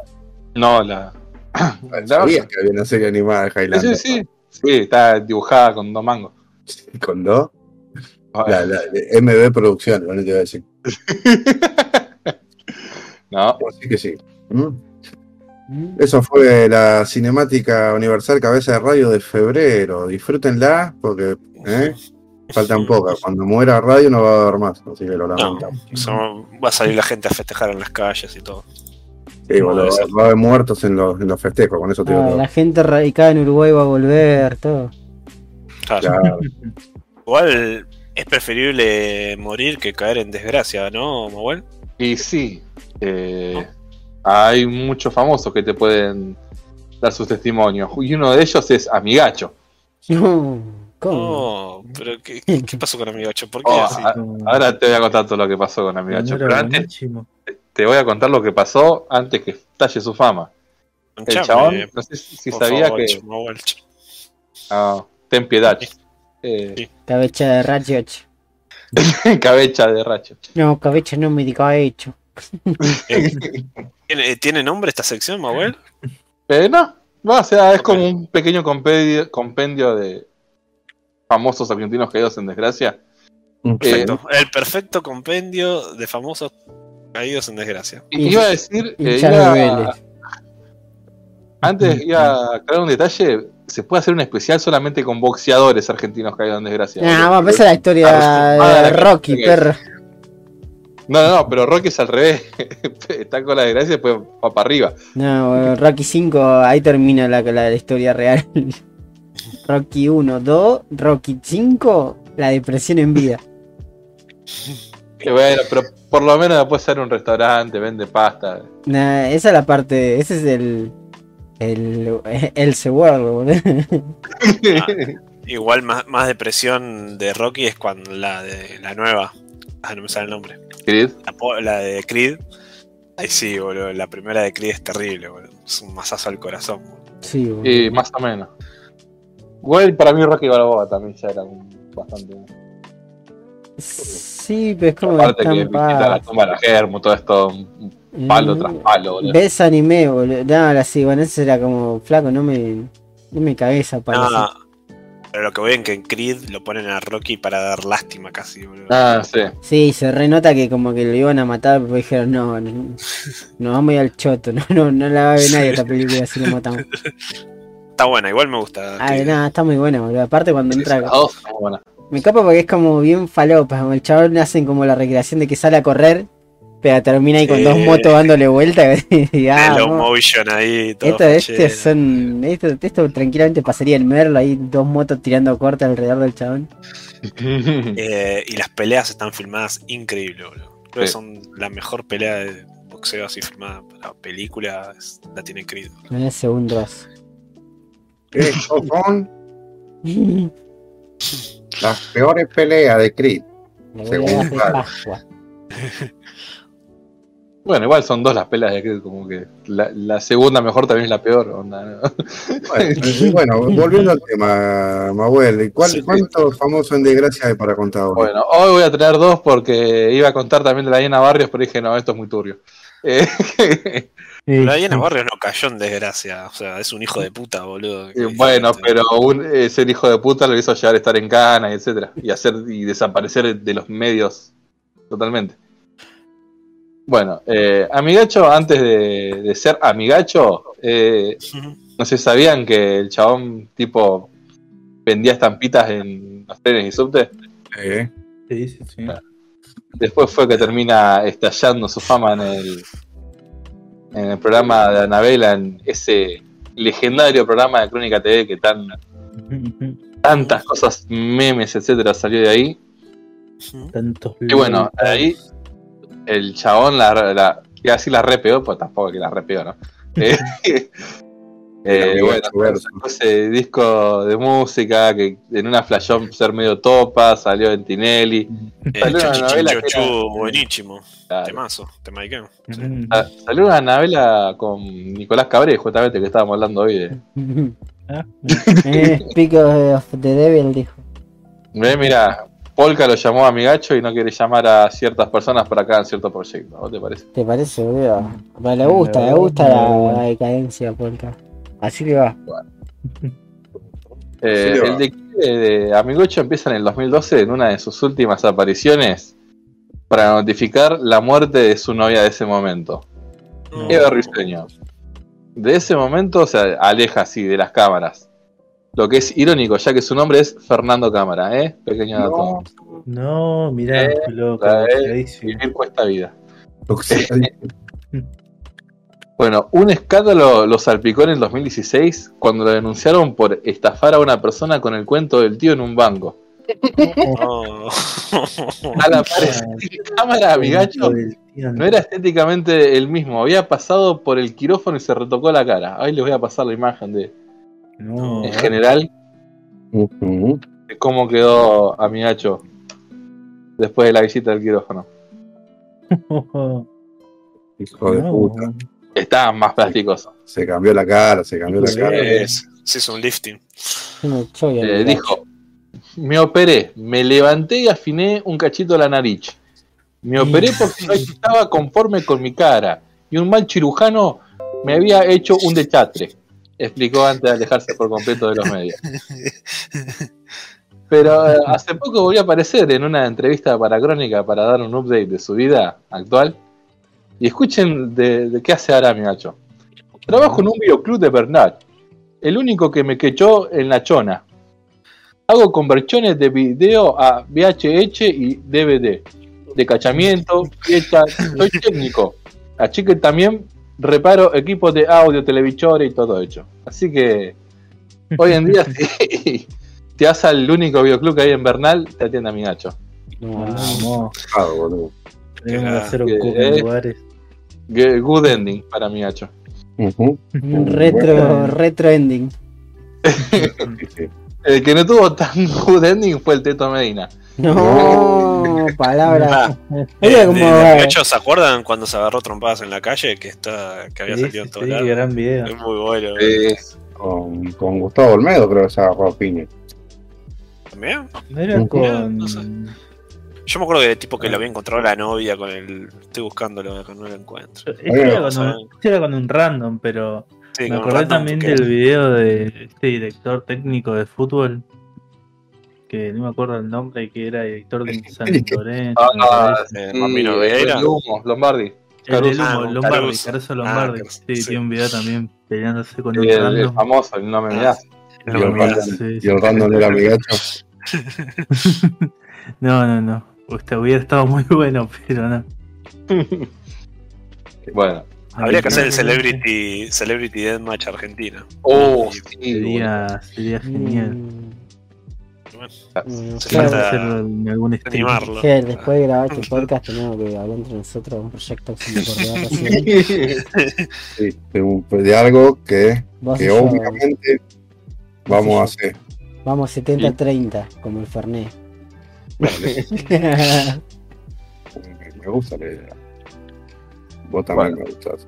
No, la. [COUGHS] Sabías que había una serie animada de Sí, Highlander. sí, sí. Sí, está dibujada con dos mangos. Con dos. La, la MB Producciones, no te iba a decir. [LAUGHS] No, Así que sí. ¿Mm? Eso fue la cinemática universal cabeza de radio de febrero. Disfrútenla porque ¿eh? faltan pocas. Cuando muera radio no va a haber más. Así que lo No, lamentamos. son- va a salir la gente a festejar en las calles y todo. Sí, boludo, va, a haber muertos en los, en los festejos. Con eso te digo Ah, la gente radicada en Uruguay va a volver, todo. Claro. Claro. [LAUGHS] Igual es preferible morir que caer en desgracia, ¿no, Manuel? y sí. Eh, hay muchos famosos que te pueden dar sus testimonios. Y uno de ellos es Amigacho. No, [LAUGHS] ¿Cómo? Oh, pero [LAUGHS] ¿qué, pasó con Amigacho? ¿Por qué Oh, así? a- ahora te voy a contar todo lo que pasó con Amigacho. Pero antes te voy a contar lo que pasó antes que estalle su fama. El chabón, no sé si sabía favor, que. Ah, ten piedad. Eh, Cabeza de racho. cabecha de racho. [LAUGHS] No, cabeza no me diga hecho. ¿Tiene, ¿Tiene nombre esta sección, Manuel? Eh, no, no, o sea, es como un pequeño compendio, compendio de famosos argentinos caídos en desgracia. Perfecto. El perfecto compendio de famosos caídos en desgracia. Y iba a decir, eh, iba- antes iba a aclarar un detalle, se puede hacer un especial solamente con boxeadores argentinos caídos en desgracia. Boludo. vamos a la historia Ah, de Rocky, perro. No, no, no, pero Rocky es al revés. [LAUGHS] Está con la desgracia y después va para arriba. No, Rocky 5, ahí termina la, la, la historia real. [LAUGHS] Rocky 1, 2, Rocky 5, la depresión en vida. Bueno, pero por lo menos puede ser un restaurante, vende pasta. Nah, esa es la parte, ese es el. El. El World, boludo. Igual más, más depresión de Rocky es cuando la de la nueva. Ah, no me sale el nombre. Creed. La, de Creed. Ahí sí, boludo. La primera de Creed es terrible, boludo. Es un masazo al corazón. boludo. Sí, boludo. Y más o menos. Igual para mí Rocky Balboa también ya era un bastante. Sí, pero es como Aparte que visita la tumba de la Germo, todo esto, un palo tras palo, boludo. Ves anime, boludo. No, ahora sí, bueno, ese era como flaco, no me. No me cagué esa pala. No, pero lo que voy en que en Creed lo ponen a Rocky para dar lástima casi, boludo. Ah, sí. Sí, se renota que como que lo iban a matar, pero dijeron, no, no, no vamos a ir al choto, no, no, no la va a ver nadie esta película si lo matamos. [LAUGHS] Está buena, igual me gusta. Ay, Creed. nada, está muy buena, boludo. Aparte cuando entra. Dos son buenas. Me capa porque es como bien falopa, como el chabón hacen como la recreación de que sale a correr, pero termina ahí con Sí. dos motos dándole vuelta. [LAUGHS] y, ah, Slow no. motion ahí, todo Esto, este son, esto, esto tranquilamente pasaría el Merlo, ahí dos motos tirando corte alrededor del chabón. [LAUGHS] Eh, y las peleas están filmadas increíble, boludo. Creo que son la mejor pelea de boxeo así filmada para película, es- la tiene Creed. En el segundo vaso. Esto son las peores peleas de Creed. Según [LAUGHS] Bueno, igual son dos las peleas de Creed, como que la, la segunda mejor también es la peor. onda, ¿no? Bueno, y [LAUGHS] bueno, volviendo al tema, Mahuel, ¿cuál- Sí. ¿cuántos famosos en desgracia hay para contar hoy? Bueno, hoy voy a tener dos porque iba a contar también de la Diana Barrios, pero dije, no, esto es muy turbio. Eh, [LAUGHS] La Diana Barrios no cayó en desgracia, o sea, es un hijo de puta, boludo. Eh, bueno, pero un, eh, ser hijo de puta lo hizo llegar a estar en cana y etcétera. Y hacer y desaparecer de los medios totalmente. Bueno, eh, Amigacho, antes de, de ser Amigacho, eh, no sé, sabían que el chabón tipo vendía estampitas en los trenes y subte. Eh, Sí, sí, sí. Después fue que termina estallando su fama en el, en el programa de Anabela, en ese legendario programa de Crónica TV que tan, tantas cosas, memes, etcétera, salió de ahí. Tantos Y bueno, ahí el chabón la, la iba a decir la repeó, pues tampoco que la repeó, ¿no? [LAUGHS] Eh, eh, bueno, sacó ese disco de música que en una flashón ser medio topa, salió en Tinelli. Eh, Salió una novela buenísimo. Temazo, tema Ikea. Sí. Sa- Salió una novela con Nicolás Cabré, justamente que estábamos hablando hoy de. [LAUGHS] Ah, [LAUGHS] eh, Speak of the Devil, dijo. Ve, mira, Polka lo llamó amigacho y no quiere llamar a ciertas personas para acá en cierto proyecto. ¿Vos te parece? ¿Te parece, boludo? Pero le gusta, le gusta la, la decadencia, Polka. Así que va. [LAUGHS] Eh, el declive de Amigocho empieza en el 2012 en una de sus últimas apariciones para notificar la muerte de su novia de ese momento, No. Eva Risueño. De ese momento se aleja así de las cámaras. Lo que es irónico, ya que su nombre es Fernando Cámara, ¿eh? Pequeño dato. No, mirá, Eh, qué loco, la. Vivir cuesta vida. [LAUGHS] Bueno, un escándalo lo salpicó en el 2016 cuando lo denunciaron por estafar a una persona con el cuento del tío en un banco. No. Al aparecer en cámara, amigacho, no era estéticamente el mismo. Había pasado por el quirófano y se retocó la cara. Ahí les voy a pasar la imagen de, No, en general, cómo quedó Amigacho después de la visita del quirófano. Hijo de no. puta. Estaba más plasticoso. Se cambió la cara, se cambió la Sí. cara. Es- se hizo un lifting. Eh, dijo, me operé, me levanté y afiné un cachito la nariz. Me operé porque no estaba conforme con mi cara y un mal cirujano me había hecho un dechatre, explicó antes de alejarse por completo de los medios. [LAUGHS] Pero eh, hace poco volvió a aparecer en una entrevista para Crónica para dar un update de su vida actual. Y escuchen de, de qué hace ahora mi gacho. Trabajo en un videoclub de Bernat, el único que me quechó en la chona. Hago conversiones de video a VHH y DVD, de cachamiento, fiesta, soy técnico. Así que también reparo equipos de audio, televisores y todo hecho. Así que hoy en día [LAUGHS] si te vas al único videoclub que hay en Bernal, te atiende a mi gacho. No, no. Vamos, Ah, boludo. tenemos que hacer un en lugares. Good ending para mi. Un retro, retro ending. [LAUGHS] El que no tuvo tan [LAUGHS] good ending fue el Teto Medina. No, [LAUGHS] palabra. Eh, Era de- como. de hecho, ¿se acuerdan cuando se agarró trompadas en la calle? Que está que había Sí, salido en todos sí, lados. gran video. Es muy bueno. Eh, Con, con Gustavo Olmedo creo que se agarró piña. ¿También? Era con. No sé. Yo me acuerdo de tipo que lo había encontrado la novia con el. Estoy buscándolo acá, no lo encuentro. Este era, con a un, este era con un random, pero Sí, me acordé también del video de este director técnico de fútbol, que no me acuerdo el nombre, que era director de San Lorenzo. ah. Eh, Vieira. el humo, Lombardi. el Caruso. humo, Ah, Lombardi, Caruso. Caruso Ah, Lombardi. Caruso, sí, sí. tiene un video también peleándose con El, el random. famoso, el no me mirás. Y, el random, Sí, sí. el era mi gacho. [LAUGHS] No, no, no. Este hubiera estado muy bueno, pero no. [LAUGHS] Bueno. Habría que hacer el Celebrity, Celebrity Deathmatch Argentina. Oh, Sería, sería genial. Mm, bueno, mm, Se Ger, falta- Hacerlo en algún animarlo. Ger, después de grabar este podcast tenemos que hablar entre nosotros un proyecto que se me ocurrió [LAUGHS] recién. Sí, de, un- de algo que, que yo, obviamente vamos a hacer. Vamos 70-30, como el Fernet. [LAUGHS] Me gusta la idea. Vos también me gustás.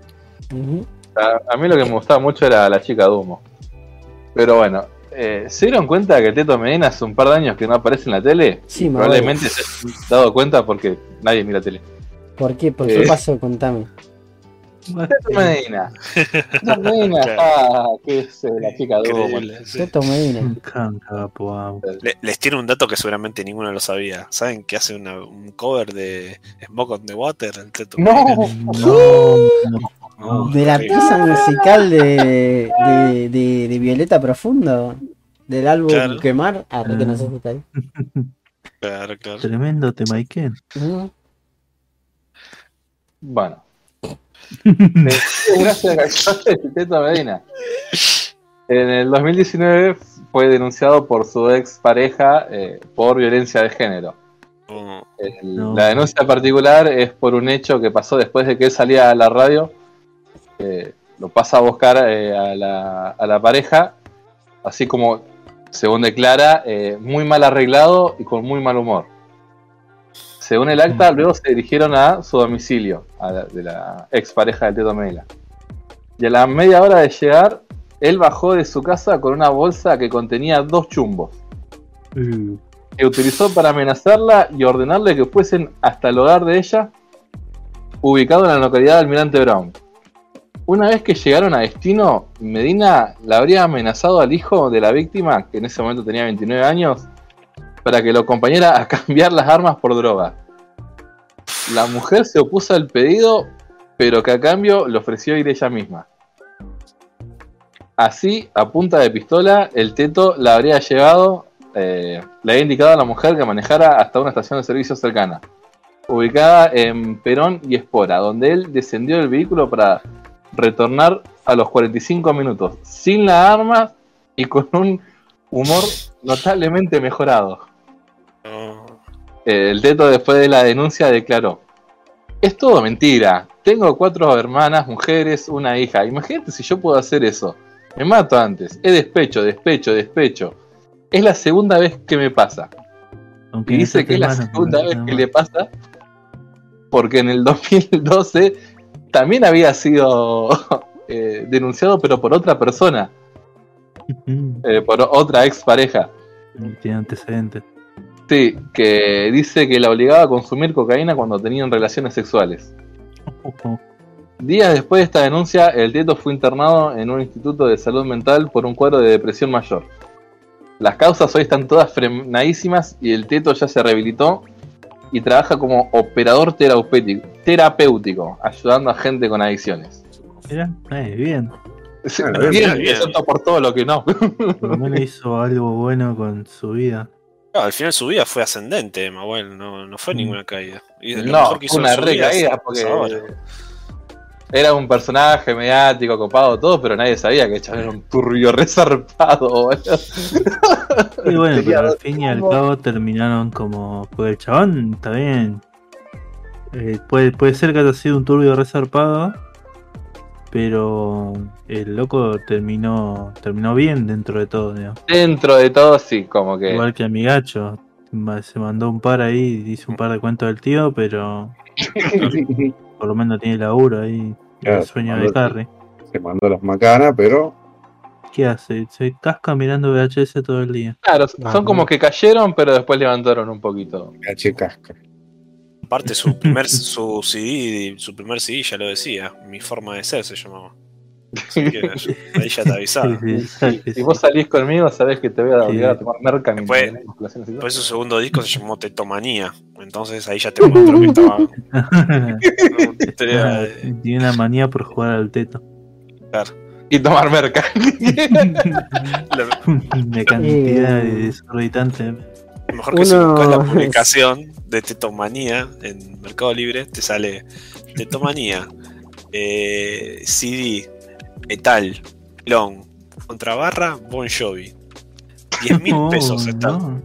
Ujú. A, a mí lo que me gustaba mucho era la chica de humo. Pero bueno, eh, ¿se dieron cuenta que Teto Medina hace un par de años que no aparece en la tele? Sí, me Probablemente se hayan dado cuenta porque nadie mira tele. ¿Por qué? ¿Por Eh. qué pasó? Contame. Teto Medina. Teto [LAUGHS] Medina, Claro. ah, que es eh, la chica. Increíble, sí. Teto Medina. Le- les tiene un dato que seguramente ninguno lo sabía. ¿Saben que hace una- un cover de Smoke on the Water? El Teto No. Medina? [LAUGHS] No, no, no. De la pieza musical de, de, de, de Violeta Profundo. Del álbum Claro. Quemar. Ah, que no sé si está ahí. [LAUGHS] Claro, claro. Tremendo tema Iken. Ujú. Bueno. [LAUGHS] Eh, [LAUGHS] Gracias a Medina. En el 2019 fue denunciado por su ex pareja eh, por violencia de género. Oh, El- No. La denuncia particular es por un hecho que pasó después de que él salía a la radio. Eh, lo pasa a buscar eh, a, la, a la pareja, así como, según declara, eh, muy mal arreglado y con muy mal humor. Según el acta, luego se dirigieron a su domicilio, a la- de la ex pareja del Teto Medina. Y a la media hora de llegar, él bajó de su casa con una bolsa que contenía dos chumbos Uh, que utilizó para amenazarla y ordenarle que fuesen hasta el hogar de ella, ubicado en la localidad de Almirante Brown. Una vez que llegaron a destino, Medina la habría amenazado al hijo de la víctima, que en ese momento tenía 29 años, para que lo acompañara a [LAUGHS] cambiar las armas por droga. La mujer se opuso al pedido, pero que a cambio le ofreció ir ella misma. Así, a punta de pistola, el teto la habría llevado eh, le había indicado a la mujer que manejara hasta una estación de servicio cercana, ubicada en Perón y Espora, donde él descendió del vehículo para retornar a los 45 minutos, sin la arma y con un humor notablemente mejorado. el teto después de la denuncia declaró, Es todo mentira. Tengo cuatro hermanas, mujeres, una hija. Imagínate si yo puedo hacer eso. Me mato antes. Es despecho, despecho, despecho. Es la segunda vez que me pasa. Aunque Y dice que es la segunda vez que le pasa. Porque en el [LAUGHS] 2012 también había sido [LAUGHS] eh, denunciado, pero por otra persona. Eh, por otra expareja. Tiene antecedentes. Sí, que dice que la obligaba a consumir cocaína cuando tenían relaciones sexuales. [LAUGHS] Días después de esta denuncia, el Teto fue internado en un instituto de salud mental por un cuadro de depresión mayor. Las causas hoy están todas frenadísimas y el Teto ya se rehabilitó y trabaja como operador terapéutico, terapéutico ayudando a gente con adicciones. Mira, eh, bien. Sí, bien, bien, bien. excepto por todo lo que no. [LAUGHS] Por lo menos hizo algo bueno con su vida. Al final su vida fue ascendente, Mahuel, no, no fue Mm. ninguna caída. Y No, fue una recaída porque era un personaje mediático, copado, todo, pero nadie sabía que el chaval era un turbio resarpado, boludo. Y bueno, [LAUGHS] pero al fin y al cabo terminaron como. Porque el chabón está bien. Eh, puede, puede ser que haya sido un turbio resarpado. Pero el loco terminó terminó bien dentro de todo, digamos. Dentro de todo, sí, como que. Igual que a mi gacho. Se mandó un par ahí, hizo un par de cuentos del tío, pero [LAUGHS] por lo menos tiene laburo ahí. Claro, el sueño de Carrie. Se mandó las macanas, pero ¿Qué hace? Se casca mirando VHS todo el día. Claro, Ah, son como que cayeron, pero después levantaron un poquito. H casca. Aparte su [LAUGHS] primer su CD, su primer CD ya lo decía, mi forma de ser se llamaba. Así que [LAUGHS] ahí ya te avisaba. Sí, sí, Si vos salís conmigo, sabés que te voy a Sí. obligar a tomar merca Después- su segundo disco se llamó Tetomanía. Entonces ahí ya te muestro que estaba. [LAUGHS] tenía- Tiene una manía por jugar al teto. Y tomar merca. de cantidad Eh. de desorbitantes. mejor que si Uno- buscas la publicación de Tetomanía en Mercado Libre, te sale Tetomanía, [LAUGHS] eh, CD, Metal, Long, Contrabarra, Bon Jovi. 10 mil [LAUGHS] pesos está. no.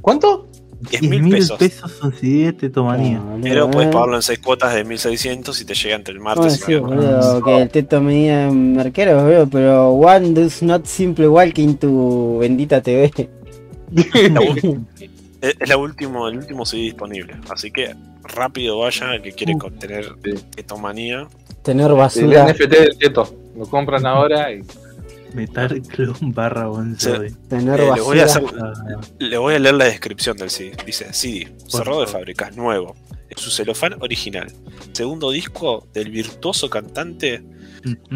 ¿Cuánto? 10 10 mil pesos. pesos son CD de tetomanía. Pero puedes eh. pagarlo en 6 cuotas de 1600 y te llega entre el Bueno, martes y sí, boludo, que el teto medía en merqueros, boludo, pero one does not simple walking tu bendita TV. [LAUGHS] Es es la último, el último CD disponible. Así que rápido vaya el que quiere Uh. contener Sí. tetomanía. Tener El basura. NFT del Teto. Lo compran ahora y. Metal Clone barra Bon Jovi. Tener Eh, le voy a basura. hacer- Le voy a leer la descripción del CD. Dice CD, cerrado de fábrica, nuevo. En su celofán original. Segundo disco del virtuoso cantante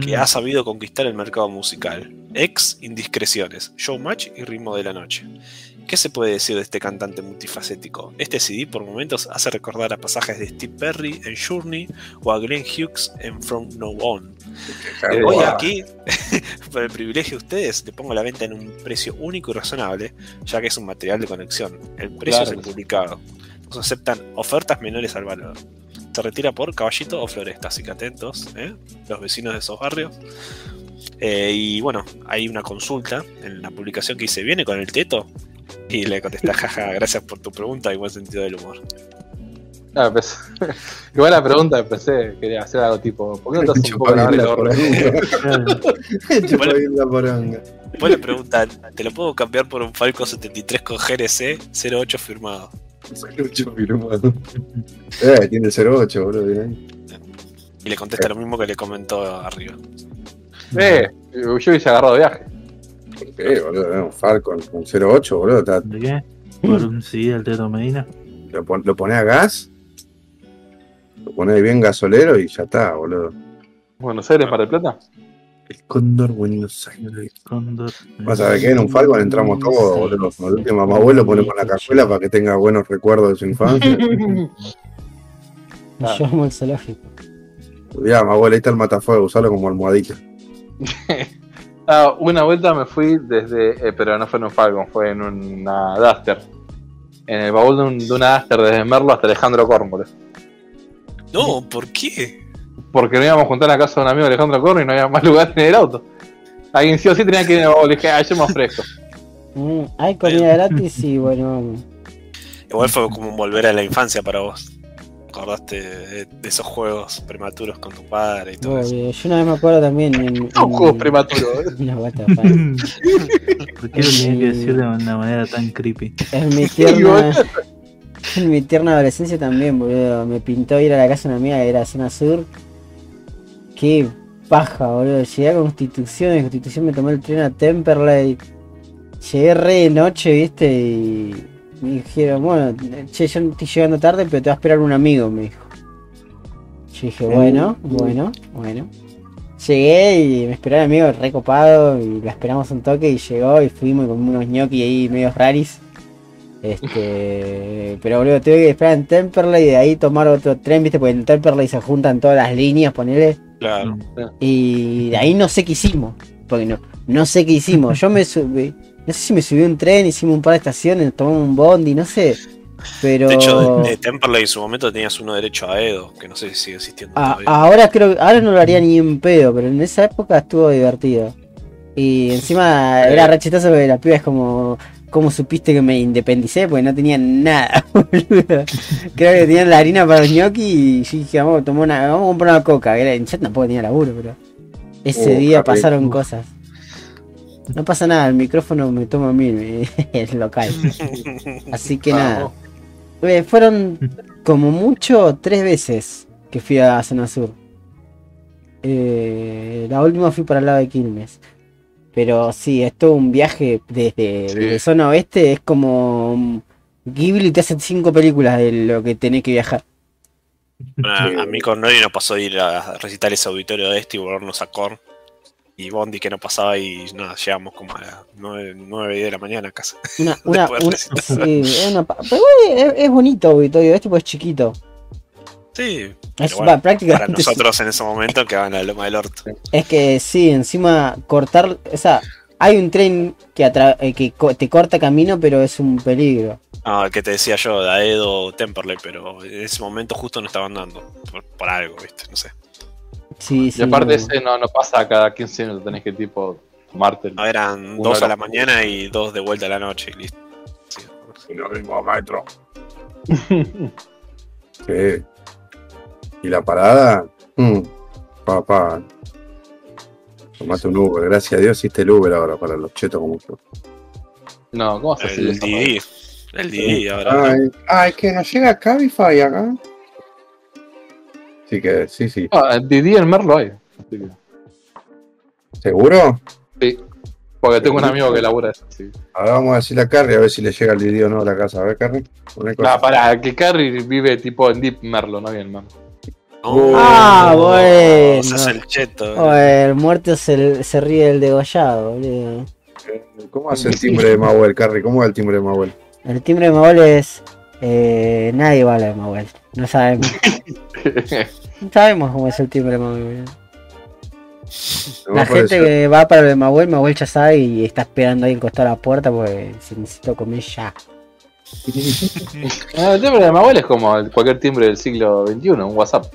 que ha sabido conquistar el mercado musical. Ex Indiscreciones, Showmatch y Ritmo de la Noche. ¿Qué se puede decir de este cantante multifacético? Este CD por momentos hace recordar a pasajes de Steve Perry en Journey o a Glenn Hughes en From No On. Eh, Hoy aquí, [LAUGHS] por el privilegio de ustedes, le pongo la venta en un precio único y razonable, ya que es un material de conexión. El precio Claro. es el publicado. No aceptan ofertas menores al valor. Se retira por caballito o floresta, así que atentos, ¿eh? los vecinos de esos barrios. Eh, y bueno, hay una consulta en la publicación que dice, ¿viene con el teto? Y le contesta, [LAUGHS] jaja, gracias por tu pregunta y buen sentido del humor. Ah, pues, [LAUGHS] igual la pregunta empecé, quería hacer algo tipo, ¿por qué no te haces un poco la poronga. [LAUGHS] Después le preguntan, ¿te lo puedo cambiar por un Falco 73 con GRC 08 firmado? Lucho firmado. Eh, tiene el 08, boludo. Y le contesta lo mismo que le comentó arriba. Eh, yo hubiese agarrado viaje. ¿Por qué, boludo? Un Falcon con 08, boludo. está- ¿De qué? ¿Por un CD al Teto Medina? lo, pon- lo pone a gas, lo pone bien gasolero y ya está, boludo. Buenos Aires, Mar del Plata. El Cóndor Buenos Aires. Cóndor. Vas a ver que en un Falcon entramos todos, boludo. Con el último mamá abuelo ponemos la cajuela para que tenga buenos recuerdos de su infancia. [LAUGHS] Me llamo el zoológico. Ya, mamá abuela, ahí está el matafuego, usalo como almohadita. [LAUGHS] Ah, una vuelta me fui desde, eh, pero no fue en un Falcon, fue en una Duster. En el baúl de, un- de una Duster desde Merlo hasta Alejandro Córmores. No, ¿por qué? Porque nos íbamos a juntar a la casa de un amigo Alejandro Córmores y no había más lugar en el auto. Alguien sí o sí tenía que ir en el baúl. Dije, ah, yo me ofrezco. Mm, hay comida gratis y bueno, Igual fue como volver a la infancia para vos. Acordaste de, de esos juegos prematuros con tu padre y todo eso. Yo una vez me acuerdo también en. Un en- juego prematuro. [LAUGHS] ¿eh? No, what the fuck. [LAUGHS] ¿Por qué lo tenía que decir de una manera tan creepy? En mi [LAUGHS] tierna. En mi tierna adolescencia también, boludo. Me pintó ir a la casa de una amiga que era zona sur. Qué paja, boludo. Llegué a Constitución, de Constitución me tomé el tren a Temperley. Llegué re de noche, viste, y me dijeron, bueno, che, yo estoy llegando tarde, pero te va a esperar un amigo, me dijo. Yo dije, bueno, bueno, bueno. Llegué y me esperó el amigo recopado y la esperamos un toque y llegó y fuimos comimos unos gnocchi ahí medios raris. Este, [LAUGHS] pero boludo, tuve que esperar en Temperley y de ahí tomar otro tren, viste, porque en Temperley se juntan todas las líneas, ponele. Claro. Y de ahí no sé qué hicimos. Porque no, no sé qué hicimos. Yo me subí. No sé si me subí a un tren, hicimos un par de estaciones, tomamos un bondi, no sé. Pero. De hecho, de, de Temperley en su momento tenías uno derecho a Edo, que no sé si sigue existiendo ahora creo ahora no lo haría ni en pedo, pero en esa época estuvo divertido. Y encima era re chistoso porque la piba es como. ¿Cómo supiste que me independicé? Porque no tenía nada, [LAUGHS] boludo. Creo que tenían la harina para los gnocchi y yo dije, vamos a tomar una, vamos a comprar una coca. que Era, yo tampoco tenía laburo, pero. Ese Uh, día pasaron cosas. No pasa nada, el micrófono me toma a mí, [LAUGHS] el local. Así que nada. Eh, fueron como mucho tres veces que fui a Zona Sur. Eh, la última fui para el lado de Quilmes. Pero sí, es todo un viaje desde, Sí. desde zona oeste. Es como. Ghibli te hace cinco películas de lo que tenés que viajar. Bueno, Sí. a mí con Nori nos pasó de ir a recitar ese auditorio de este y volvernos a Korn. Y Bondi que no pasaba y nada, llegamos como a las 9, 9 10 de la mañana a casa. Una, [LAUGHS] una, una- sí, es una pero es, es bonito auditorio este pues es chiquito. Sí, Es pero bueno, va, prácticamente para nosotros en ese momento que van a la loma del orto. Es que sí, encima cortar, o sea, hay un tren que, atra- eh, que co- te corta camino, pero es un peligro. El que te decía yo, de Aedo o Temperley, pero en ese momento justo no estaban dando. Por, por algo, ¿viste? No sé. Sí, sí. Y aparte no. ese no, no pasa cada 15 minutos, tenés que tipo tomarte. No, eran Una dos a hora. la mañana y dos de vuelta a la noche y listo. Sí. Y lo mismo, maestro. [LAUGHS] Sí. ¿Y la parada? Mm, Papá. Tomate un Uber. Gracias a Dios hiciste el Uber ahora para los chetos como yo. No, ¿cómo vas a hacer El eso? DD. El DD ahora. Ay, ay, que nos llega Cabify acá. Así que, sí, sí. Ah, Didi en Merlo hay. Así que- ¿Seguro? Sí. Porque tengo un amigo que labura eso. Sí. Ahora vamos a decirle a Carrie a ver si le llega el video o no a la casa. A ver, Carrie. No, pará, que Carrie vive tipo en Deep Merlo, no bien, Merlo. No, Ah, bueno. Se hace el cheto. Oh, el muerto se, se ríe del degollado, boludo. ¿Cómo hace el timbre de Mauel, Carrie? ¿Cómo es el timbre de Mauel? El timbre de Mabel es. Eh, nadie va a de Mabel. No sabemos. [LAUGHS] No sabemos cómo es el timbre de. No La gente que va para lo de Mahuel, Mahuel ya sabe y está esperando ahí encostado a la puerta porque si necesito comer ya. [LAUGHS] Ah, el timbre de mi abuela es como el- cualquier timbre del siglo XXI, un WhatsApp. [LAUGHS]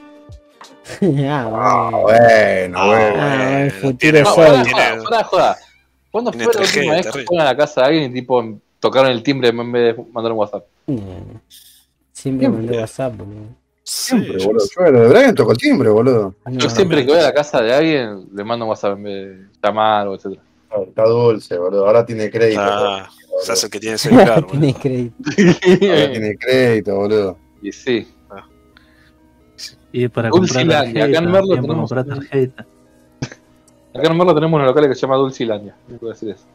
ah, Ah, bueno. bueno, Ah, bueno. Ah, el bueno, futuro tiene- No, joda. ¿Cuándo fue la 3G, última vez que fueron a la casa de alguien y tipo tocaron el timbre en vez de mandar un WhatsApp? Mm. Siempre Siempre. mandé WhatsApp, boludo. Siempre, boludo. Yo de Brian tocó el timbre, boludo. No, Yo siempre que voy a la casa de alguien le mando un WhatsApp en vez de llamar o etcétera. Está dulce, boludo. Ahora tiene crédito. Ah, boludo. se hace que tiene [LAUGHS] celular, Tiene boludo. crédito. [LAUGHS] Ahora tiene crédito, boludo. y sí. Y para comprar Dulcilandia, acá en tarjeta, Merlo tenemos- comprar tarjeta. Acá en Merlo tenemos un local que se llama Dulcilandia. ¿Qué puedo decir eso?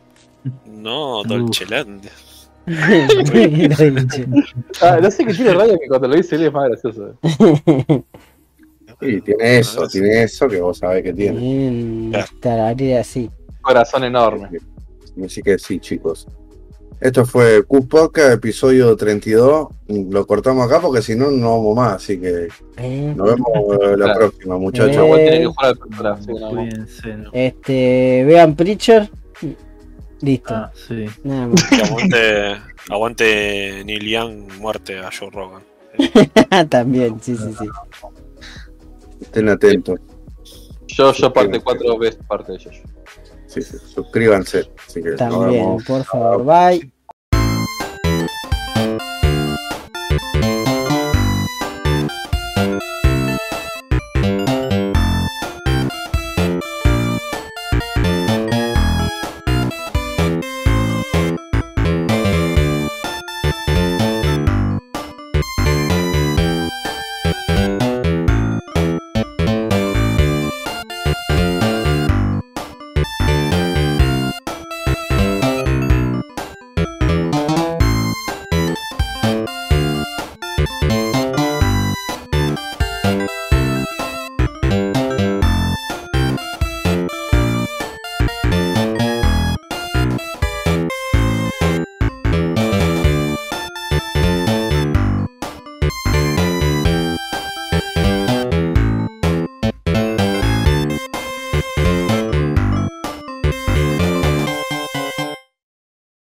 No, Dolcelandia. Lo he dicho. Ah, no sé qué tiene radio que cuando lo dice él es más gracioso. Sí, tiene eso, tiene eso que vos sabés que tiene. Claro. tararía así. Corazón enorme. Así que sí, chicos. Esto fue Q Podcast, episodio 32. Lo cortamos acá porque si no, no vamos más. Así que Eh, nos vemos eh, la Claro. próxima, muchachos. Eh. Este, vean Preacher. Listo. Ah, sí. Nada más. Y [LAUGHS] aguante, aguante Neil Young, muerte a Joe Rogan. [LAUGHS] También, sí, sí, sí. Estén atentos. Yo, yo parte 4 veces parte de ellos. Sí, sí, suscríbanse. Así que También, por favor. Bye.